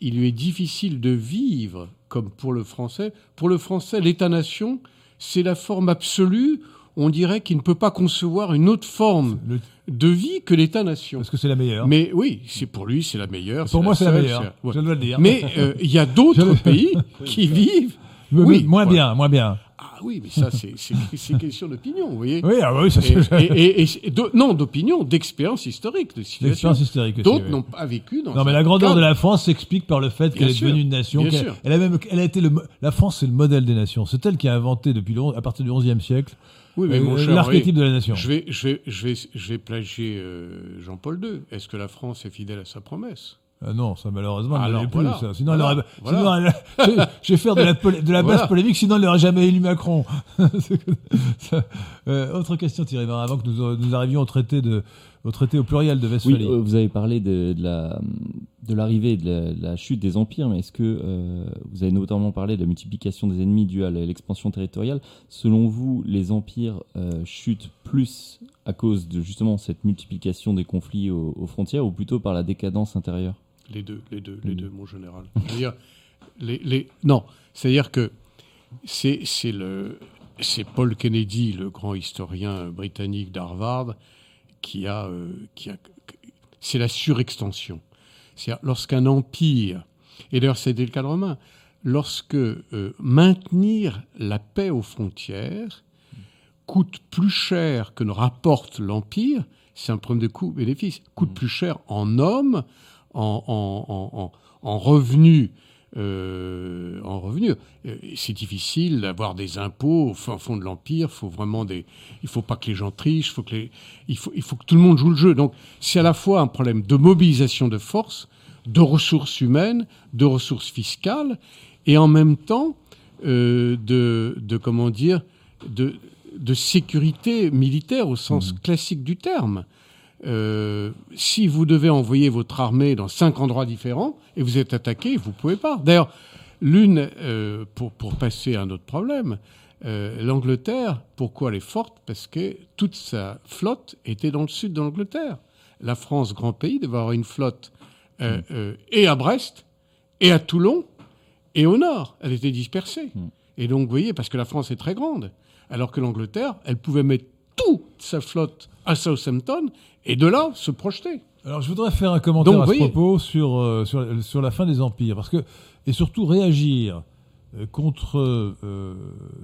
Speaker 2: il lui est difficile de vivre comme pour le français. Pour le français, l'État-nation, c'est la forme absolue. On dirait qu'il ne peut pas concevoir une autre forme
Speaker 1: Le-
Speaker 2: de vie que l'État-nation.
Speaker 1: Parce que c'est la meilleure?
Speaker 2: Mais oui, c'est pour lui, c'est la meilleure.
Speaker 1: Pour moi, c'est la meilleure.
Speaker 2: ouais.
Speaker 1: Je dois le dire.
Speaker 2: Mais euh, il y a d'autres pays qui vivent. Oui,
Speaker 1: moins
Speaker 2: voilà.
Speaker 1: bien, moins bien.
Speaker 2: Ah oui, mais ça, c'est question d'opinion, vous voyez.
Speaker 1: Oui, ah oui, ça
Speaker 2: Et,
Speaker 1: c'est
Speaker 2: et- et- et c'est- de- non, d'opinion, d'expérience historique, de situation.
Speaker 1: historique aussi.
Speaker 2: D'autres
Speaker 1: oui.
Speaker 2: n'ont pas vécu dans
Speaker 1: Non, mais la grandeur
Speaker 2: cadre.
Speaker 1: de la France s'explique par le fait qu'elle est devenue une nation.
Speaker 2: bien
Speaker 1: qu'elle-
Speaker 2: sûr.
Speaker 1: Elle a même, elle a été le, la France, c'est le modèle des nations. C'est elle qui a inventé depuis le, à partir du XIe siècle
Speaker 2: Oui, mais
Speaker 1: euh, l'archétype de la nation.
Speaker 2: Je vais, je vais, je vais, je vais plagier euh, Jean-Paul II. Est-ce que la France est fidèle à sa promesse?
Speaker 1: Ah non, ça malheureusement, elle ne l'est plus.
Speaker 2: voilà.
Speaker 1: ça. Sinon,
Speaker 2: Voilà.
Speaker 1: elle aurait-
Speaker 2: Voilà.
Speaker 1: sinon, elle- je, vais faire de la, de la basse
Speaker 2: Voilà.
Speaker 1: polémique, sinon elle n'aurait jamais élu Macron. Ça- euh, autre question, Thierry, Marin, avant que nous, nous arrivions au traité de, au traité au pluriel de
Speaker 3: Oui,
Speaker 1: Westphalie.
Speaker 3: euh, vous avez parlé de, de la de l'arrivée et de la, de la chute des empires, mais est-ce que euh, vous avez notamment parlé de la multiplication des ennemis due à l'expansion territoriale Selon vous, les empires euh, chutent plus à cause de justement cette multiplication des conflits aux, aux frontières ou plutôt par la décadence intérieure?
Speaker 2: Les deux, les deux, les
Speaker 3: Mm.
Speaker 2: deux, mon général. C'est-à-dire, les, les, non, c'est-à-dire que c'est, c'est le, c'est Paul Kennedy, le grand historien britannique d'Harvard, qui a, euh, qui a, c'est la surextension. C'est-à-dire, lorsqu'un empire, et d'ailleurs c'était le cas de Romain, lorsque euh, maintenir la paix aux frontières coûte plus cher que ne rapporte l'empire, c'est un problème de coût-bénéfice, coûte plus cher en hommes, en, en, en, en, en revenus, euh, en revenus. Euh, C'est difficile d'avoir des impôts au fond de l'empire. Faut vraiment des. Il faut pas que les gens trichent. Faut que les. Il faut, il faut que tout le monde joue le jeu. Donc c'est à la fois un problème de mobilisation de force, de ressources humaines, de ressources fiscales, et en même temps euh, de, de comment dire de, de sécurité militaire au sens classique du terme. Euh, si vous devez envoyer votre armée dans cinq endroits différents et vous êtes attaqué, vous pouvez pas. D'ailleurs, l'une, euh, pour, pour passer à un autre problème, euh, l'Angleterre, pourquoi elle est forte? Parce que toute sa flotte était dans le sud de l'Angleterre. La France, grand pays, devait avoir une flotte euh, euh, et à Brest, et à Toulon, et au nord. Elle était dispersée. Et donc, vous voyez, parce que la France est très grande, alors que l'Angleterre, elle pouvait mettre toute sa flotte à Southampton et de là se projeter.
Speaker 1: Alors, je voudrais faire un commentaire
Speaker 2: Donc,
Speaker 1: à ce propos sur, euh, sur, sur la fin des empires, parce que, et surtout réagir euh, contre euh,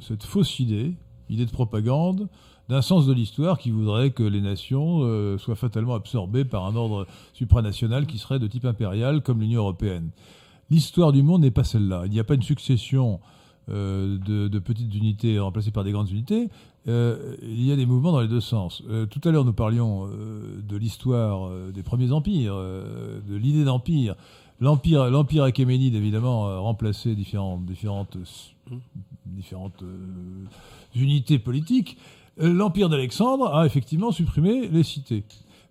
Speaker 1: cette fausse idée, idée de propagande, d'un sens de l'histoire qui voudrait que les nations soient fatalement absorbées par un ordre supranational qui serait de type impérial, comme l'Union européenne. L'histoire du monde n'est pas celle-là. Il n'y a pas une succession de, de petites unités remplacées par des grandes unités. Euh, il y a des mouvements dans les deux sens. Euh, tout à l'heure, nous parlions euh, de l'histoire des premiers empires, de l'idée d'empire. L'empire, l'empire achéménide, évidemment, a remplacé différentes, différentes, unités politiques. L'empire d'Alexandre a effectivement supprimé les cités.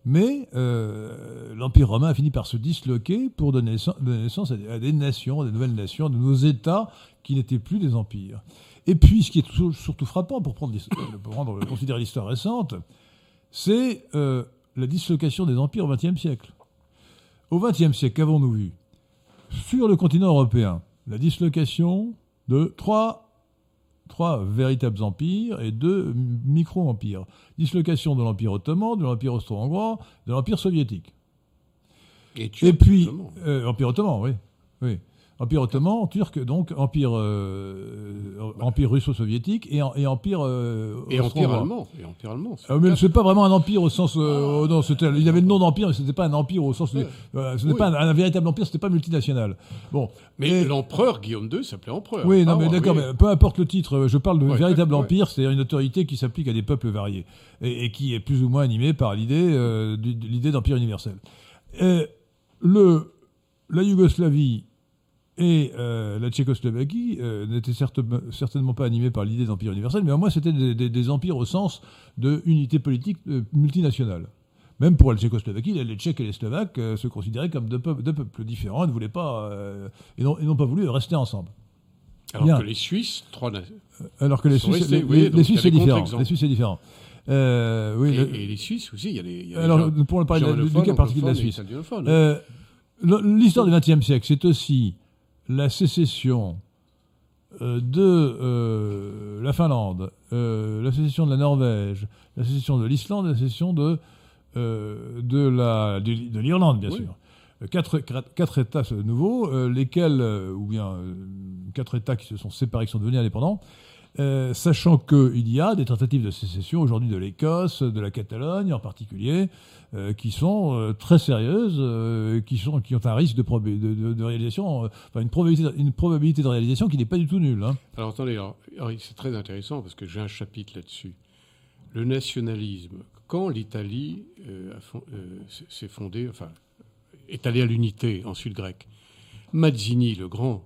Speaker 1: Mais l'Empire romain a fini par se disloquer pour donner naissance, à des nations, à des nouvelles nations, à de nouveaux États qui n'étaient plus des empires. Et puis, ce qui est tout- surtout frappant pour, prendre, pour prendre- considérer l'histoire récente, c'est euh, la dislocation des empires au XXe siècle. Au XXe siècle, qu'avons-nous vu? Sur le continent européen, la dislocation de trois, trois véritables empires et deux micro-empires. Dislocation de l'Empire ottoman, de l'Empire austro-hongrois, de l'Empire soviétique.
Speaker 2: Et,
Speaker 1: puis,
Speaker 2: notamment.
Speaker 1: euh, Empire ottoman, oui. oui. Empire ottoman, turc, donc Empire, euh, empire russo-soviétique et, et Empire euh,
Speaker 2: et empire allemand. Et empire allemand.
Speaker 1: Ah, mais c'est pas vraiment un empire au sens. euh, oh non, c'était, il avait le nom d'empire, mais c'était pas un empire au sens. Euh, ce n'est
Speaker 2: Oui.
Speaker 1: pas un, un véritable empire, c'était pas multinational. Bon.
Speaker 2: Mais
Speaker 1: Et-
Speaker 2: l'empereur Guillaume II s'appelait empereur.
Speaker 1: oui, non,
Speaker 2: Ah,
Speaker 1: mais
Speaker 2: ouais,
Speaker 1: d'accord,
Speaker 2: oui.
Speaker 1: mais peu importe le titre, je parle de
Speaker 2: Ouais,
Speaker 1: véritable
Speaker 2: ouais.
Speaker 1: empire, c'est-à-dire une autorité qui s'applique à des peuples variés et, et qui est plus ou moins animée par l'idée, euh, l'idée d'empire universel. Euh, le, la Yougoslavie et euh, la Tchécoslovaquie euh, certes- certainement pas animées par l'idée d'empire universel, mais au moins c'était des, des- des empires au sens de unité politique euh, multinationale. Même pour la Tchécoslovaquie, les Tchèques et les Slovaques euh, se considéraient comme deux, peuples- deux peuples différents et ne voulaient pas et n'ont pas voulu rester ensemble.
Speaker 2: Alors
Speaker 1: Bien.
Speaker 2: que les Suisses, trois na-
Speaker 1: Alors que les Suisses,
Speaker 2: restés,
Speaker 1: les,
Speaker 2: oui,
Speaker 1: les- les Suisses c'est différent. Les Suisses c'est différent. Oui.
Speaker 2: et,
Speaker 1: le-
Speaker 2: et les Suisses aussi, il y a y des
Speaker 1: alors
Speaker 2: gens
Speaker 1: pour parler du, cas particulier de la Suisse, le- l'histoire du XXe siècle, c'est aussi la sécession euh, de euh, la Finlande, euh, la sécession de la Norvège, la sécession de l'Islande, la sécession de euh, de la de, de l'Irlande, bien
Speaker 2: Oui.
Speaker 1: sûr. Quatre, quatre, quatre États nouveaux, lesquels, ou bien quatre États qui se sont séparés, qui sont devenus indépendants, euh, sachant qu'il y a des tentatives de sécession aujourd'hui de l'Écosse, de la Catalogne en particulier, euh, qui sont euh, très sérieuses, qui, sont, qui ont un risque de, réalisation, enfin une probabilité, probabilité de réalisation qui n'est pas du tout nulle. hein.
Speaker 2: Alors attendez, c'est très intéressant parce que j'ai un chapitre là-dessus. Le nationalisme. Quand l'Italie s'est- fondée, enfin, est allée à l'unité, ensuite grecque, Mazzini, le grand,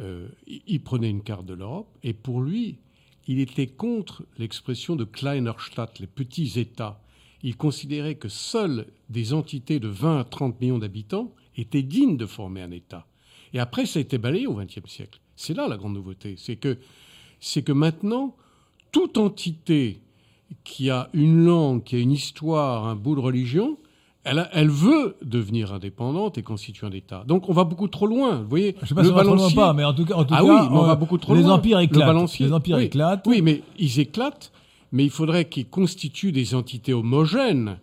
Speaker 2: euh, il, prenait une carte de l'Europe et pour lui, il était contre l'expression de Kleinerstadt, les petits États. Il considérait que seules des entités de 20 à 30 millions d'habitants étaient dignes de former un État. Et après, ça a été balayé au XXe siècle. C'est là la grande nouveauté. C'est que, c'est que maintenant, toute entité qui a une langue, qui a une histoire, un bout de religion, elle, a- elle veut devenir indépendante et constituer un État. Donc on va beaucoup trop loin. Vous voyez,
Speaker 1: Je sais pas si on va trop loin ou pas, mais en tout cas, en tout
Speaker 2: ah
Speaker 1: cas,
Speaker 2: oui, on
Speaker 1: euh,
Speaker 2: va beaucoup trop
Speaker 1: les
Speaker 2: loin.
Speaker 1: empires
Speaker 2: Le
Speaker 1: éclatent.
Speaker 2: balancier.
Speaker 1: Les empires
Speaker 2: oui.
Speaker 1: éclatent.
Speaker 2: Oui, mais ils éclatent, mais il faudrait qu'ils constituent des entités homogènes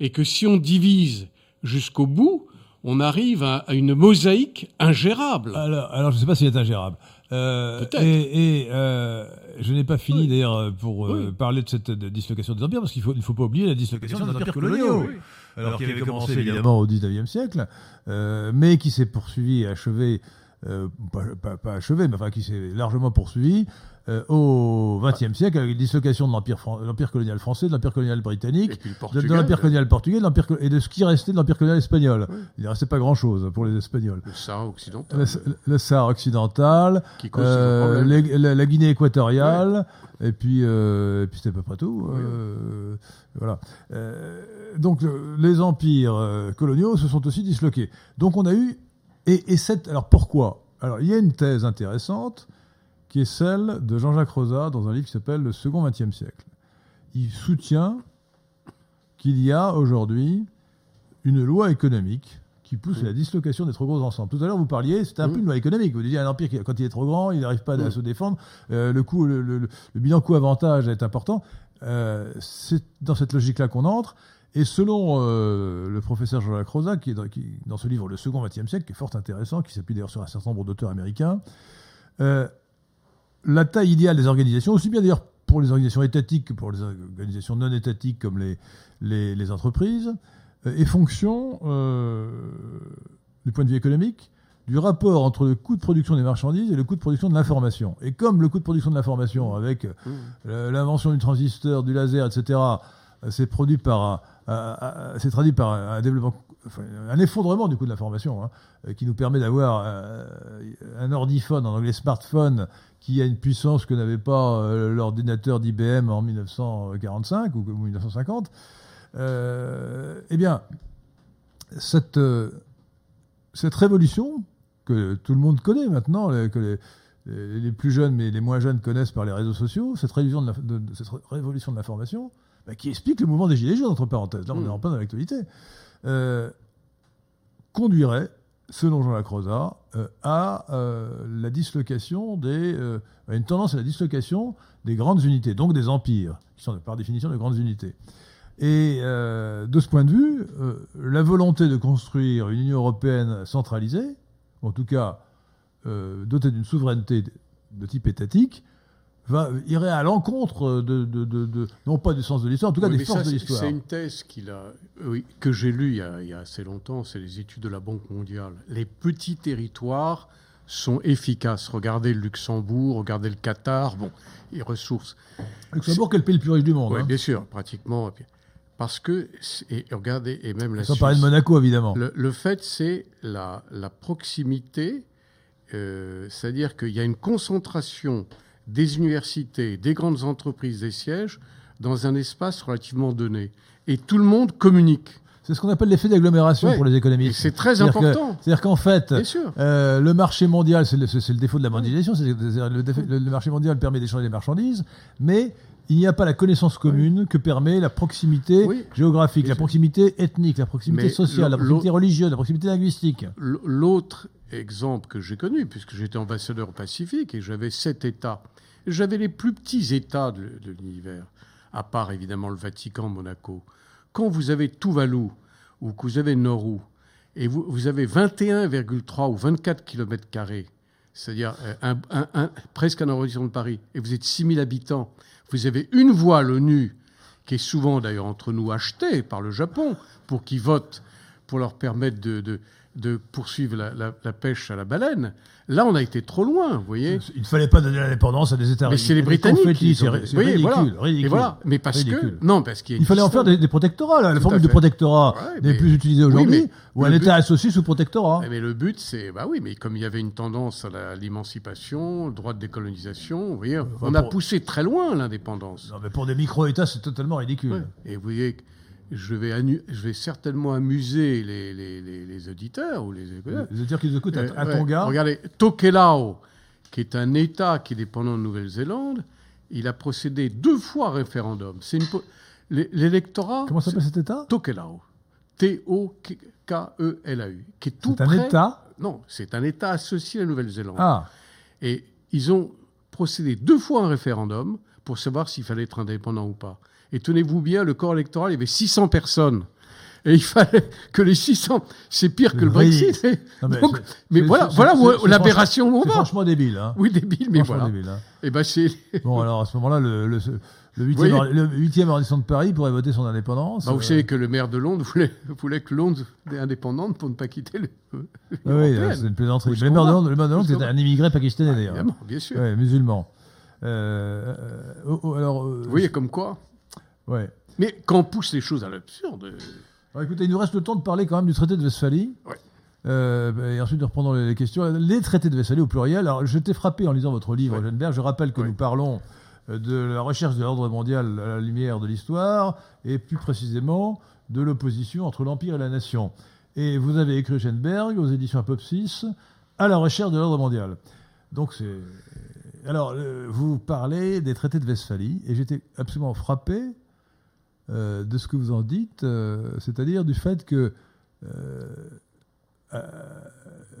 Speaker 2: et que si on divise jusqu'au bout, on arrive à, à une mosaïque ingérable.
Speaker 1: Alors, alors je ne sais pas s'il est ingérable. Euh. Et, et, euh, je n'ai pas fini
Speaker 2: Oui.
Speaker 1: d'ailleurs pour euh,
Speaker 2: Oui.
Speaker 1: parler de cette de dislocation des empires parce qu'il faut il faut pas oublier la dislocation des empires coloniaux. Alors qui avait commencé évidemment au XIXe siècle, euh, mais qui s'est poursuivi et achevé euh, pas, pas- pas achevé, mais enfin qui s'est largement poursuivi euh, au XXe siècle avec la dislocation de l'empire fran- l'empire colonial français, de l'empire colonial britannique, de, l'empire colonial portugais, de l'empire et de ce qui restait de l'empire colonial espagnol. Il ne restait pas grand-chose pour les Espagnols.
Speaker 2: Le Sahara occidental.
Speaker 1: Le, le Sahara occidental,
Speaker 2: qui cause
Speaker 1: euh, les- la, la Guinée équatoriale, et puis, euh, et puis c'était à peu près tout. voilà. Donc le- les empires coloniaux se sont aussi disloqués. Donc on a eu et, et cette alors pourquoi? Alors il y a une thèse intéressante qui est celle de Jean-Jacques Rosa dans un livre qui s'appelle Le Second XXe siècle. Il soutient qu'il y a aujourd'hui une loi économique qui pousse à la dislocation des trop gros ensembles. Tout à l'heure, vous parliez, c'était un peu une loi économique. Vous disiez, un empire, quand il est trop grand, il n'arrive pas à se défendre. Euh, le, coût, le, le- le bilan coût-avantage est important. Euh, c'est dans cette logique-là qu'on entre. Et selon euh, le professeur Jean-Jacques Rosa, qui est dans, qui- dans ce livre Le Second XXe siècle, qui est fort intéressant, qui s'appuie d'ailleurs sur un certain nombre d'auteurs américains, la taille idéale des organisations, aussi bien d'ailleurs pour les organisations étatiques que pour les organisations non étatiques comme les, les, les entreprises, euh, est fonction, euh, du point de vue économique, du rapport entre le coût de production des marchandises et le coût de production de l'information. Et comme le coût de production de l'information, avec euh,
Speaker 2: Mmh.
Speaker 1: l'invention du transistor, du laser, etc., euh, c'est produit par un, un- un- c'est traduit par un développement, un effondrement du coût de l'information, hein, euh, qui nous permet d'avoir euh, un ordiphone, en anglais smartphone, qui a une puissance que n'avait pas euh, l'ordinateur d'IBM en 1945 ou, ou 1950. Euh, eh bien, cette, cette révolution que tout le monde connaît maintenant, que les, les- plus jeunes mais les moins jeunes connaissent par les réseaux sociaux, cette révolution de l'information, bah, qui explique le mouvement des Gilets jaunes, entre parenthèses, là on
Speaker 2: Mm.
Speaker 1: est en plein dans l'actualité, euh, conduirait, selon Jean-Jacques Rosa, euh, à euh, la dislocation des, euh, à une tendance à la dislocation des grandes unités, donc des empires, qui sont par définition de grandes unités. Et de ce point de vue, la volonté de construire une Union européenne centralisée, en tout cas dotée d'une souveraineté de type étatique, va, irait à l'encontre de, de- de- de- non pas du sens de l'histoire, en tout cas
Speaker 2: Oui,
Speaker 1: des forces
Speaker 2: ça,
Speaker 1: de l'histoire.
Speaker 2: C'est une thèse qu'il a, oui, que j'ai lue il, y a- il y a assez longtemps, c'est les études de la Banque mondiale. Les petits territoires sont efficaces. Regardez le Luxembourg, regardez le Qatar, bon, les ressources.
Speaker 1: Luxembourg, le pays le plus riche du monde.
Speaker 2: Oui,
Speaker 1: hein.
Speaker 2: bien sûr, pratiquement. et Parce que, et regardez, et même la
Speaker 1: Sans parler de
Speaker 2: Suisse.
Speaker 1: Monaco, évidemment.
Speaker 2: Le, le fait, c'est la, la proximité, euh, c'est-à-dire qu'il y a une concentration des universités, des grandes entreprises, des sièges dans un espace relativement donné. Et tout le monde communique.
Speaker 1: C'est ce qu'on appelle l'effet d'agglomération
Speaker 2: Ouais.
Speaker 1: pour les économistes.
Speaker 2: c'est très important.
Speaker 1: C'est-à-dire qu'en fait, euh, le marché mondial, c'est le, défaut de la mondialisation, c'est le, le le- marché mondial permet d'échanger des marchandises, mais il n'y a pas la connaissance commune que permet la proximité
Speaker 2: Oui.
Speaker 1: géographique, la proximité ethnique, la proximité sociale, la proximité religieuse, la proximité linguistique.
Speaker 2: L'autre exemple que j'ai connu, puisque j'étais ambassadeur Pacifique et j'avais sept États, j'avais les plus petits États de, l'univers, à part évidemment le Vatican, Monaco. Quand vous avez Tuvalu ou que vous avez Nauru, et vous, avez 21,3 ou 24 km, c'est-à-dire euh, un- un- un- presque un arrondissement de Paris, et vous êtes 6000 habitants, vous avez une voix à l'ONU, qui est souvent d'ailleurs entre nous achetée par le Japon, pour qu'ils votent pour leur permettre de- de poursuivre la, la- la pêche à la baleine. Là, on a été trop loin, vous voyez.
Speaker 1: Il ne fallait pas donner l'indépendance à des États
Speaker 2: Mais c'est les Britanniques. qui
Speaker 1: C'est
Speaker 2: Oui,
Speaker 1: ridicule,
Speaker 2: voilà.
Speaker 1: ridicule.
Speaker 2: Et voilà. Mais parce
Speaker 1: Ridicule.
Speaker 2: que non, parce qu'il a
Speaker 1: Il fallait en faire des, des protectorats. là. La formule
Speaker 2: fait.
Speaker 1: protectorat
Speaker 2: Ouais,
Speaker 1: n'est plus utilisée
Speaker 2: Oui,
Speaker 1: aujourd'hui,
Speaker 2: mais
Speaker 1: où un État associé sous protectorat.
Speaker 2: Eh, Mais le but, c'est bah oui, mais comme il y avait une tendance à l'émancipation, le droit de décolonisation, vous voyez, on a
Speaker 1: pour-
Speaker 2: poussé très loin l'indépendance.
Speaker 1: Non, mais pour des micro-États, c'est totalement ridicule.
Speaker 2: Ouais. Et vous voyez, je vais, anu- je vais certainement amuser les, les- les- les auditeurs ou les
Speaker 1: Les États qui nous écoutent à,
Speaker 2: Euh,
Speaker 1: à
Speaker 2: ouais.
Speaker 1: Tonga,
Speaker 2: Regardez, Tokelau, qui est un État qui est dépendant de Nouvelle-Zélande, il a procédé deux fois à référendum. C'est po- l'é- l'électorat.
Speaker 1: comment s'appelle cet État?
Speaker 2: Tokelau. T-O-K-E-L-A-U. Qui est tout
Speaker 1: C'est un État?
Speaker 2: Non, c'est un État associé à la Nouvelle-Zélande.
Speaker 1: Ah,
Speaker 2: Et ils ont procédé deux fois à un référendum pour savoir s'il fallait être indépendant ou pas. Et tenez-vous bien, le corps électoral, il y avait 600 personnes. Et il fallait que les 600, c'est pire que le
Speaker 1: Oui.
Speaker 2: Brexit.
Speaker 1: Non, mais
Speaker 2: Donc,
Speaker 1: c'est-
Speaker 2: mais
Speaker 1: c'est-
Speaker 2: voilà,
Speaker 1: c'est-
Speaker 2: voilà
Speaker 1: c'est- c'est
Speaker 2: l'aberration où on
Speaker 1: c'est
Speaker 2: va.
Speaker 1: franchement débile. Hein.
Speaker 2: Oui, débile, mais voilà.
Speaker 1: débile. hein.
Speaker 2: Et ben c'est
Speaker 1: Bon, alors à ce moment-là, le, le- le 8e,
Speaker 2: voyez
Speaker 1: arr- le 8e arrondissement de Paris pourrait voter son indépendance.
Speaker 2: Bah, vous
Speaker 1: Euh,
Speaker 2: savez que le maire de Londres voulait, voulait que Londres soit indépendante pour ne pas quitter le.
Speaker 1: oui,
Speaker 2: l'Union
Speaker 1: oui,
Speaker 2: européenne.
Speaker 1: c'est une plaisanterie. Le maire de. Londres, Londres, c'était un immigré pakistanais d'ailleurs.
Speaker 2: Évidemment, bien sûr.
Speaker 1: Ouais, musulman. Euh, euh, oh, oh, alors, euh,
Speaker 2: voyez comme quoi
Speaker 1: ouais.
Speaker 2: Mais quand on pousse les choses à l'absurde, euh,
Speaker 1: Alors, écoutez, il nous reste le temps de parler quand même du traité de Westphalie.
Speaker 2: Ouais.
Speaker 1: Euh, et ensuite, nous reprendrons les questions. Les traités de Westphalie au pluriel. Alors, j'étais frappé en lisant votre livre,
Speaker 2: Ouais.
Speaker 1: Geneberg. Je rappelle que nous parlons euh, de la recherche de l'ordre mondial à la lumière de l'histoire, et plus précisément de l'opposition entre l'Empire et la nation. Et vous avez écrit Geneberg aux éditions Apopsis à la recherche de l'ordre mondial. Donc, c'est. Alors, vous parlez des traités de Westphalie, et j'étais absolument frappé euh, de ce que vous en dites, euh, c'est-à-dire du fait que euh,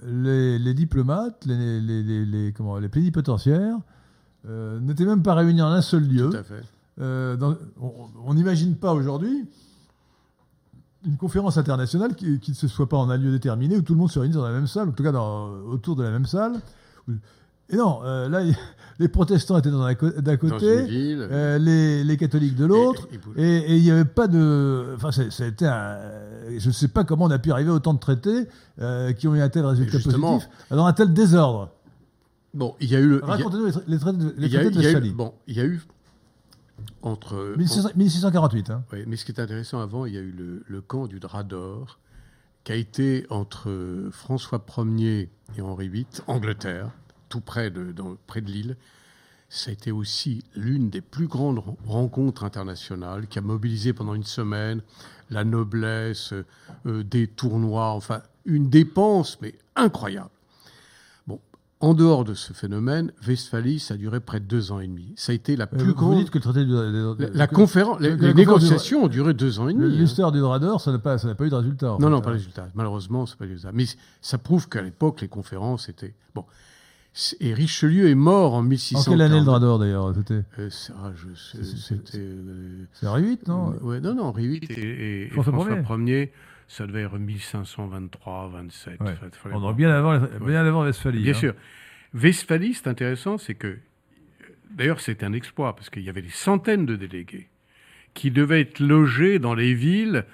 Speaker 1: les, les diplomates, les, les, les- les- comment, les plénipotentiaires, n'étaient même pas réunis en un seul lieu.
Speaker 2: tout à fait.
Speaker 1: Dans- on- n'imagine pas aujourd'hui une conférence internationale qui, qui ne se soit pas en un lieu déterminé, où tout le monde se réunit dans la même salle, en tout cas dans- autour de la même salle. Et non, euh, là, les protestants étaient d'un côté,
Speaker 2: ville.
Speaker 1: euh, les, les catholiques de l'autre,
Speaker 2: et-
Speaker 1: il n'y avait pas de. Enfin, ça a été un. Je ne sais pas comment on a pu arriver à autant de traités euh, qui ont eu un tel résultat positif, dans un tel désordre.
Speaker 2: Bon, il y a eu le.
Speaker 1: Racontez-nous les, tra- les traités de, les
Speaker 2: eu-
Speaker 1: Westphalie.
Speaker 2: Bon, il y a eu entre.
Speaker 1: 1600 1648. Hein.
Speaker 2: Oui, mais ce qui est intéressant avant, il y a eu le, le camp du drap d'or, qui a été entre François Ier et Henri VIII, Angleterre, tout près de, dans- près de Lille. Ça a été aussi l'une des plus grandes ren- rencontres internationales qui a mobilisé pendant une semaine la noblesse, euh, des tournois, enfin une dépense, mais incroyable. Bon, en dehors de ce phénomène, Westphalie, ça a duré près de deux ans et demi. Ça a été la
Speaker 1: Euh,
Speaker 2: plus
Speaker 1: vous
Speaker 2: grande.
Speaker 1: dites que le traité de, de-
Speaker 2: La, la
Speaker 1: que-
Speaker 2: conférence, les,
Speaker 1: du-
Speaker 2: négociations ont duré deux ans et demi. hein.
Speaker 1: l'histoire du drap d'or, ça n'a pas, ça n'a pas eu de résultat.
Speaker 2: Non,
Speaker 1: fait,
Speaker 2: non, pas
Speaker 1: hein.
Speaker 2: de résultat. Malheureusement, c'est pas de résultat. Mais ça prouve qu'à l'époque, les conférences étaient. Bon. Et Richelieu est mort en
Speaker 1: En
Speaker 2: 1640.
Speaker 1: quelle année le drap d'or d'ailleurs C'était
Speaker 2: Euh, C'était. euh,
Speaker 1: Henri VIII, non
Speaker 2: ouais, non, non, Henri VIII et, et- et
Speaker 1: François
Speaker 2: Ier, ça devait être 1523, 27.
Speaker 1: Ouais.
Speaker 2: enfin, fallait
Speaker 1: On est bien avant, bien avant Westphalie.
Speaker 2: Bien
Speaker 1: hein.
Speaker 2: sûr. Westphalie, c'est intéressant, c'est que. D'ailleurs, c'est un exploit, parce qu'il y avait des centaines de délégués qui devaient être logés dans les villes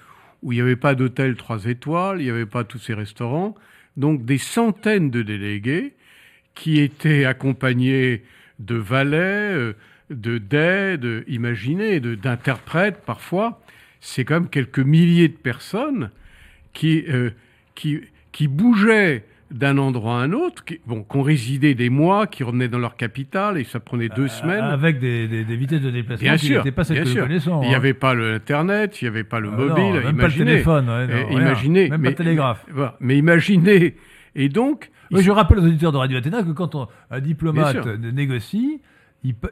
Speaker 2: où il n'y avait pas d'hôtel trois étoiles, il n'y avait pas tous ces restaurants. Donc, des centaines de délégués qui étaient accompagnés de valets, euh, de d'aides, imaginez, d'interprètes parfois. C'est quand même quelques milliers de personnes qui, euh, qui, qui bougeaient d'un endroit à un autre, qui, bon, qui ont résidé des mois, qui revenaient dans leur capitale, et ça prenait deux semaines.
Speaker 1: Avec des, des- des vitesses de déplacement
Speaker 2: Bien
Speaker 1: qui
Speaker 2: sûr,
Speaker 1: n'étaient pas celles nous
Speaker 2: sûr.
Speaker 1: connaissons.
Speaker 2: Il n'y
Speaker 1: hein.
Speaker 2: avait pas l'Internet, il n'y avait pas le
Speaker 1: Ah non,
Speaker 2: mobile.
Speaker 1: même pas le
Speaker 2: imaginez.
Speaker 1: téléphone. ouais, non,
Speaker 2: Euh,
Speaker 1: rien.
Speaker 2: imaginez.
Speaker 1: Même
Speaker 2: mais,
Speaker 1: pas le télégraphe.
Speaker 2: Mais imaginez. Et donc,
Speaker 1: Oui, je rappelle aux auditeurs de Radio Athéna que quand on- un diplomate négocie,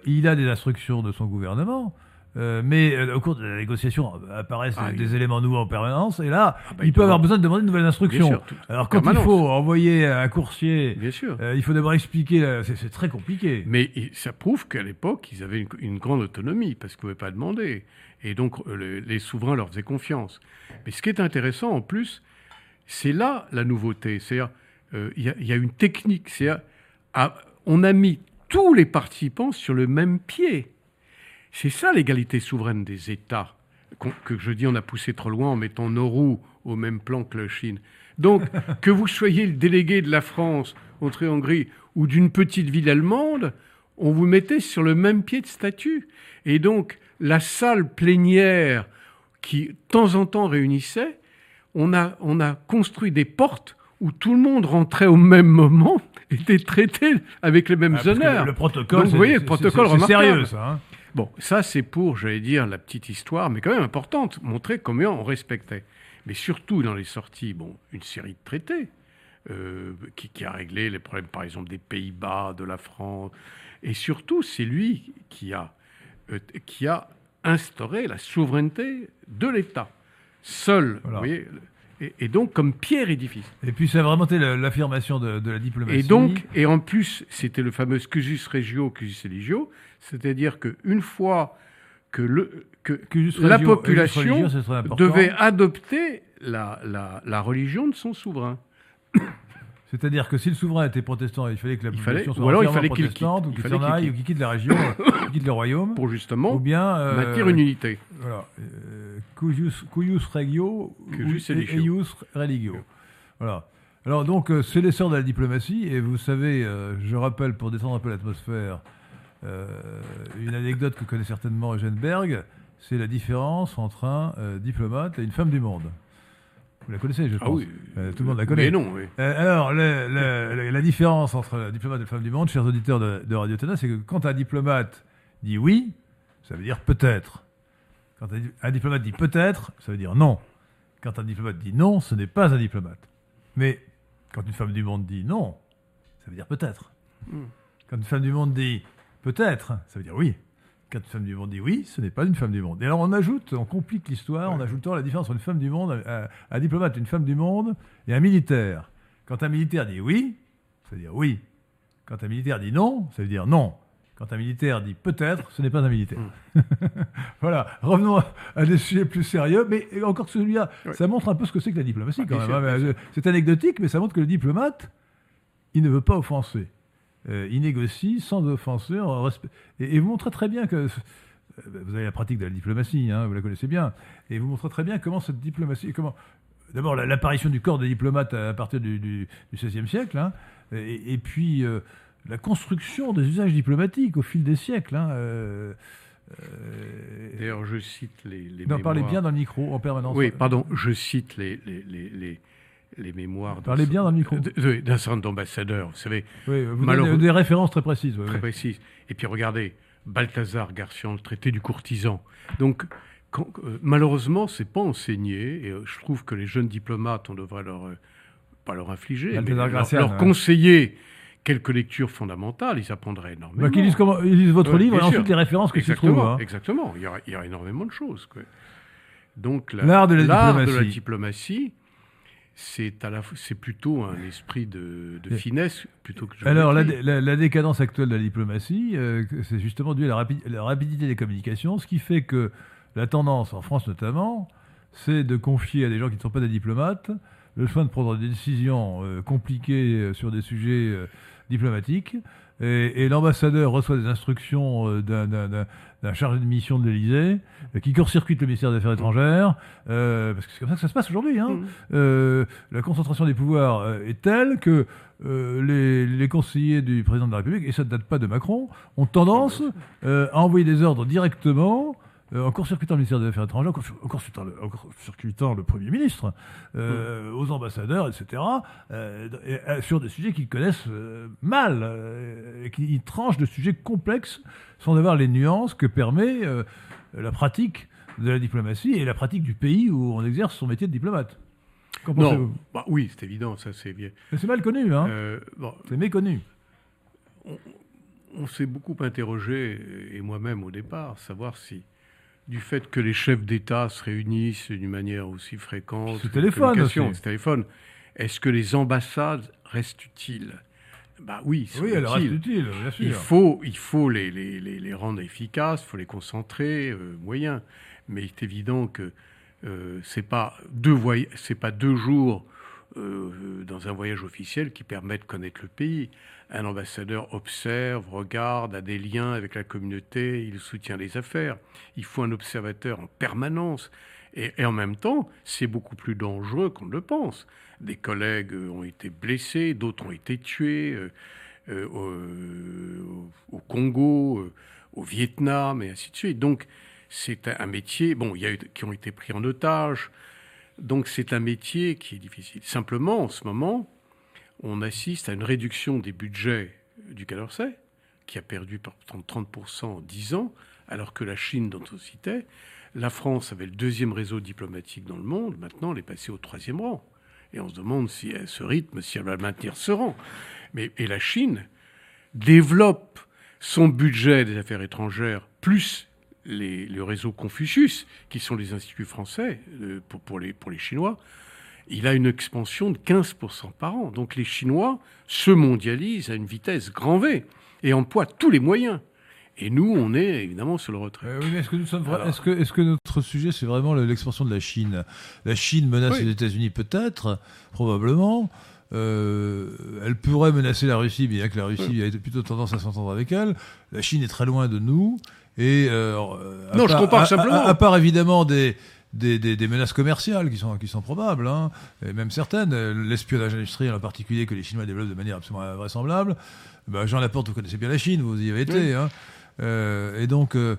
Speaker 1: il, a des instructions de son gouvernement. euh, mais euh, au cours de la négociation euh, apparaissent
Speaker 2: Ah,
Speaker 1: des éléments nouveaux en permanence, et là,
Speaker 2: Ah bah,
Speaker 1: il
Speaker 2: il
Speaker 1: peut avoir besoin de demander de nouvelles
Speaker 2: bien
Speaker 1: instructions.
Speaker 2: sûr, tout-
Speaker 1: Alors quand il faut envoyer un coursier,
Speaker 2: Bien sûr.
Speaker 1: euh, il faut d'abord expliquer, c'est très compliqué.
Speaker 2: Mais ça prouve qu'à l'époque, ils avaient une, une grande autonomie, parce qu'ils ne pouvaient pas demander. Et donc, le- les souverains leur faisaient confiance. Mais ce qui est intéressant, en plus, c'est là la nouveauté. C'est-à-dire, il y, a- il y a une technique. À- on a mis tous les participants sur le même pied. C'est ça l'égalité souveraine des États. Que je dis, on a poussé trop loin en mettant Nauru au même plan que la Chine. Donc, que vous soyez le délégué de la France entre Hongrie ou d'une petite ville allemande, on vous mettait sur le même pied de statut. Et donc, la salle plénière qui, de temps en temps, réunissait, on a, on a construit des portes où tout le monde rentrait au même moment, était traité avec les mêmes
Speaker 1: Ah,
Speaker 2: honneurs.
Speaker 1: le, le protocole,
Speaker 2: Donc, vous voyez, le protocole
Speaker 1: c'est- sérieux, ça. hein.
Speaker 2: Bon, ça c'est pour, j'allais dire, la petite histoire, mais quand même importante, montrer combien on respectait. Mais surtout dans les sorties, bon, une série de traités euh, qui, qui a réglé les problèmes, par exemple, des Pays-Bas, de la France. Et surtout, c'est lui qui a, euh, qui a instauré la souveraineté de l'État. Seul,
Speaker 1: Voilà.
Speaker 2: vous voyez, et, et donc comme pierre édifice.
Speaker 1: Et puis ça a vraiment été la- l'affirmation de, de la diplomatie.
Speaker 2: Et donc, et en plus, c'était le fameux cusus regio, cusus eligio, c'est-à-dire qu'une fois que, le, que
Speaker 1: Cusus
Speaker 2: la population devait adopter la, la, la religion de son souverain.
Speaker 1: C'est-à-dire que si le souverain était protestant, il fallait que la population soit
Speaker 2: ou alors il fallait qu'il quitte.
Speaker 1: ou
Speaker 2: Il
Speaker 1: qu'il s'en aille,
Speaker 2: quitte.
Speaker 1: ou qu'il quitte la région, qu'il quitte le royaume,
Speaker 2: Pour justement
Speaker 1: ou bien euh,
Speaker 2: maintenir une unité.
Speaker 1: Voilà. Euh, cuius, cuius regio,
Speaker 2: Cuius religio.
Speaker 1: eius religio. Voilà. Alors donc, euh, c'est l'essor de la diplomatie, et vous savez, euh, je rappelle, pour détendre un peu l'atmosphère, euh, une anecdote que connaît certainement Eugène Berg, c'est la différence entre un euh, diplomate et une femme du monde. Vous la connaissez, je
Speaker 2: Ah
Speaker 1: pense.
Speaker 2: oui.
Speaker 1: Euh, tout le monde la connaît.
Speaker 2: Mais non, oui.
Speaker 1: Euh, alors, le- le- le- la différence entre la diplomate et la femme du monde, chers auditeurs de, de Radio Téna, c'est que quand un diplomate dit oui, ça veut dire peut-être. Quand un, diplomate dit peut-être, ça veut dire non. Quand un diplomate dit non, ce n'est pas un diplomate. Mais quand une femme du monde dit non, ça veut dire peut-être.
Speaker 2: Hmm.
Speaker 1: Quand une femme du monde dit peut-être, ça veut dire oui. Quand une femme du monde dit oui, ce n'est pas une femme du monde. Et alors on ajoute, on complique l'histoire en ajoutant la différence entre une femme du monde, un, un diplomate, une femme du monde et un militaire. Quand un militaire dit oui, ça veut dire oui. Quand un militaire dit non, ça veut dire non. Quand un militaire dit peut-être, ce n'est pas un militaire. voilà, revenons à, des sujets plus sérieux, mais encore celui-là, ça montre un peu ce que c'est que la diplomatie
Speaker 2: Ah,
Speaker 1: quand même. hein. euh, C'est anecdotique, mais ça montre que le diplomate, il ne veut pas offenser. Euh, il négocie sans offenser. en respect- Et, et vous montrez très bien que. euh, Vous avez la pratique de la diplomatie, hein, vous la connaissez bien. Et vous montrez très bien comment cette diplomatie. comment D'abord, la- l'apparition du corps des diplomates à partir du, XVIe siècle, hein, et, et puis euh, la construction des usages diplomatiques au fil des siècles. Hein, euh, euh,
Speaker 2: D'ailleurs, je cite les, les
Speaker 1: non, parlez
Speaker 2: mémoires-
Speaker 1: bien dans le micro en permanence.
Speaker 2: Oui, pardon, je cite les, les, les, les, mémoires d'un
Speaker 1: Parlez bien dans le micro.
Speaker 2: d'un nombre d'ambassadeurs, vous savez,
Speaker 1: Oui, vous
Speaker 2: Malheureux-
Speaker 1: des références très précises. oui,
Speaker 2: très précises. Et puis regardez, Balthazar Garcian, le traité du courtisan. Donc, quand- euh, malheureusement, c'est pas enseigné, et euh, je trouve que les jeunes diplomates, on devrait leur, euh, pas leur infliger, mais leur,
Speaker 1: ouais.
Speaker 2: conseiller quelques lectures fondamentales, ils apprendraient énormément.
Speaker 1: Bah, qu'ils lisent, comment- ils lisent votre
Speaker 2: Ouais,
Speaker 1: livre et ensuite
Speaker 2: sûr.
Speaker 1: les références qui s'y trouvent.
Speaker 2: Exactement,
Speaker 1: hein.
Speaker 2: exactement. Il y, aura, il y aura énormément de choses. quoi. Donc la-
Speaker 1: L'art de la
Speaker 2: l'art de la
Speaker 1: diplomatie.
Speaker 2: c'est à la fois- c'est plutôt un esprit de, finesse plutôt que.
Speaker 1: Alors, la, la- la décadence actuelle de la diplomatie, euh, que c'est justement dû à la, rapi- la rapidité des communications, ce qui fait que la tendance, en France notamment, c'est de confier à des gens qui ne sont pas des diplomates le soin de prendre des décisions euh, compliquées euh, sur des sujets euh, diplomatiques. Et, et l'ambassadeur reçoit des instructions euh, d'un- chargé de mission de l'Élysée euh, qui court-circuite le ministère des Affaires étrangères, euh, parce que c'est comme ça que ça se passe aujourd'hui. Hein. Euh, la concentration des pouvoirs est telle que euh, les, les conseillers du président de la République, et ça ne date pas de Macron, ont tendance à envoyer des ordres directement euh, en court-circuitant le ministère des Affaires étrangères, en court- en court-circuitant le, Premier ministre, euh, aux ambassadeurs, etc., euh, et, euh, sur des sujets qu'ils connaissent mal, et qui ils tranchent de sujets complexes sans avoir les nuances que permet la pratique de la diplomatie et la pratique du pays où on exerce son métier de diplomate. Qu'en pensez-vous?
Speaker 2: bah oui, c'est évident, ça c'est bien.
Speaker 1: Mais c'est mal connu, hein
Speaker 2: bon,
Speaker 1: c'est méconnu.
Speaker 2: on s'est beaucoup interrogé, et moi-même au départ, savoir si, du fait que les chefs d'État se réunissent d'une manière aussi fréquente,
Speaker 1: Ce téléphone aussi.
Speaker 2: ce téléphone, est-ce que les ambassades restent utiles? Bah oui,
Speaker 1: Oui, elle reste
Speaker 2: utiles.
Speaker 1: utile, bien sûr.
Speaker 2: Il faut, il faut les, les, les, les rendre efficaces, il faut les concentrer, euh, moyen. Mais il est évident que euh, pas deux voy- c'est pas deux jours euh, dans un voyage officiel qui permettent de connaître le pays. Un ambassadeur observe, regarde, a des liens avec la communauté, il soutient les affaires. Il faut un observateur en permanence. Et, en même temps, c'est beaucoup plus dangereux qu'on ne le pense. Des collègues euh, ont été blessés, d'autres ont été tués. euh, euh, au, Congo, au Vietnam, et ainsi de suite. Donc, c'est un, un métier, bon, il y a eu qui ont été pris en otage, donc c'est un métier qui est difficile. Simplement, en ce moment, on assiste à une réduction des budgets du Quai qui a perdu par 30% en 10 ans, alors que la Chine, dont on citait, la France avait le deuxième réseau diplomatique dans le monde, maintenant elle est passée au troisième rang. Et on se demande si à ce rythme, si elle va maintenir ce rang. Mais, et la Chine développe son budget des affaires étrangères, plus les, le réseau Confucius, qui sont les instituts français euh, pour, les, pour les Chinois, il a une expansion de 15% par an. Donc les Chinois se mondialisent à une vitesse grand V et emploient tous les moyens. Et nous, on est évidemment sur le retrait.
Speaker 1: Euh, oui, est-ce que, vra- notre sujet, c'est vraiment le- l'expansion de la Chine? La Chine menace
Speaker 2: Oui.
Speaker 1: les États-Unis, peut-être, probablement. euh, elle pourrait menacer la Russie, bien que la Russie a plutôt tendance à s'entendre avec elle. La Chine est très loin de nous. Et euh,
Speaker 2: Non, je compare
Speaker 1: à-
Speaker 2: simplement.
Speaker 1: À, à part évidemment des, des, des- des menaces commerciales qui sont, qui sont probables, hein, et même certaines, l'espionnage industriel en particulier que les Chinois développent de manière absolument invraisemblable. Ben, Jean Laporte, vous connaissez bien la Chine, vous y avez été.
Speaker 2: Oui.
Speaker 1: hein. Euh, et donc, euh,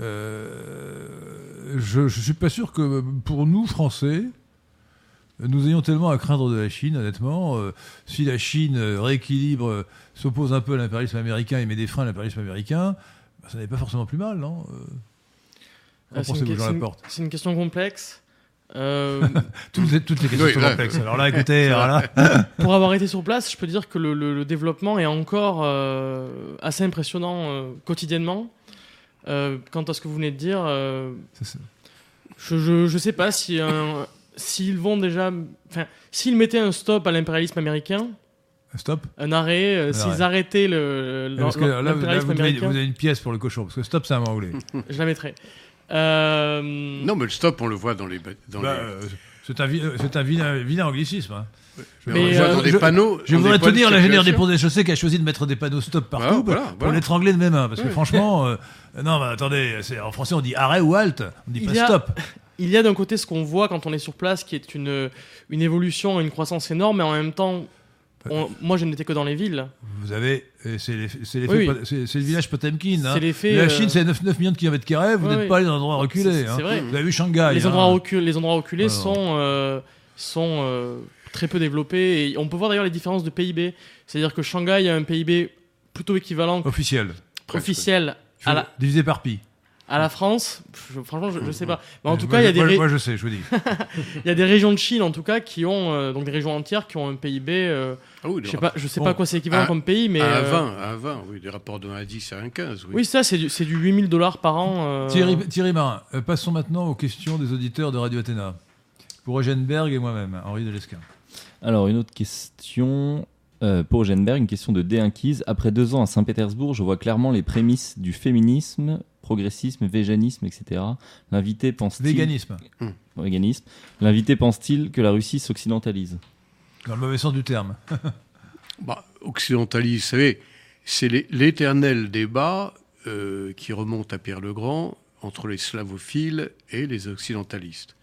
Speaker 1: euh, je ne suis pas sûr que pour nous, Français, nous ayons tellement à craindre de la Chine, honnêtement. Euh, si la Chine rééquilibre, euh, s'oppose un peu à l'impérialisme américain et met des freins à l'impérialisme américain, ben, ça n'est pas forcément plus mal, non
Speaker 4: c'est une,
Speaker 1: pensez-vous,
Speaker 4: que-
Speaker 1: Jean
Speaker 4: c'est une-
Speaker 1: Laporte
Speaker 4: c'est une question complexe. Euh,
Speaker 1: toutes, les, toutes les questions
Speaker 2: Oui,
Speaker 1: sont complexes. Alors là, écoutez, alors là,
Speaker 4: pour avoir été sur place, je peux dire que le, le- le développement est encore euh, assez impressionnant euh, quotidiennement. Euh, quant à ce que vous venez de dire, euh, je, je sais pas si un- s'ils vont déjà, enfin, s'ils mettaient un stop à l'impérialisme américain,
Speaker 1: stop.
Speaker 4: un arrêt, euh,
Speaker 1: Un
Speaker 4: s'ils
Speaker 1: arrêt.
Speaker 4: arrêtaient le, le-
Speaker 1: Parce que là, vous, là,
Speaker 4: l'impérialisme
Speaker 1: vous avez,
Speaker 4: américain,
Speaker 1: vous avez une pièce pour le cochon, parce que stop, c'est un mot anglais.
Speaker 4: je la mettrais. Euh,
Speaker 2: Non, mais le stop, on le voit dans les. Dans
Speaker 1: Bah,
Speaker 2: les-
Speaker 1: euh, c'est un, euh, c'est un vilain, vilain anglicisme. hein. Je,
Speaker 2: on le
Speaker 4: mais,
Speaker 2: voit
Speaker 4: euh,
Speaker 2: dans des
Speaker 1: je-
Speaker 2: panneaux.
Speaker 1: je voudrais
Speaker 2: de
Speaker 1: tenir l'ingénieur des ponts des chaussées qui a choisi de mettre des panneaux stop partout
Speaker 2: Voilà, voilà,
Speaker 1: pour l'étrangler de mes mains. Parce que franchement, euh, non, mais attendez, c'est- en français on dit arrêt ou halt, on dit
Speaker 4: Il
Speaker 1: pas
Speaker 4: y a-
Speaker 1: stop.
Speaker 4: Il y a d'un côté ce qu'on voit quand on est sur place, qui est une, une évolution, une croissance énorme, mais en même temps, on- moi je n'étais que dans les villes.
Speaker 1: Vous avez, et c'est
Speaker 4: Oui,
Speaker 1: le village Potemkin. hein. La
Speaker 4: euh,
Speaker 1: Chine, c'est 9, 9 millions de kilomètres carrés, vous n'êtes
Speaker 4: oui.
Speaker 1: pas allé dans un endroit reculé.
Speaker 4: c'est-
Speaker 1: hein.
Speaker 4: vrai.
Speaker 1: Vous avez vu Shanghai.
Speaker 4: les,
Speaker 1: hein.
Speaker 4: endroits reculés, les endroits reculés sont, euh, sont euh, très peu développés. Et on peut voir d'ailleurs les différences de PIB. C'est-à-dire que Shanghai a un PIB plutôt équivalent
Speaker 1: Officiel.
Speaker 4: Officiel à la,
Speaker 1: Divisé par pi.
Speaker 4: À la France. Je- franchement, je ne sais pas. Mais en tout
Speaker 1: Moi,
Speaker 4: cas, il y,
Speaker 1: je-
Speaker 4: a des
Speaker 1: moi, moi, je sais, je vous dis.
Speaker 4: il y a des régions de Chine, en tout cas, qui ont, euh, donc des régions entières qui ont un PIB. euh,
Speaker 2: Ah oui,
Speaker 4: je sais pas, je sais
Speaker 1: Bon.
Speaker 4: pas à quoi c'est équivalent
Speaker 2: À-
Speaker 4: comme pays, mais.
Speaker 2: à
Speaker 4: euh,
Speaker 2: 20, à 20, oui, des rapports de 1 à 10 à 1 à 15. Oui.
Speaker 4: Oui, ça, c'est du, c'est du 8000 dollars par an. euh,
Speaker 1: Thierry, Thierry Marin, euh, passons maintenant aux questions des auditeurs de Radio Athéna. Pour Eugène Berg et moi-même, Henri Delesquin.
Speaker 3: Alors, une autre question euh, pour Eugène une question de D1 Après deux ans à Saint-Pétersbourg, je vois clairement les prémices du féminisme, progressisme, véganisme, etc. L'invité pense-t-il
Speaker 1: Véganisme,
Speaker 3: Véganisme. L'invité pense-t-il que la Russie s'occidentalise?
Speaker 1: Dans le mauvais sens du terme.
Speaker 2: Bah, occidentaliste, vous savez, c'est l'é- l'éternel débat euh, qui remonte à Pierre le Grand entre les slavophiles et les occidentalistes.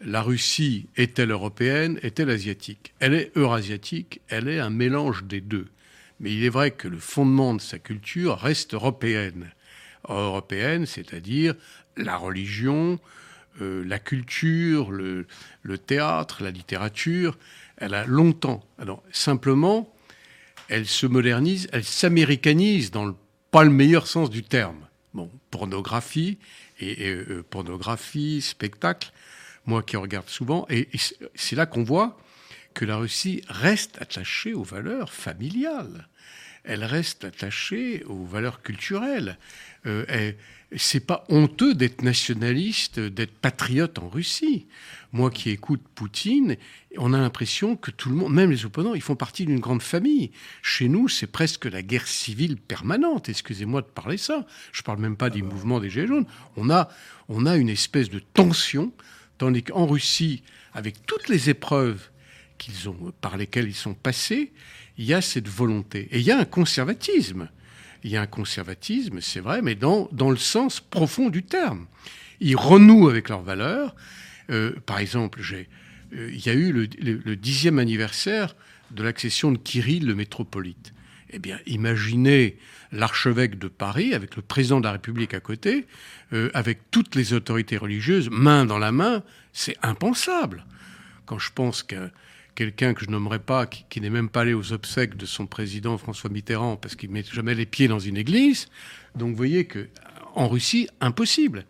Speaker 2: La Russie est-elle européenne, est-elle asiatique? Elle est eurasiatique, elle est un mélange des deux. Mais il est vrai que le fondement de sa culture reste européenne. Européenne, c'est-à-dire la religion, euh, la culture, le, théâtre, la littérature. Elle a longtemps. Alors, simplement, elle se modernise, elle s'américanise dans le, pas le meilleur sens du terme. Bon, pornographie et, euh, pornographie, spectacle. Moi qui regarde souvent, et, c'est là qu'on voit que la Russie reste attachée aux valeurs familiales. Elle reste attachée aux valeurs culturelles. Euh, c'est pas honteux d'être nationaliste, d'être patriote en Russie. Moi qui écoute Poutine, on a l'impression que tout le monde, même les opposants, ils font partie d'une grande famille. Chez nous, c'est presque la guerre civile permanente. Excusez-moi de parler ça. Je parle même pas du mouvement des Gilets jaunes. On a, on a une espèce de tension, tandis qu'en Russie, avec toutes les épreuves qu'ils ont, par lesquelles ils sont passés, il y a cette volonté. Et il y a un conservatisme. Il y a un conservatisme, c'est vrai, mais dans, dans le sens profond du terme. Ils renouent avec leurs valeurs. Euh, par exemple, j'ai, euh, il y a eu le, dixième anniversaire de l'accession de Kirill le métropolite. Eh bien, imaginez l'archevêque de Paris avec le président de la République à côté, euh, avec toutes les autorités religieuses, main dans la main, c'est impensable. Quand je pense que quelqu'un que je nommerai pas, qui, n'est même pas allé aux obsèques de son président François Mitterrand parce qu'il met jamais les pieds dans une église, donc vous voyez que en Russie, impossible.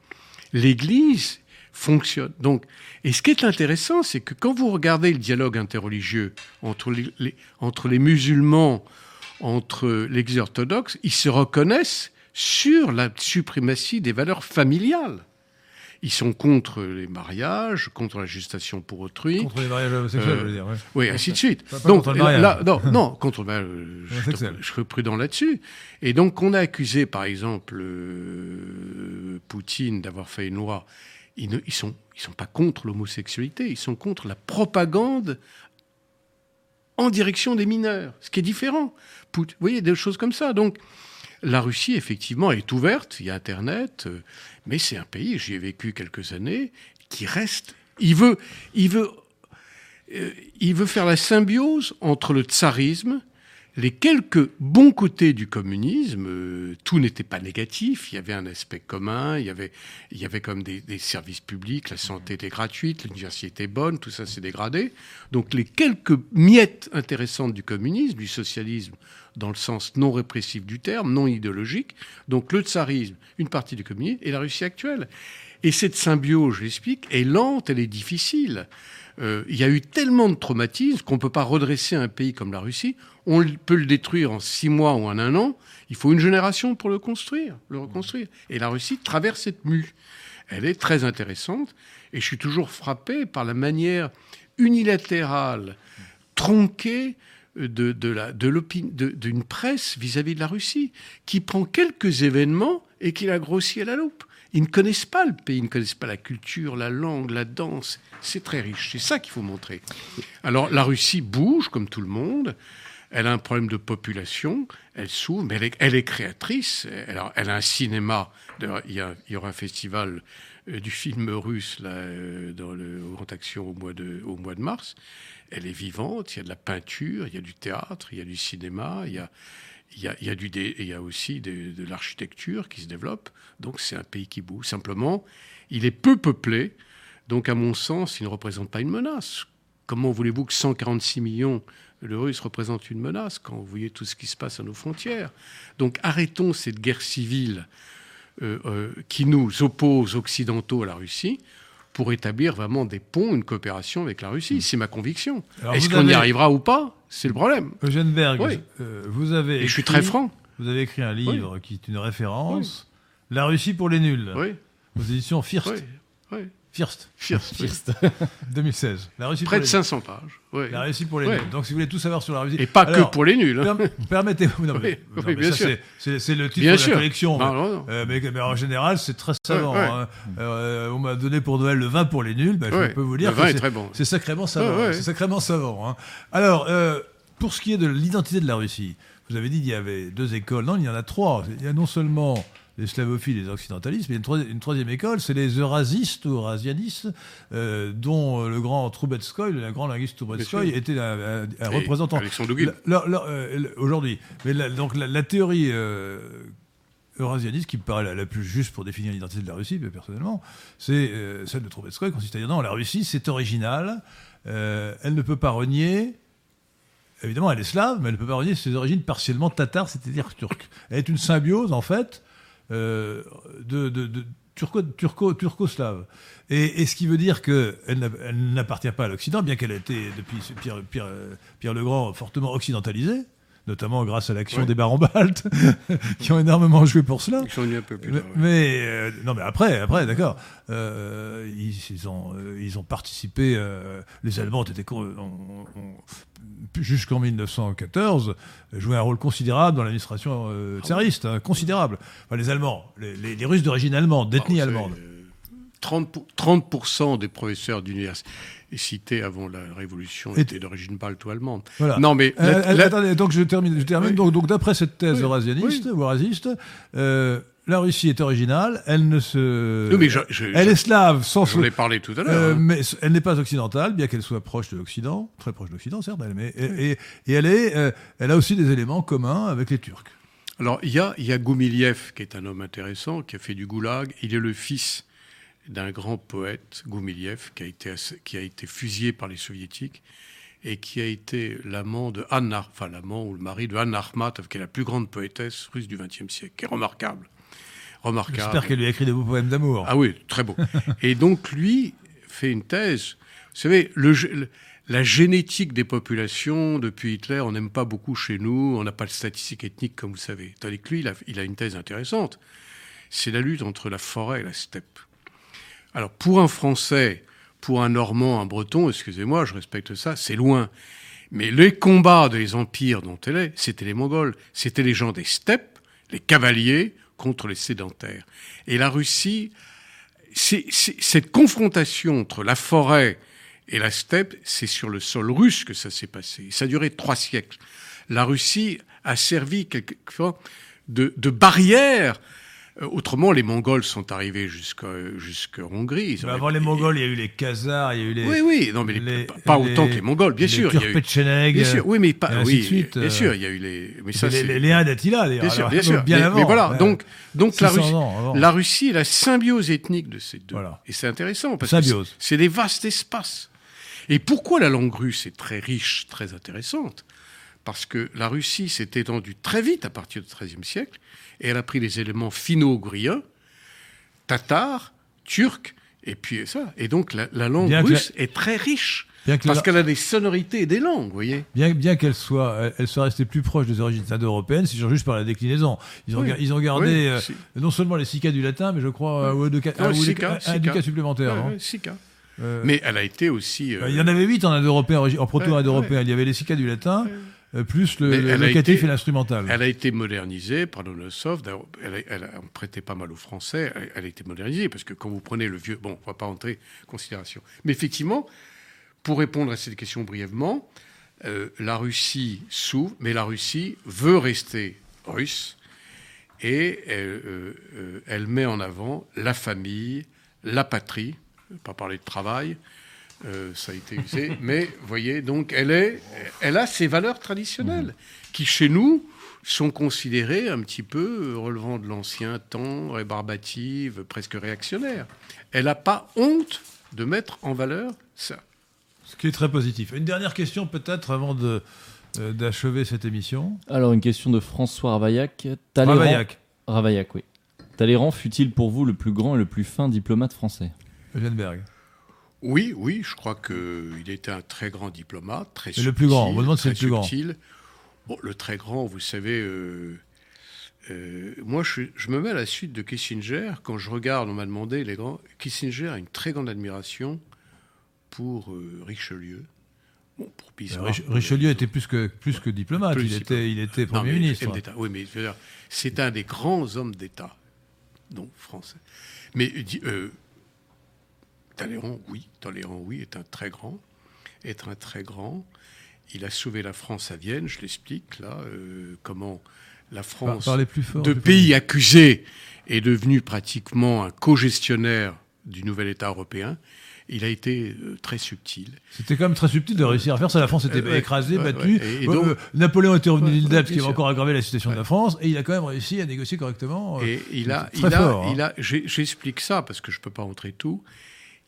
Speaker 2: L'Église fonctionne. Donc, et ce qui est intéressant, c'est que quand vous regardez le dialogue interreligieux entre les, les- entre les musulmans, entre l'Église orthodoxe, ils se reconnaissent sur la suprématie des valeurs familiales. Ils sont contre les mariages, contre la gestation pour autrui.
Speaker 1: Contre les mariages homosexuels,
Speaker 2: Euh,
Speaker 1: je veux dire. ouais.
Speaker 2: Oui, ainsi de suite.
Speaker 1: Pas- pas
Speaker 2: donc,
Speaker 1: contre le mariage.
Speaker 2: là, non, non, contre bah, euh, je, je serais prudent là-dessus. Et donc, on a accusé, par exemple, euh, Poutine d'avoir fait une loi. Ils ne ils sont, ils sont pas contre l'homosexualité, ils sont contre la propagande en direction des mineurs, ce qui est différent. Vous voyez, des choses comme ça. Donc, la Russie, effectivement, est ouverte, il y a Internet, euh, mais c'est un pays, j'y ai vécu quelques années, qui reste. Il veut, euh, il veut faire la symbiose entre le tsarisme, les quelques bons côtés du communisme, euh, tout n'était pas négatif, il y avait un aspect commun, il y avait, il y avait comme des, des services publics, la santé était gratuite, l'université était bonne, tout ça s'est dégradé. Donc les quelques miettes intéressantes du communisme, du socialisme, dans le sens non répressif du terme, non idéologique, donc le tsarisme, une partie du communisme, et la Russie actuelle. Et cette symbiose, je l'explique, est lente, elle est difficile. Euh, il y a eu tellement de traumatismes qu'on ne peut pas redresser un pays comme la Russie. On peut le détruire en six mois ou en un an. Il faut une génération pour le construire, le reconstruire. Et la Russie traverse cette mue. Elle est très intéressante. Et je suis toujours frappé par la manière unilatérale, tronquée de, de de d'une presse vis-à-vis de la Russie, qui prend quelques événements et qui la grossit à la loupe. Ils ne connaissent pas le pays, ils ne connaissent pas la culture, la langue, la danse. C'est très riche. C'est ça qu'il faut montrer. Alors la Russie bouge comme tout le monde. Elle a un problème de population, elle s'ouvre, mais elle est, créatrice. Elle a, elle a, un cinéma. Il y, aura un festival euh, du film russe là, euh, dans le Grand Action au mois, de, mars. Elle est vivante, il y a de la peinture, il y a du théâtre, il y a du cinéma, il y a, aussi de, de l'architecture qui se développe. Donc c'est un pays qui bouge. Simplement, il est peu peuplé. Donc à mon sens, il ne représente pas une menace. Comment voulez-vous que 146 millions de Russes représentent une menace quand vous voyez tout ce qui se passe à nos frontières? Donc arrêtons cette guerre civile euh, euh, qui nous oppose occidentaux à la Russie pour établir vraiment des ponts, une coopération avec la Russie. C'est ma conviction. Est-ce qu'on y arrivera ou pas? C'est le problème.
Speaker 1: Eugène Berg, oui. euh, vous avez.
Speaker 2: Et je suis très franc.
Speaker 1: Vous avez écrit un livre oui. qui est une référence. Oui. La Russie pour les nuls.
Speaker 2: Oui.
Speaker 1: Aux éditions First.
Speaker 2: Oui. Oui.
Speaker 1: First.
Speaker 2: First.
Speaker 1: First. 2016.
Speaker 2: La Russie Près de 500 pages. Oui.
Speaker 1: La Russie pour les nuls. Donc si vous voulez tout savoir sur la Russie.
Speaker 2: Et pas Alors, que pour les nuls. Hein.
Speaker 1: Permettez-moi.
Speaker 2: Oui, non, mais bien
Speaker 1: ça,
Speaker 2: sûr.
Speaker 1: C'est le titre
Speaker 2: bien
Speaker 1: de
Speaker 2: sûr.
Speaker 1: la collection.
Speaker 2: Non, non.
Speaker 1: Euh, mais, mais, en général, c'est très savant. Hein. Euh, on m'a donné pour Noël le vin pour les nuls. Ben, je peux vous dire
Speaker 2: le vin est très bon.
Speaker 1: C'est sacrément savant. C'est sacrément savant. Hein. Alors, euh, pour ce qui est de l'identité de la Russie, vous avez dit qu'il y avait deux écoles. Non, il y en a trois. Il y a non seulement les slavophiles et les occidentalistes, mais une, troisième, une troisième école, c'est les eurasistes ou eurasianistes, euh, dont le grand Trubetskoy, le grand linguiste Trubetskoy, était un, un, un représentant. Euh, Aujourd'hui. Mais la, donc la, la théorie euh, eurasianiste, qui me paraît la, la, plus juste pour définir l'identité de la Russie, mais personnellement, c'est euh, celle de Trubetskoy, consiste à dire non, la Russie, c'est original, euh, elle ne peut pas renier évidemment, elle est slave, mais elle ne peut pas renier ses origines partiellement tatars, c'est-à-dire turques. Elle est une symbiose, en fait, euh, de, de, turco, turco, turco-slave. Et, ce qui veut dire qu'elle n'appartient pas à l'Occident, bien qu'elle ait été, depuis Pierre, Pierre, Pierre le Grand, fortement occidentalisée notamment grâce à l'action ouais. des barons baltes, qui ont énormément joué pour cela.
Speaker 2: Ils sont venus un peu plus
Speaker 1: tard. Mais, mais euh, non, mais après, après, d'accord. Euh, ils, ils, ont, euh, ils ont participé. Euh, les Allemands étaient jusqu'en 1914 jouaient un rôle considérable dans l'administration euh, tsariste, hein, considérable. Enfin, les Allemands, les, les, les Russes d'origine allemande, d'ethnie allemande.
Speaker 2: 30%, 30 des professeurs d'université avant la Révolution étaient d'origine balto-allemande.
Speaker 1: Voilà.
Speaker 2: Non, mais
Speaker 1: Euh,
Speaker 2: la- la-
Speaker 1: attendez, donc je termine. Je termine.
Speaker 2: Oui.
Speaker 1: Donc, donc d'après cette thèse
Speaker 2: Oui.
Speaker 1: eurasianiste ou eurasiste, euh, la Russie est originale. Elle ne se.
Speaker 2: Oui, mais je- je-
Speaker 1: elle est slave sans.
Speaker 2: j'en ai parlé tout à l'heure.
Speaker 1: Euh,
Speaker 2: hein.
Speaker 1: mais elle n'est pas occidentale, bien qu'elle soit proche de l'Occident, très proche de l'Occident, certes, elle, mais, et, et, et elle, est, euh, elle a aussi des éléments communs avec les Turcs.
Speaker 2: Alors, il y a, il y a Goumiliev, qui est un homme intéressant, qui a fait du goulag. Il est le fils d'un grand poète, Goumiliev, qui a été, qui a été fusillé par les soviétiques et qui a été l'amant de Anna, enfin l'amant ou le mari de Anna Akhmatov, qui est la plus grande poétesse russe du XXe siècle, qui est remarquable. Remarquable.
Speaker 1: J'espère qu'elle lui a écrit des beaux poèmes d'amour.
Speaker 2: Ah oui, très beau. Et donc lui fait une thèse. Vous savez, le, le- la génétique des populations depuis Hitler, on n'aime pas beaucoup chez nous. On n'a pas de statistiques ethniques comme vous savez. Tandis que lui, il a, il a une thèse intéressante. C'est la lutte entre la forêt et la steppe. Alors pour un Français, pour un Normand, un Breton, excusez-moi, je respecte ça, c'est loin. Mais les combats des empires dont elle est, c'était les Mongols, c'était les gens des steppes, les cavaliers contre les sédentaires. Et la Russie, cette confrontation entre la forêt Et la steppe, c'est sur le sol russe que ça s'est passé. Ça a duré trois siècles. La Russie a servi quelquefois de, barrière Autrement, les Mongols sont arrivés jusqu'en Hongrie.
Speaker 1: avant les Mongols, il y a eu les Khazars, il y a eu les.
Speaker 2: Oui, oui, non, mais pas autant que les Mongols, bien sûr.
Speaker 1: Les
Speaker 2: eu... bien sûr, oui, mais pas. Oui, suite, bien sûr, il y a eu les.
Speaker 1: Mais ça, les, les, les d'Attila,
Speaker 2: Bien sûr, bien sûr.
Speaker 1: Bien
Speaker 2: avant. Mais voilà, donc, donc la Russie, la Russie est la symbiose ethnique de ces deux. Voilà. Et c'est intéressant parce symbiose. que c'est des vastes espaces. Et pourquoi la langue russe est très riche, très intéressante? Parce que la Russie s'est étendue très vite à partir du XIIIe siècle et elle a pris les éléments finno-ougriens, tatars, turcs, et puis ça. Et donc la, langue russe est très riche. parce qu'elle a des sonorités et des langues, vous voyez.
Speaker 1: Bien, bien qu'elle soit, elle soit restée plus proche des origines indo-européennes, si juste par la déclinaison. Ils ont, ils ont gardé euh, non seulement les sika du latin, mais je crois euh, de, un, un, sika. supplémentaire.
Speaker 2: Euh, mais elle a été aussi.
Speaker 1: il y en avait huit en indo-européen, en proto-indo-européen. Il y avait les sika du latin. Euh, plus le, le et l'instrumental.
Speaker 2: Elle a été modernisée par Lonosov. Elle, elle, on prêtait pas mal aux Français. Elle, a été modernisée parce que quand vous prenez le vieux, bon, on va pas entrer en considération. Mais effectivement, pour répondre à cette question brièvement, euh, la Russie s'ouvre, mais la Russie veut rester russe et elle, euh, elle met en avant la famille, la patrie, pas parler de travail, euh, ça a été usé. mais vous voyez, donc elle, est, elle a ses valeurs traditionnelles, qui chez nous sont considérées un petit peu euh, relevant de l'ancien temps, rébarbatives, presque réactionnaires. Elle n'a pas honte de mettre en valeur ça.
Speaker 1: Ce qui est très positif. Une dernière question peut-être avant de, euh, d'achever cette émission.
Speaker 3: Alors une question de François Ravaillac.
Speaker 1: Ravaillac.
Speaker 3: Ravaillac, oui. Talleyrand fut-il pour vous le plus grand et le plus fin diplomate français?
Speaker 1: Eugène
Speaker 2: oui, oui, je crois qu'il était un très grand diplomate, très subtil.
Speaker 1: le plus grand, on me demande si c'est le plus grand.
Speaker 2: Bon, le très grand, vous savez, euh, euh, moi je, me mets à la suite de Kissinger. Quand je regarde, on m'a demandé, les grands. Kissinger a une très grande admiration pour euh, Richelieu.
Speaker 1: Bon, pour Richelieu était plus que, plus que diplomate, il, était, il était Premier ministre.
Speaker 2: Oui, mais c'est un des grands hommes d'État, donc français. Mais Talleyrand, oui, Talleyrand, oui, est un très grand, est un très grand. Il a sauvé la France à Vienne, je l'explique là, euh, comment la France, de pays accusés, est devenue pratiquement un co-gestionnaire du nouvel État européen. Il a été euh, très subtil.
Speaker 1: C'était quand même très subtil de réussir à faire ça. La France était euh, écrasée, battue. Et, donc, Napoléon était revenu l'île d'Elbe, ce qui va encore aggravé la situation de la France. Et il a quand même réussi à négocier correctement.
Speaker 2: Et il a, il a, il hein. a j'explique ça parce que je ne peux pas entrer tout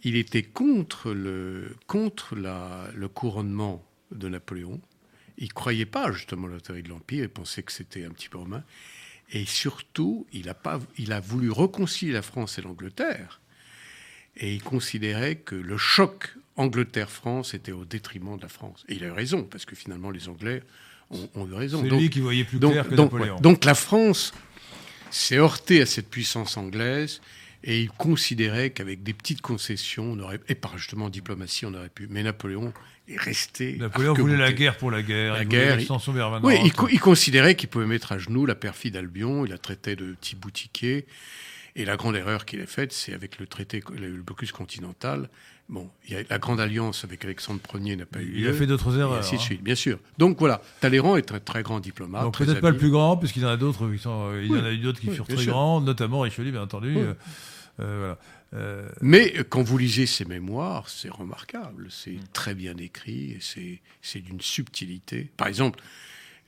Speaker 2: il était contre le, contre le couronnement de Napoléon. Il ne croyait pas justement à la théorie de l'Empire, il pensait que c'était un petit peu romain. Et surtout, il a, pas, il a voulu réconcilier la France et l'Angleterre. Et il considérait que le choc Angleterre-France était au détriment de la France. Et il a eu raison, parce que finalement, les Anglais ont, eu raison.
Speaker 1: C'est lui qui voyait plus clair que
Speaker 2: donc,
Speaker 1: Napoléon.
Speaker 2: Donc la France s'est heurtée à cette puissance anglaise et il considérait qu'avec des petites concessions, on aurait, et par justement diplomatie, on aurait pu. Mais Napoléon est resté.
Speaker 1: Napoléon voulait la guerre pour la guerre.
Speaker 2: La il guerre. oui, il, considérait qu'il pouvait mettre à genoux la perfide Albion. Il la traitait de petit boutiquier. Et la grande erreur qu'il a faite, c'est avec le traité, le blocus continental. Bon, y a, la grande alliance avec Alexandre Ier n'a pas eu lieu.
Speaker 1: Il a fait d'autres erreurs.
Speaker 2: ainsi de hein. suite, bien sûr. Donc voilà, Talleyrand est un très grand diplomate. Donc
Speaker 1: peut-être pas le plus grand, puisqu'il y en a d'autres qui sont, il y en a eu d'autres qui furent très grands, notamment Richelieu, bien entendu. Euh, euh,
Speaker 2: euh, Mais quand vous lisez ses mémoires, c'est remarquable, c'est mm. très bien écrit, c'est d'une subtilité. Par exemple,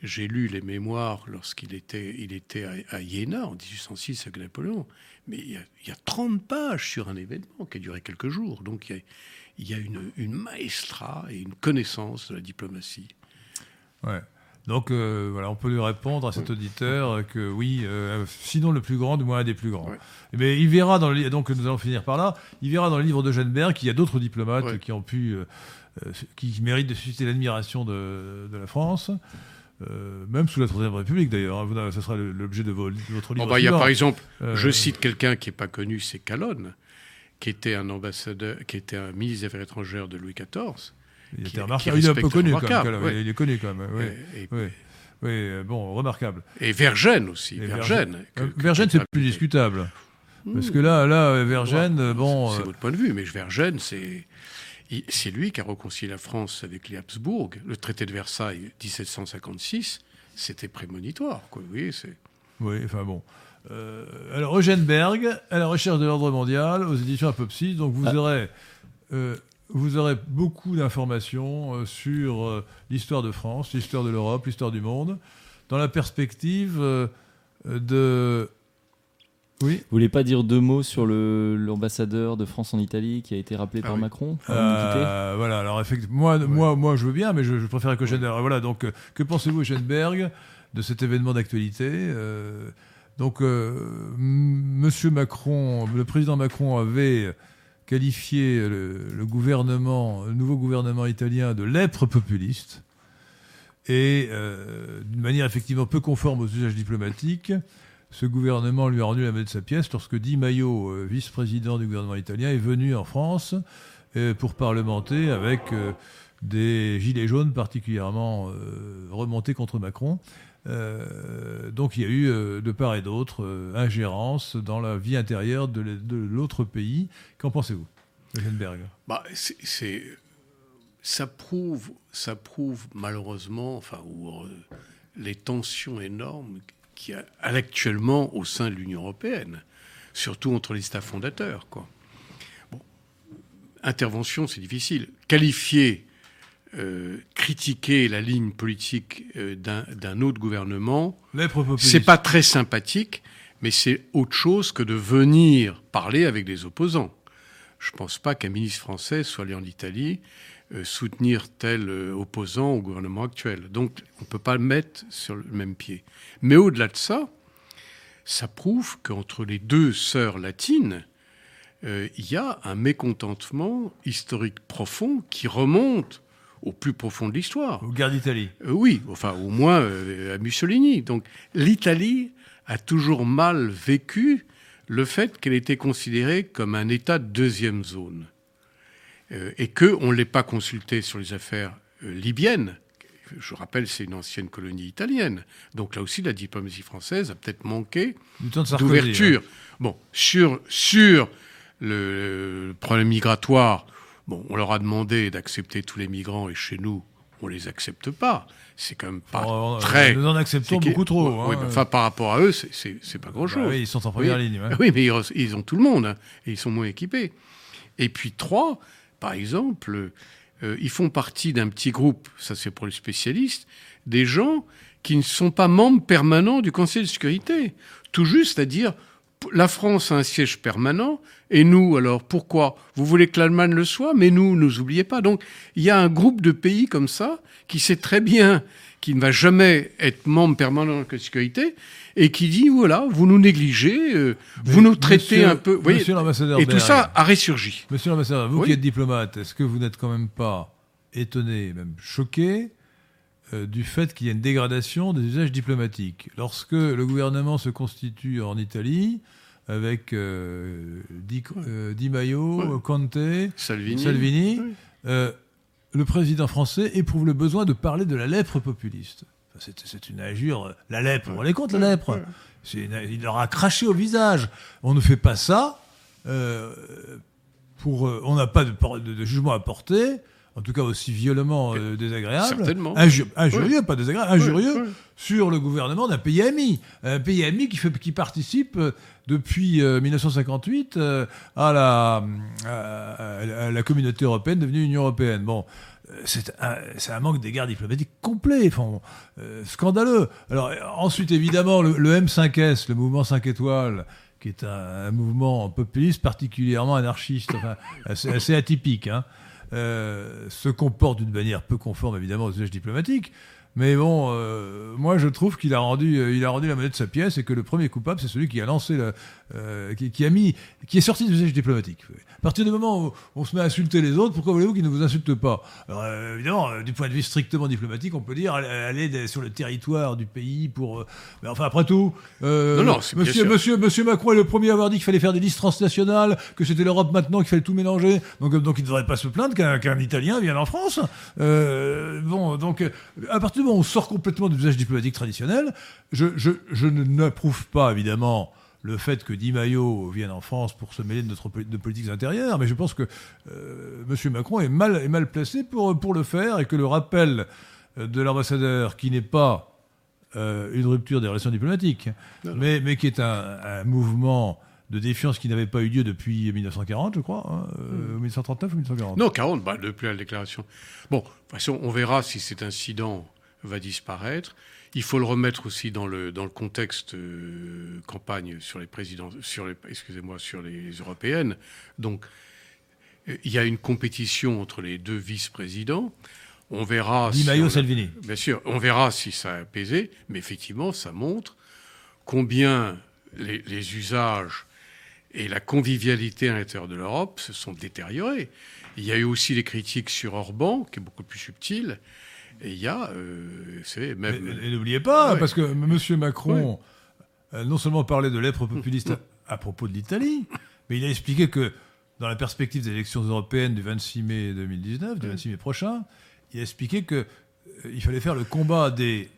Speaker 2: j'ai lu les mémoires lorsqu'il était, il était à, à, Iéna en 1806 avec Napoléon, mais il y, a, 30 pages sur un événement qui a duré quelques jours. Donc il y a, il y a une, une, maestra et une connaissance de la diplomatie.
Speaker 1: Ouais. Donc euh, voilà, on peut lui répondre à cet auditeur que oui, euh, sinon le plus grand, du moins un des plus grands. Mais il verra dans le donc nous allons finir par là. Il verra dans le livre de Genberg qu'il y a d'autres diplomates qui ont pu, euh, qui méritent de susciter l'admiration de, de, la France. Même sous la Troisième République d'ailleurs, hein. ce sera l'objet de, votre livre.
Speaker 2: Bah, il y a par exemple, je cite quelqu'un qui n'est pas connu, c'est Calonne, qui était un ambassadeur, qui était un ministre des Affaires étrangères de Louis XIV,
Speaker 1: il était remarquable. Il est un peu connu quand même. Il est connu quand même. Oui, oui. bon, remarquable.
Speaker 2: Et Vergène aussi. Vergène.
Speaker 1: Vergène, c'est plus discutable. Parce que là, là, Vergène, bon.
Speaker 2: C'est euh, votre point de vue, mais Vergène, c'est. C'est lui qui a reconcilié la France avec les Habsbourg. Le traité de Versailles 1756, c'était prémonitoire. Quoi. Oui, c'est.
Speaker 1: Oui, enfin bon. Euh, alors, Eugène Berg, à la recherche de l'ordre mondial, aux éditions Apopsy. Donc, vous, ah. aurez, euh, vous aurez beaucoup d'informations euh, sur l'histoire de France, l'histoire de l'Europe, l'histoire du monde, dans la perspective de oui.
Speaker 3: Vous voulez pas dire deux mots sur l'ambassadeur de France en Italie qui a été rappelé ah par Macron
Speaker 1: euh, Voilà, alors effectivement, moi, moi, moi je veux bien, mais je, préfère que Berg. Voilà, donc euh, que pensez-vous, Berg, de cet événement d'actualité euh, Donc, Monsieur Macron, le président Macron avait qualifié le, gouvernement, le nouveau gouvernement italien de lèpre populiste et d'une manière effectivement peu conforme aux usages diplomatiques ce gouvernement lui a rendu la main de sa pièce lorsque Di Maio, euh, vice-président du gouvernement italien, est venu en France euh, pour parlementer avec euh, des gilets jaunes particulièrement remontés contre Macron. donc il y a eu de part et d'autre ingérence dans la vie intérieure de l'autre pays. Qu'en pensez-vous,
Speaker 2: bah, ça prouve, ça prouve malheureusement, enfin, les tensions énormes qui a actuellement au sein de l'Union européenne, surtout entre les États fondateurs. Quoi. Intervention, c'est difficile. Qualifier, euh, critiquer la ligne politique euh, d'un autre gouvernement, c'est pas très sympathique, mais c'est autre chose que de venir parler avec des opposants. Je ne pense pas qu'un ministre français soit allé en Italie soutenir tel euh, opposant au gouvernement actuel. Donc on ne peut pas le mettre sur le même pied. Mais au-delà de ça, ça prouve qu'entre les deux sœurs latines, euh, il y a un mécontentement historique profond qui remonte au plus profond de l'histoire.
Speaker 1: Au guerre d'Italie.
Speaker 2: oui, enfin au moins à Mussolini. Donc l'Italie a toujours mal vécu le fait qu'elle était considérée comme un État de deuxième zone. Euh, et qu'on ne l'ait pas consulté sur les affaires euh, libyennes. Je rappelle, c'est une ancienne colonie italienne. Donc là aussi, la diplomatie française a peut-être manqué d'ouverture. Bon, sur, sur le, problème migratoire, bon, on leur a demandé d'accepter tous les migrants et chez nous, on les accepte pas. C'est quand même pas oh, très.
Speaker 1: Nous en acceptons beaucoup trop.
Speaker 2: Oui, hein. enfin, par rapport à eux, c'est pas grand-chose. Bah
Speaker 1: oui, ils sont en première ligne.
Speaker 2: Oui, mais ils, ont tout le monde hein, et ils sont moins équipés. Et puis trois, par exemple, euh, ils font partie d'un petit groupe, ça c'est pour les spécialistes, des gens qui ne sont pas membres permanents du Conseil de sécurité. Tout juste à dire, la France a un siège permanent, et nous, alors pourquoi? Vous voulez que l'Allemagne le soit, mais nous, nous oubliez pas. Donc, il y a un groupe de pays comme ça qui sait très bien qu'il ne va jamais être membre permanent de la sécurité, et qui dit voilà, vous nous négligez, euh, vous nous traitez un peu.
Speaker 1: monsieur l'ambassadeur
Speaker 2: et tout ça a ressurgi.
Speaker 1: Monsieur l'ambassadeur, vous qui êtes diplomate, est-ce que vous n'êtes quand même pas étonné, même choqué, euh, du fait qu'il y ait une dégradation des usages diplomatiques Lorsque le gouvernement se constitue en Italie, avec euh, Di, Maio, Conte,
Speaker 2: Salvini,
Speaker 1: Salvini le président français éprouve le besoin de parler de la lèpre populiste c'est une injure. La lèpre, on les compte, la lèpre. il leur a craché au visage. On ne fait pas ça. Euh, pour, euh, on n'a pas de, jugement à porter, en tout cas aussi violemment euh, désagréable. Injurieux, pas désagréable, injurieux sur le gouvernement d'un pays ami. Un pays ami qui, fait, qui participe depuis 1958 à la, à, la communauté européenne devenue Union européenne. Bon, c'est un, manque d'égard diplomatique complet, enfin, euh, scandaleux. Alors ensuite, évidemment, le, M5S, le mouvement 5 étoiles, qui est un, mouvement populiste particulièrement anarchiste, enfin, assez, atypique, hein, euh, se comporte d'une manière peu conforme, évidemment, aux usages diplomatiques. Mais bon, euh, moi je trouve qu'il a rendu, euh, il a rendu la monnaie de sa pièce et que le premier coupable c'est celui qui a lancé, le, euh, qui, a mis, qui est sorti du usage diplomatique. À partir du moment où on se met à insulter les autres, pourquoi voulez-vous qu'ils ne vous insultent pas? Alors évidemment, du point de vue strictement diplomatique, on peut dire aller sur le territoire du pays pour. mais enfin après tout,
Speaker 2: non, non,
Speaker 1: monsieur, monsieur, monsieur Macron est le premier à avoir dit qu'il fallait faire des listes transnationales, que c'était l'Europe maintenant qu'il fallait tout mélanger. Donc donc il ne devrait pas se plaindre qu'un Italien vienne en France. bon donc à partir on sort complètement de l'usage diplomatique traditionnel. Je, je, je n'approuve pas, évidemment, le fait que Di Maio vienne en France pour se mêler de notre de politiques intérieures, mais je pense que euh, M. Macron est mal, est mal placé pour, pour le faire et que le rappel de l'ambassadeur, qui n'est pas euh, une rupture des relations diplomatiques, Mais, mais qui est un, mouvement de défiance qui n'avait pas eu lieu depuis 1940, je crois, hein, 1939 hmm. ou 1940
Speaker 2: Non, 40, bah, depuis la déclaration. Bon, de toute façon, on verra si cet incident va disparaître. Il faut le remettre aussi dans le, dans le contexte euh, campagne sur les présidents, sur les, excusez-moi, sur les européennes. Donc, euh, il y a une compétition entre les deux vice-présidents. On verra.
Speaker 1: Di Maio Salvini.
Speaker 2: Bien sûr, on verra si ça a apaisé, mais effectivement, ça montre combien les, les usages et la convivialité à l'intérieur de l'Europe se sont détériorés. Il y a eu aussi les critiques sur Orban, qui est beaucoup plus subtil. Et il y a, euh, même.
Speaker 1: Et, n'oubliez pas, parce que M. Macron, non seulement parlait de lèpre populiste à, propos de l'Italie, mais il a expliqué que dans la perspective des élections européennes du 26 mai 2019, du 26 mai prochain, il a expliqué qu'il euh, fallait faire le combat des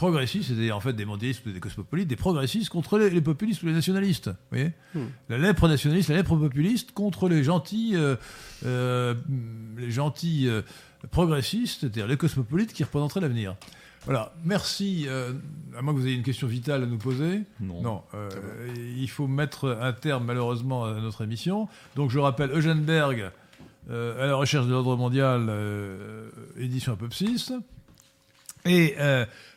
Speaker 1: progressistes, c'est-à-dire en fait des mondialistes ou des cosmopolites, des progressistes contre les, populistes ou les nationalistes. Vous voyez hmm. La lèpre nationaliste, la lèpre populiste contre les gentils, euh, euh, les gentils progressistes, c'est-à-dire les cosmopolites qui représenteraient l'avenir. Voilà, merci. Euh, à moins que vous ayez une question vitale à nous poser.
Speaker 3: Non.
Speaker 1: Euh, il faut mettre un terme malheureusement à notre émission. Donc je rappelle Eugène Berg, euh, à la recherche de l'ordre mondial, édition Apopsis. Et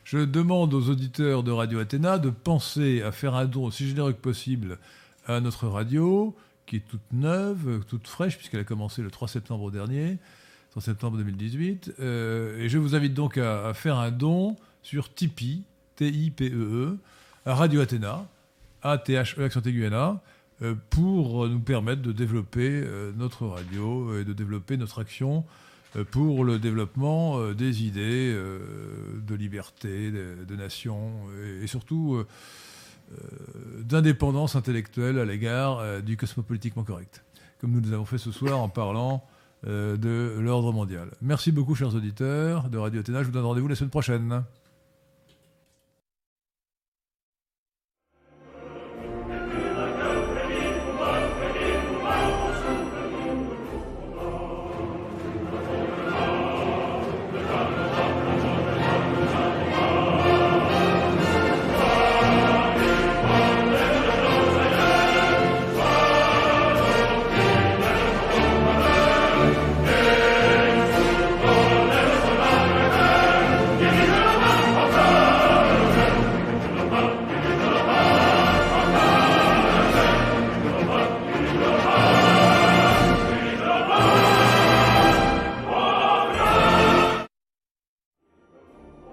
Speaker 1: je demande aux auditeurs de Radio Athéna de penser à faire un don aussi généreux que possible à notre radio, qui est toute neuve, toute fraîche, puisqu'elle a commencé le 3 septembre dernier en septembre 2018. Euh, et je vous invite donc à, faire un don sur Tipeee, T-I-P-E-E, à Radio Athéna, A-T-H-E, accent aigu euh, pour nous permettre de développer euh, notre radio et de développer notre action pour le développement des idées de liberté, de, nation et, surtout d'indépendance intellectuelle à l'égard du cosmopolitiquement correct, comme nous nous avons fait ce soir en parlant euh, de l'ordre mondial. Merci beaucoup, chers auditeurs de Radio Athéna. Je vous donne rendez-vous la semaine prochaine.